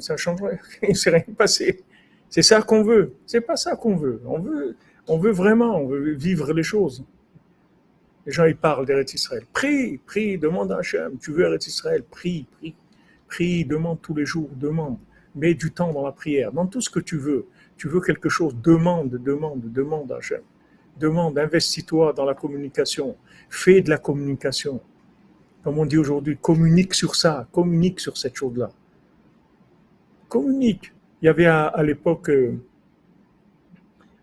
ça change rien, il ne s'est rien passé. C'est ça qu'on veut. C'est pas ça qu'on veut. On veut, on veut vraiment, on veut vivre les choses. Les gens, ils parlent d'Eretz Israël. Prie, prie, demande à Hachem. Tu veux Eretz Israël? Prie, prie. Prie, demande tous les jours, demande. Mets du temps dans la prière, dans tout ce que tu veux. Tu veux quelque chose, demande, demande, demande à Hachem demande, investis-toi dans la communication, fais de la communication. Comme on dit aujourd'hui, communique sur ça, communique sur cette chose-là. Communique. Il y avait à, l'époque, euh,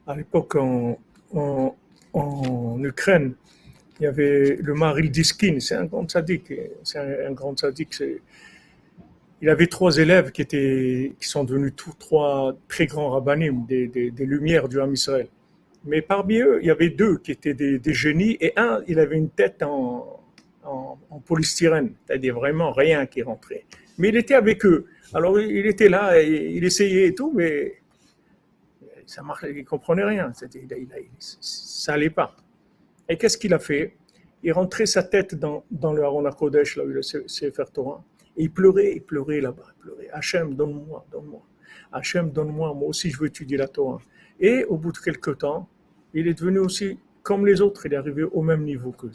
à l'époque en, en, Ukraine, il y avait le Maril Diskin, c'est un grand sadique, c'est un, grand sadique. Il avait trois élèves qui étaient, qui sont devenus tous trois très grands rabbinim, des, des, lumières du Ham Israël. Mais parmi eux, il y avait deux qui étaient des, génies et un, il avait une tête en, en, polystyrène, c'est-à-dire vraiment rien qui rentrait. Mais il était avec eux. Alors il était là, il essayait et tout, mais ça marchait, il comprenait rien. ça n'allait pas. Et qu'est-ce qu'il a fait? Il rentrait sa tête dans, dans le Haron Kodesh, là où il fait Torah, et il pleurait, il pleurait là-bas, il pleurait. Hachem, donne-moi, donne-moi. Hachem, donne-moi, moi aussi je veux étudier la Torah. Et au bout de quelques temps, il est devenu aussi comme les autres, il est arrivé au même niveau qu'eux.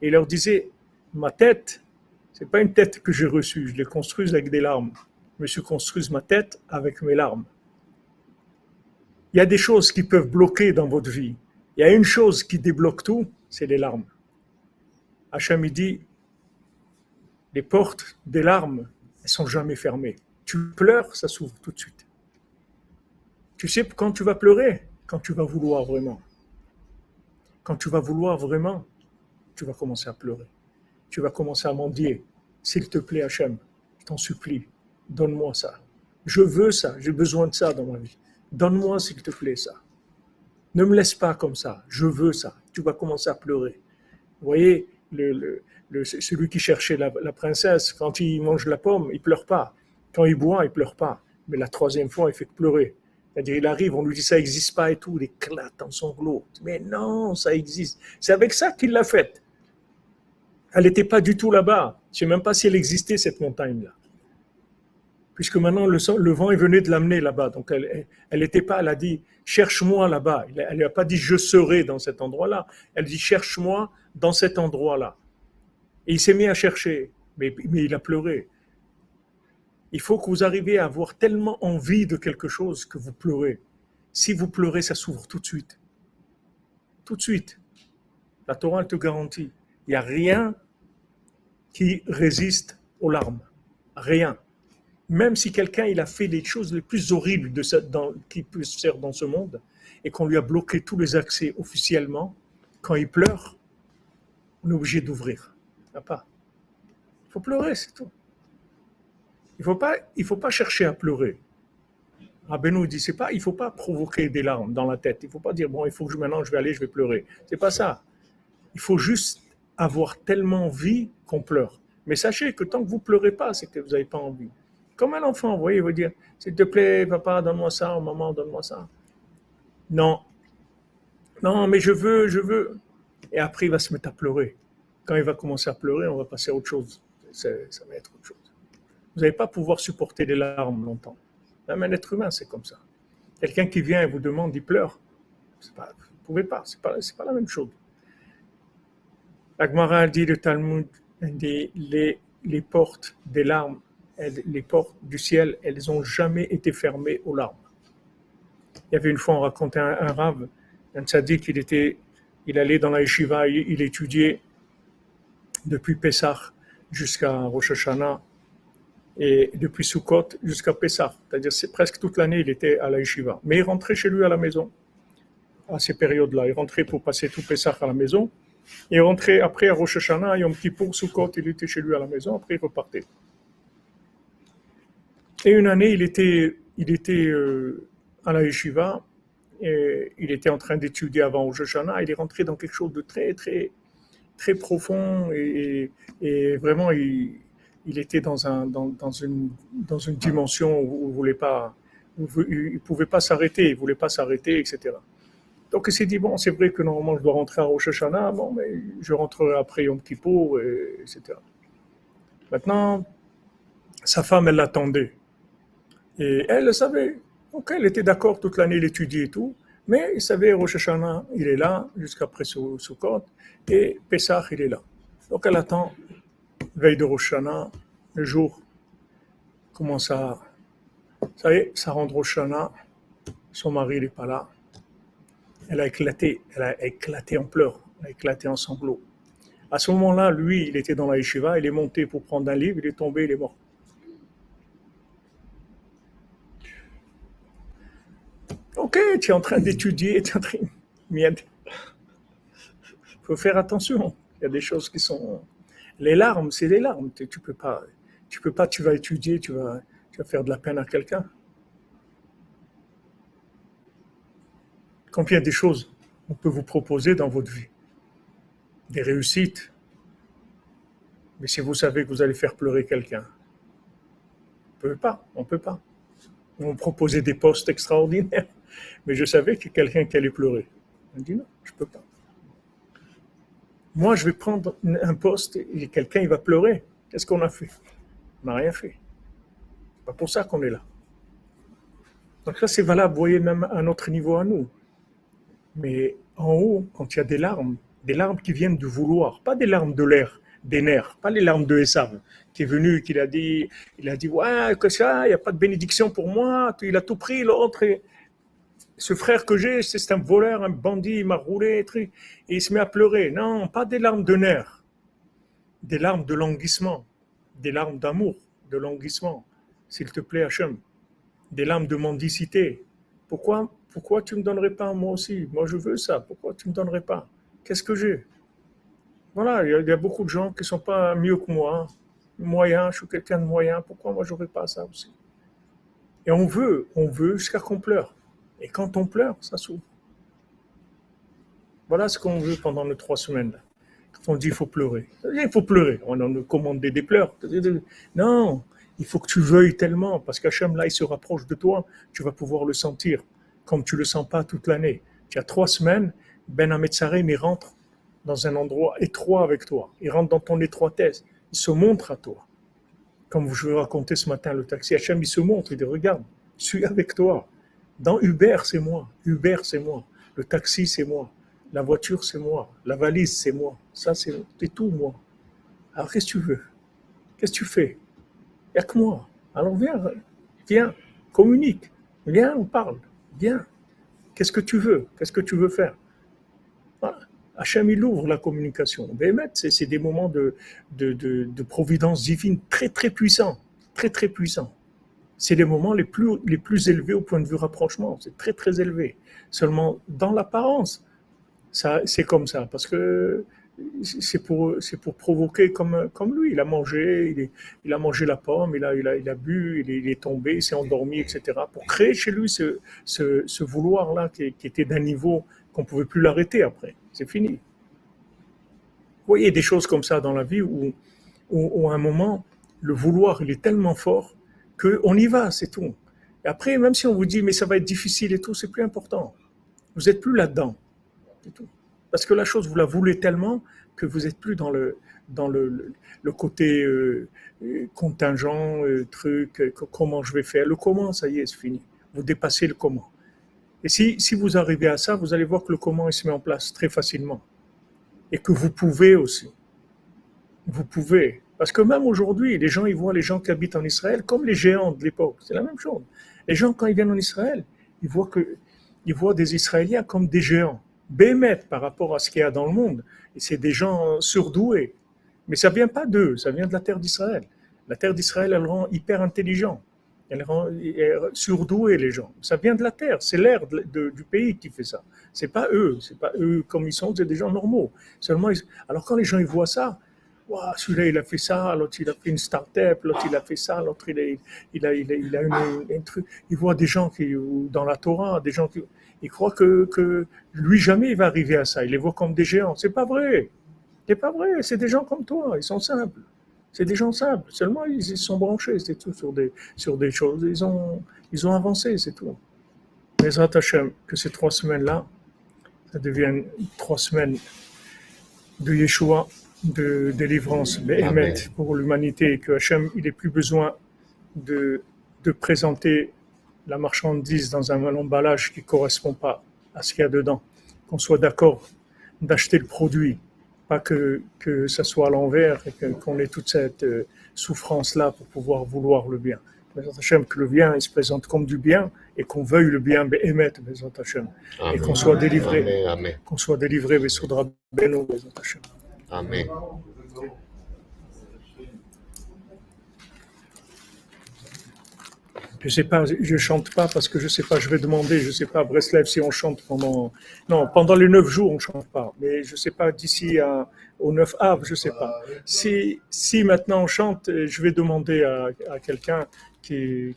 Et il leur disait, ma tête, c'est pas une tête que j'ai reçue, je l'ai construise avec des larmes. Je me suis construise ma tête avec mes larmes. Il y a des choses qui peuvent bloquer dans votre vie. Il y a une chose qui débloque tout, c'est les larmes. Hachem dit, les portes des larmes, elles sont jamais fermées. Tu pleures, ça s'ouvre tout de suite. Tu sais quand tu vas pleurer, quand tu vas vouloir vraiment. Quand tu vas vouloir vraiment, tu vas commencer à pleurer. Tu vas commencer à mendier. S'il te plaît, Hachem, je t'en supplie, donne-moi ça. Je veux ça, j'ai besoin de ça dans ma vie. Donne-moi, s'il te plaît, ça. Ne me laisse pas comme ça, je veux ça. Tu vas commencer à pleurer. Vous voyez, celui qui cherchait la, princesse, quand il mange la pomme, il pleure pas. Quand il boit, il pleure pas. Mais la troisième fois, il fait pleurer. C'est-à-dire, il arrive, on lui dit ça n'existe pas et tout, il éclate en sanglots. Mais non, ça existe. C'est avec ça qu'il l'a faite. Elle n'était pas du tout là-bas. Je ne sais même pas si elle existait, cette montagne-là. Puisque maintenant, le, le vent est venu de l'amener là-bas. Donc, elle n'était pas, elle a dit, cherche-moi là-bas. Elle n'a pas dit, je serai dans cet endroit-là. Elle dit, cherche-moi dans cet endroit-là. Et il s'est mis à chercher. Mais, mais il a pleuré. Il faut que vous arriviez à avoir tellement envie de quelque chose que vous pleurez. Si vous pleurez, ça s'ouvre tout de suite. Tout de suite. La Torah te garantit. Il n'y a rien qui résiste aux larmes. Rien. Même si quelqu'un il a fait les choses les plus horribles qui puisse faire dans ce monde et qu'on lui a bloqué tous les accès officiellement, quand il pleure, on est obligé d'ouvrir. Il faut pleurer, c'est tout. Il ne faut, faut pas chercher à pleurer. Rabbeinu dit, c'est pas, il faut pas provoquer des larmes dans la tête. Il faut pas dire, bon, il faut que je, maintenant je vais aller, je vais pleurer. C'est pas ça. Il faut juste avoir tellement envie qu'on pleure. Mais sachez que tant que vous pleurez pas, c'est que vous n'avez pas envie. Comme un enfant, vous voyez, il va dire, s'il te plaît, papa, donne-moi ça, maman, donne-moi ça. Non. Non, mais je veux, je veux. Et après, il va se mettre à pleurer. Quand il va commencer à pleurer, on va passer à autre chose. Ça va être autre chose. Vous n'allez pas pouvoir supporter les larmes longtemps. Même un être humain, c'est comme ça. Quelqu'un qui vient et vous demande, il pleure. Pas, vous ne pouvez pas, ce n'est pas, pas, la même chose. L'Agmara dit, le Talmud, dit, les, les portes des larmes, les portes du ciel, elles n'ont jamais été fermées aux larmes. Il y avait une fois, on racontait un, un rave, un tzaddik, il, était, il allait dans la yeshiva, il, il étudiait depuis Pessah jusqu'à Rosh Hashanah, et depuis Sukkot jusqu'à Pessah. C'est-à-dire c'est presque toute l'année, il était à la yeshiva. Mais il rentrait chez lui à la maison, à ces périodes-là. Il rentrait pour passer tout Pessah à la maison. Il rentrait après à Rosh Hashanah, Yom Kippour, Sukkot, il était chez lui à la maison, après il repartait. Et une année, il était, il était euh, à la yeshiva, il était en train d'étudier avant Rosh Hashanah, il est rentré dans quelque chose de très, très, très profond, et, vraiment, il, il, était dans, un, dans, dans, une, dimension où il voulait pouvait pas s'arrêter, il voulait pas s'arrêter, etc. Donc il s'est dit, bon, c'est vrai que normalement je dois rentrer à Rosh Hashanah, bon, mais je rentrerai après Yom Kippur, et, etc. Maintenant, sa femme, elle l'attendait. Et elle le savait. Donc elle était d'accord toute l'année, elle étudiait et tout. Mais il savait, Rosh Hashanah, il est là, jusqu'après Sukkot, et Pesach, il est là. Donc elle attend, veille de Rosh le jour commence à... Ça y est, ça rentre Rosh son mari n'est pas là. Elle a éclaté, elle a éclaté en pleurs, elle a éclaté en sanglots. À ce moment-là, lui, il était dans la yeshiva, il est monté pour prendre un livre, il est tombé, il est mort. Ok, tu es en train d'étudier, tu es en train. Il faut faire attention. Il y a des choses qui sont. Les larmes, c'est des larmes. Tu, peux pas. Tu peux pas. Tu vas étudier, tu vas, faire de la peine à quelqu'un. Combien de choses on peut vous proposer dans votre vie? Des réussites. Mais si vous savez que vous allez faire pleurer quelqu'un, on peut pas, on peut pas. On proposait des postes extraordinaires, mais je savais a quelqu'un qui allait pleurer. On dit non, je peux pas. Moi, je vais prendre un poste et quelqu'un il va pleurer. Qu'est-ce qu'on a fait? On n'a rien fait. C'est pas pour ça qu'on est là. Donc ça, c'est valable, vous voyez, même à notre niveau à nous. Mais en haut, quand il y a des larmes, des larmes qui viennent du vouloir, pas des larmes de l'air, des nerfs, pas les larmes de Esav, qui est venu, qui a dit, il a dit, ouais, que ça, il n'y a pas de bénédiction pour moi, il a tout pris, l'autre, ce frère que j'ai, c'est un voleur, un bandit, il m'a roulé, et il se met à pleurer. Non, pas des larmes de nerfs, des larmes de languissement, des larmes d'amour, de languissement, s'il te plaît, Hachem, des larmes de mendicité. Pourquoi pourquoi tu ne me donnerais pas moi aussi? Moi, je veux ça. Pourquoi tu ne me donnerais pas? Qu'est-ce que j'ai? Voilà, il y, a beaucoup de gens qui ne sont pas mieux que moi. Moyen, je suis quelqu'un de moyen. Pourquoi moi, je n'aurais pas ça aussi? Et on veut, on veut jusqu'à qu'on pleure. Et quand on pleure, ça s'ouvre. Voilà ce qu'on veut pendant les trois semaines. Quand on dit qu'il faut pleurer. Il faut pleurer. On nous commande des pleurs. Non, il faut que tu veuilles tellement, parce qu'Hachem, là, il se rapproche de toi, tu vas pouvoir le sentir comme tu le sens pas toute l'année. Tu as trois semaines, Ben Ametsarim, il rentre dans un endroit étroit avec toi. Il rentre dans ton étroitesse. Il se montre à toi. Comme je vous racontais ce matin, le taxi Hachem, il se montre, il dit, regarde, je suis avec toi. Dans Uber, c'est moi. Uber, c'est moi. Le taxi, c'est moi. La voiture, c'est moi. La valise, c'est moi. Ça, c'est tout moi. Alors, qu'est-ce que tu veux? Qu'est-ce que tu fais? Il n'y a que moi. Alors, viens, viens, communique. Viens, on parle. Bien. Qu'est-ce que tu veux? Qu'est-ce que tu veux faire? Hachem, il ouvre la communication. c'est des moments de, de, providence divine très, très puissants. Très, très puissants. C'est les moments les plus, les plus élevés au point de vue rapprochement. C'est très, très élevé. Seulement, dans l'apparence, c'est comme ça. Parce que c'est pour, pour provoquer comme, comme lui. Il a mangé, il, a mangé la pomme, il a, il a, il a bu, il est, tombé, il s'est endormi, etc. Pour créer chez lui ce, ce, vouloir-là qui, était d'un niveau qu'on ne pouvait plus l'arrêter après. C'est fini. Vous voyez des choses comme ça dans la vie où, où, à un moment, le vouloir, il est tellement fort qu'on y va, c'est tout. Et après, même si on vous dit, mais ça va être difficile et tout, c'est plus important. Vous n'êtes plus là-dedans. Tout. Parce que la chose, vous la voulez tellement que vous n'êtes plus dans le, dans le, le côté euh, contingent, euh, truc, euh, comment je vais faire. Le comment, ça y est, c'est fini. Vous dépassez le comment. Et si, si vous arrivez à ça, vous allez voir que le comment, il se met en place très facilement. Et que vous pouvez aussi. Vous pouvez. Parce que même aujourd'hui, les gens, ils voient les gens qui habitent en Israël comme les géants de l'époque. C'est la même chose. Les gens, quand ils viennent en Israël, ils voient, que, ils voient des Israéliens comme des géants bémettre par rapport à ce qu'il y a dans le monde. Et c'est des gens surdoués. Mais ça vient pas d'eux, ça vient de la terre d'Israël. La terre d'Israël, elle rend hyper intelligent. Elle rend surdouée les gens. Ça vient de la terre, c'est l'air du pays qui fait ça. C'est pas eux, c'est pas eux comme ils sont, c'est des gens normaux. Seulement, alors quand les gens ils voient ça, Celui-là il a fait ça, l'autre il a fait une start-up, l'autre il a fait ça, l'autre il a, il il il une- un truc. Ils voient des gens qui, dans la Torah, des gens qui, ils croient que, que lui jamais il va arriver à ça. Ils les voient comme des géants. C'est pas vrai. C'est pas vrai. C'est des gens comme toi. Ils sont simples. C'est des gens simples. Seulement, ils, ils sont branchés, c'est tout, sur des, sur des choses. Ils ont, ils ont avancé, c'est tout. Mais Hashem, que ces trois semaines-là, ça devienne trois semaines de Yeshua, de délivrance, Béhémet, Amen. pour l'humanité, et que Hachem, il n'ait plus besoin de, de présenter la marchandise dans un emballage qui ne correspond pas à ce qu'il y a dedans. Qu'on soit d'accord d'acheter le produit, pas que, que ça soit à l'envers et qu'on ait toute cette euh, souffrance-là pour pouvoir vouloir le bien. Hashem, que le bien il se présente comme du bien et qu'on veuille le bien, Béhémet, Bezrat Hashem, et qu'on soit délivré, qu'on soit délivré, Bessoudra Beno, Bezrat Amen. Je sais pas, je chante pas parce que je sais pas, je vais demander, je sais pas à Breslev si on chante pendant, non, pendant les neuf jours on chante pas, mais je sais pas d'ici à- au 9 av, je sais pas. Si, si maintenant on chante, je vais demander à, à quelqu'un qui,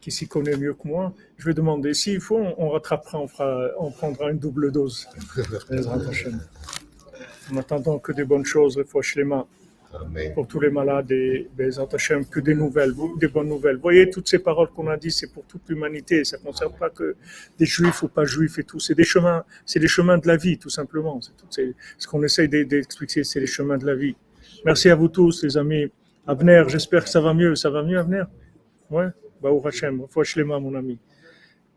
qui s'y connaît mieux que moi, je vais demander s'il faut, on, on rattrapera, on fera, on prendra une double dose. En attendant que des bonnes choses, les mains pour tous les malades et Hashem, que des nouvelles, des bonnes nouvelles. Vous voyez, toutes ces paroles qu'on a dit, c'est pour toute l'humanité. Ça ne concerne pas que des juifs ou pas juifs et tout. C'est des chemins, c'est les chemins de la vie, tout simplement. C'est ce qu'on essaye d'e- d'expliquer, c'est les chemins de la vie. Merci à vous tous, les amis. Abner, j'espère que ça va mieux. Ça va mieux, Abner? Ouais Hashem, Refoua Shlema, mon ami.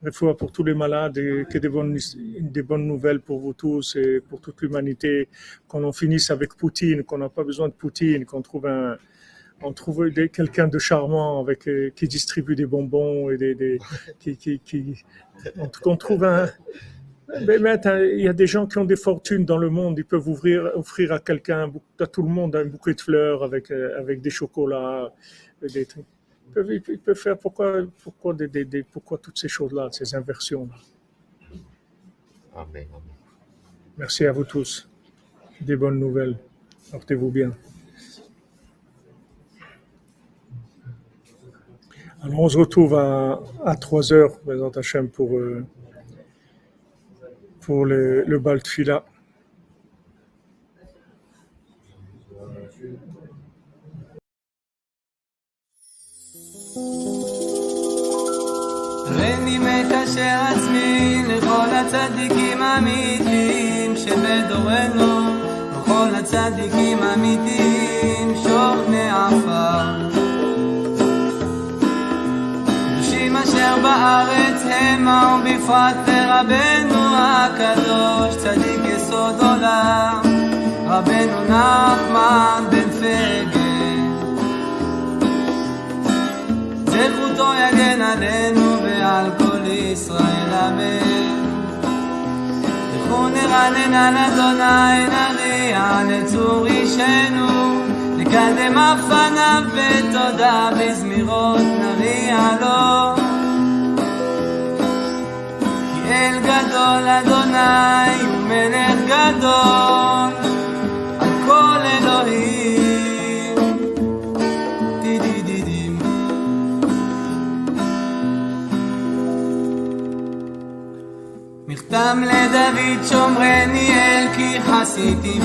Refoua pour tous les malades et que des bonnes, des bonnes nouvelles pour vous tous et pour toute l'humanité. Qu'on en finisse avec Poutine, qu'on n'a pas besoin de Poutine, qu'on trouve un, on trouve quelqu'un de charmant avec, euh, qui distribue des bonbons et des, des qui, qui, qui- on, qu'on trouve un, mais maintenant, il y a des gens qui ont des fortunes dans le monde, ils peuvent ouvrir, offrir à quelqu'un, à tout le monde, un bouquet de fleurs avec, euh, avec des chocolats, euh, des trucs. Ils peuvent, ils peuvent faire pourquoi, pourquoi, des, des- des- pourquoi toutes ces choses-là, ces inversions-là. Amen. Amen. Merci à vous tous. Des bonnes nouvelles. Portez-vous bien. Alors, on se retrouve à, à 3 heures, Hachem, pour, euh, pour le, le bal de fila. הריני מקשר עצמי לכל הצדיקים האמיתיים שבדורנו, לכל הצדיקים האמיתיים שור בני עפר. קדושים אשר בארץ המה ובפרט לרבנו הקדוש, צדיק יסוד עולם, רבנו נחמן בן פגל. זכותו יגן עלינו ועל כל ישראל אמן. לכו נרנן על אדוני נריע לצור אישנו, נקדם אף פניו בתודה בזמירות נריע לו. כי אל גדול אדוני הוא מלך גדול מכתם לדוד שומרני אל כי חסיתי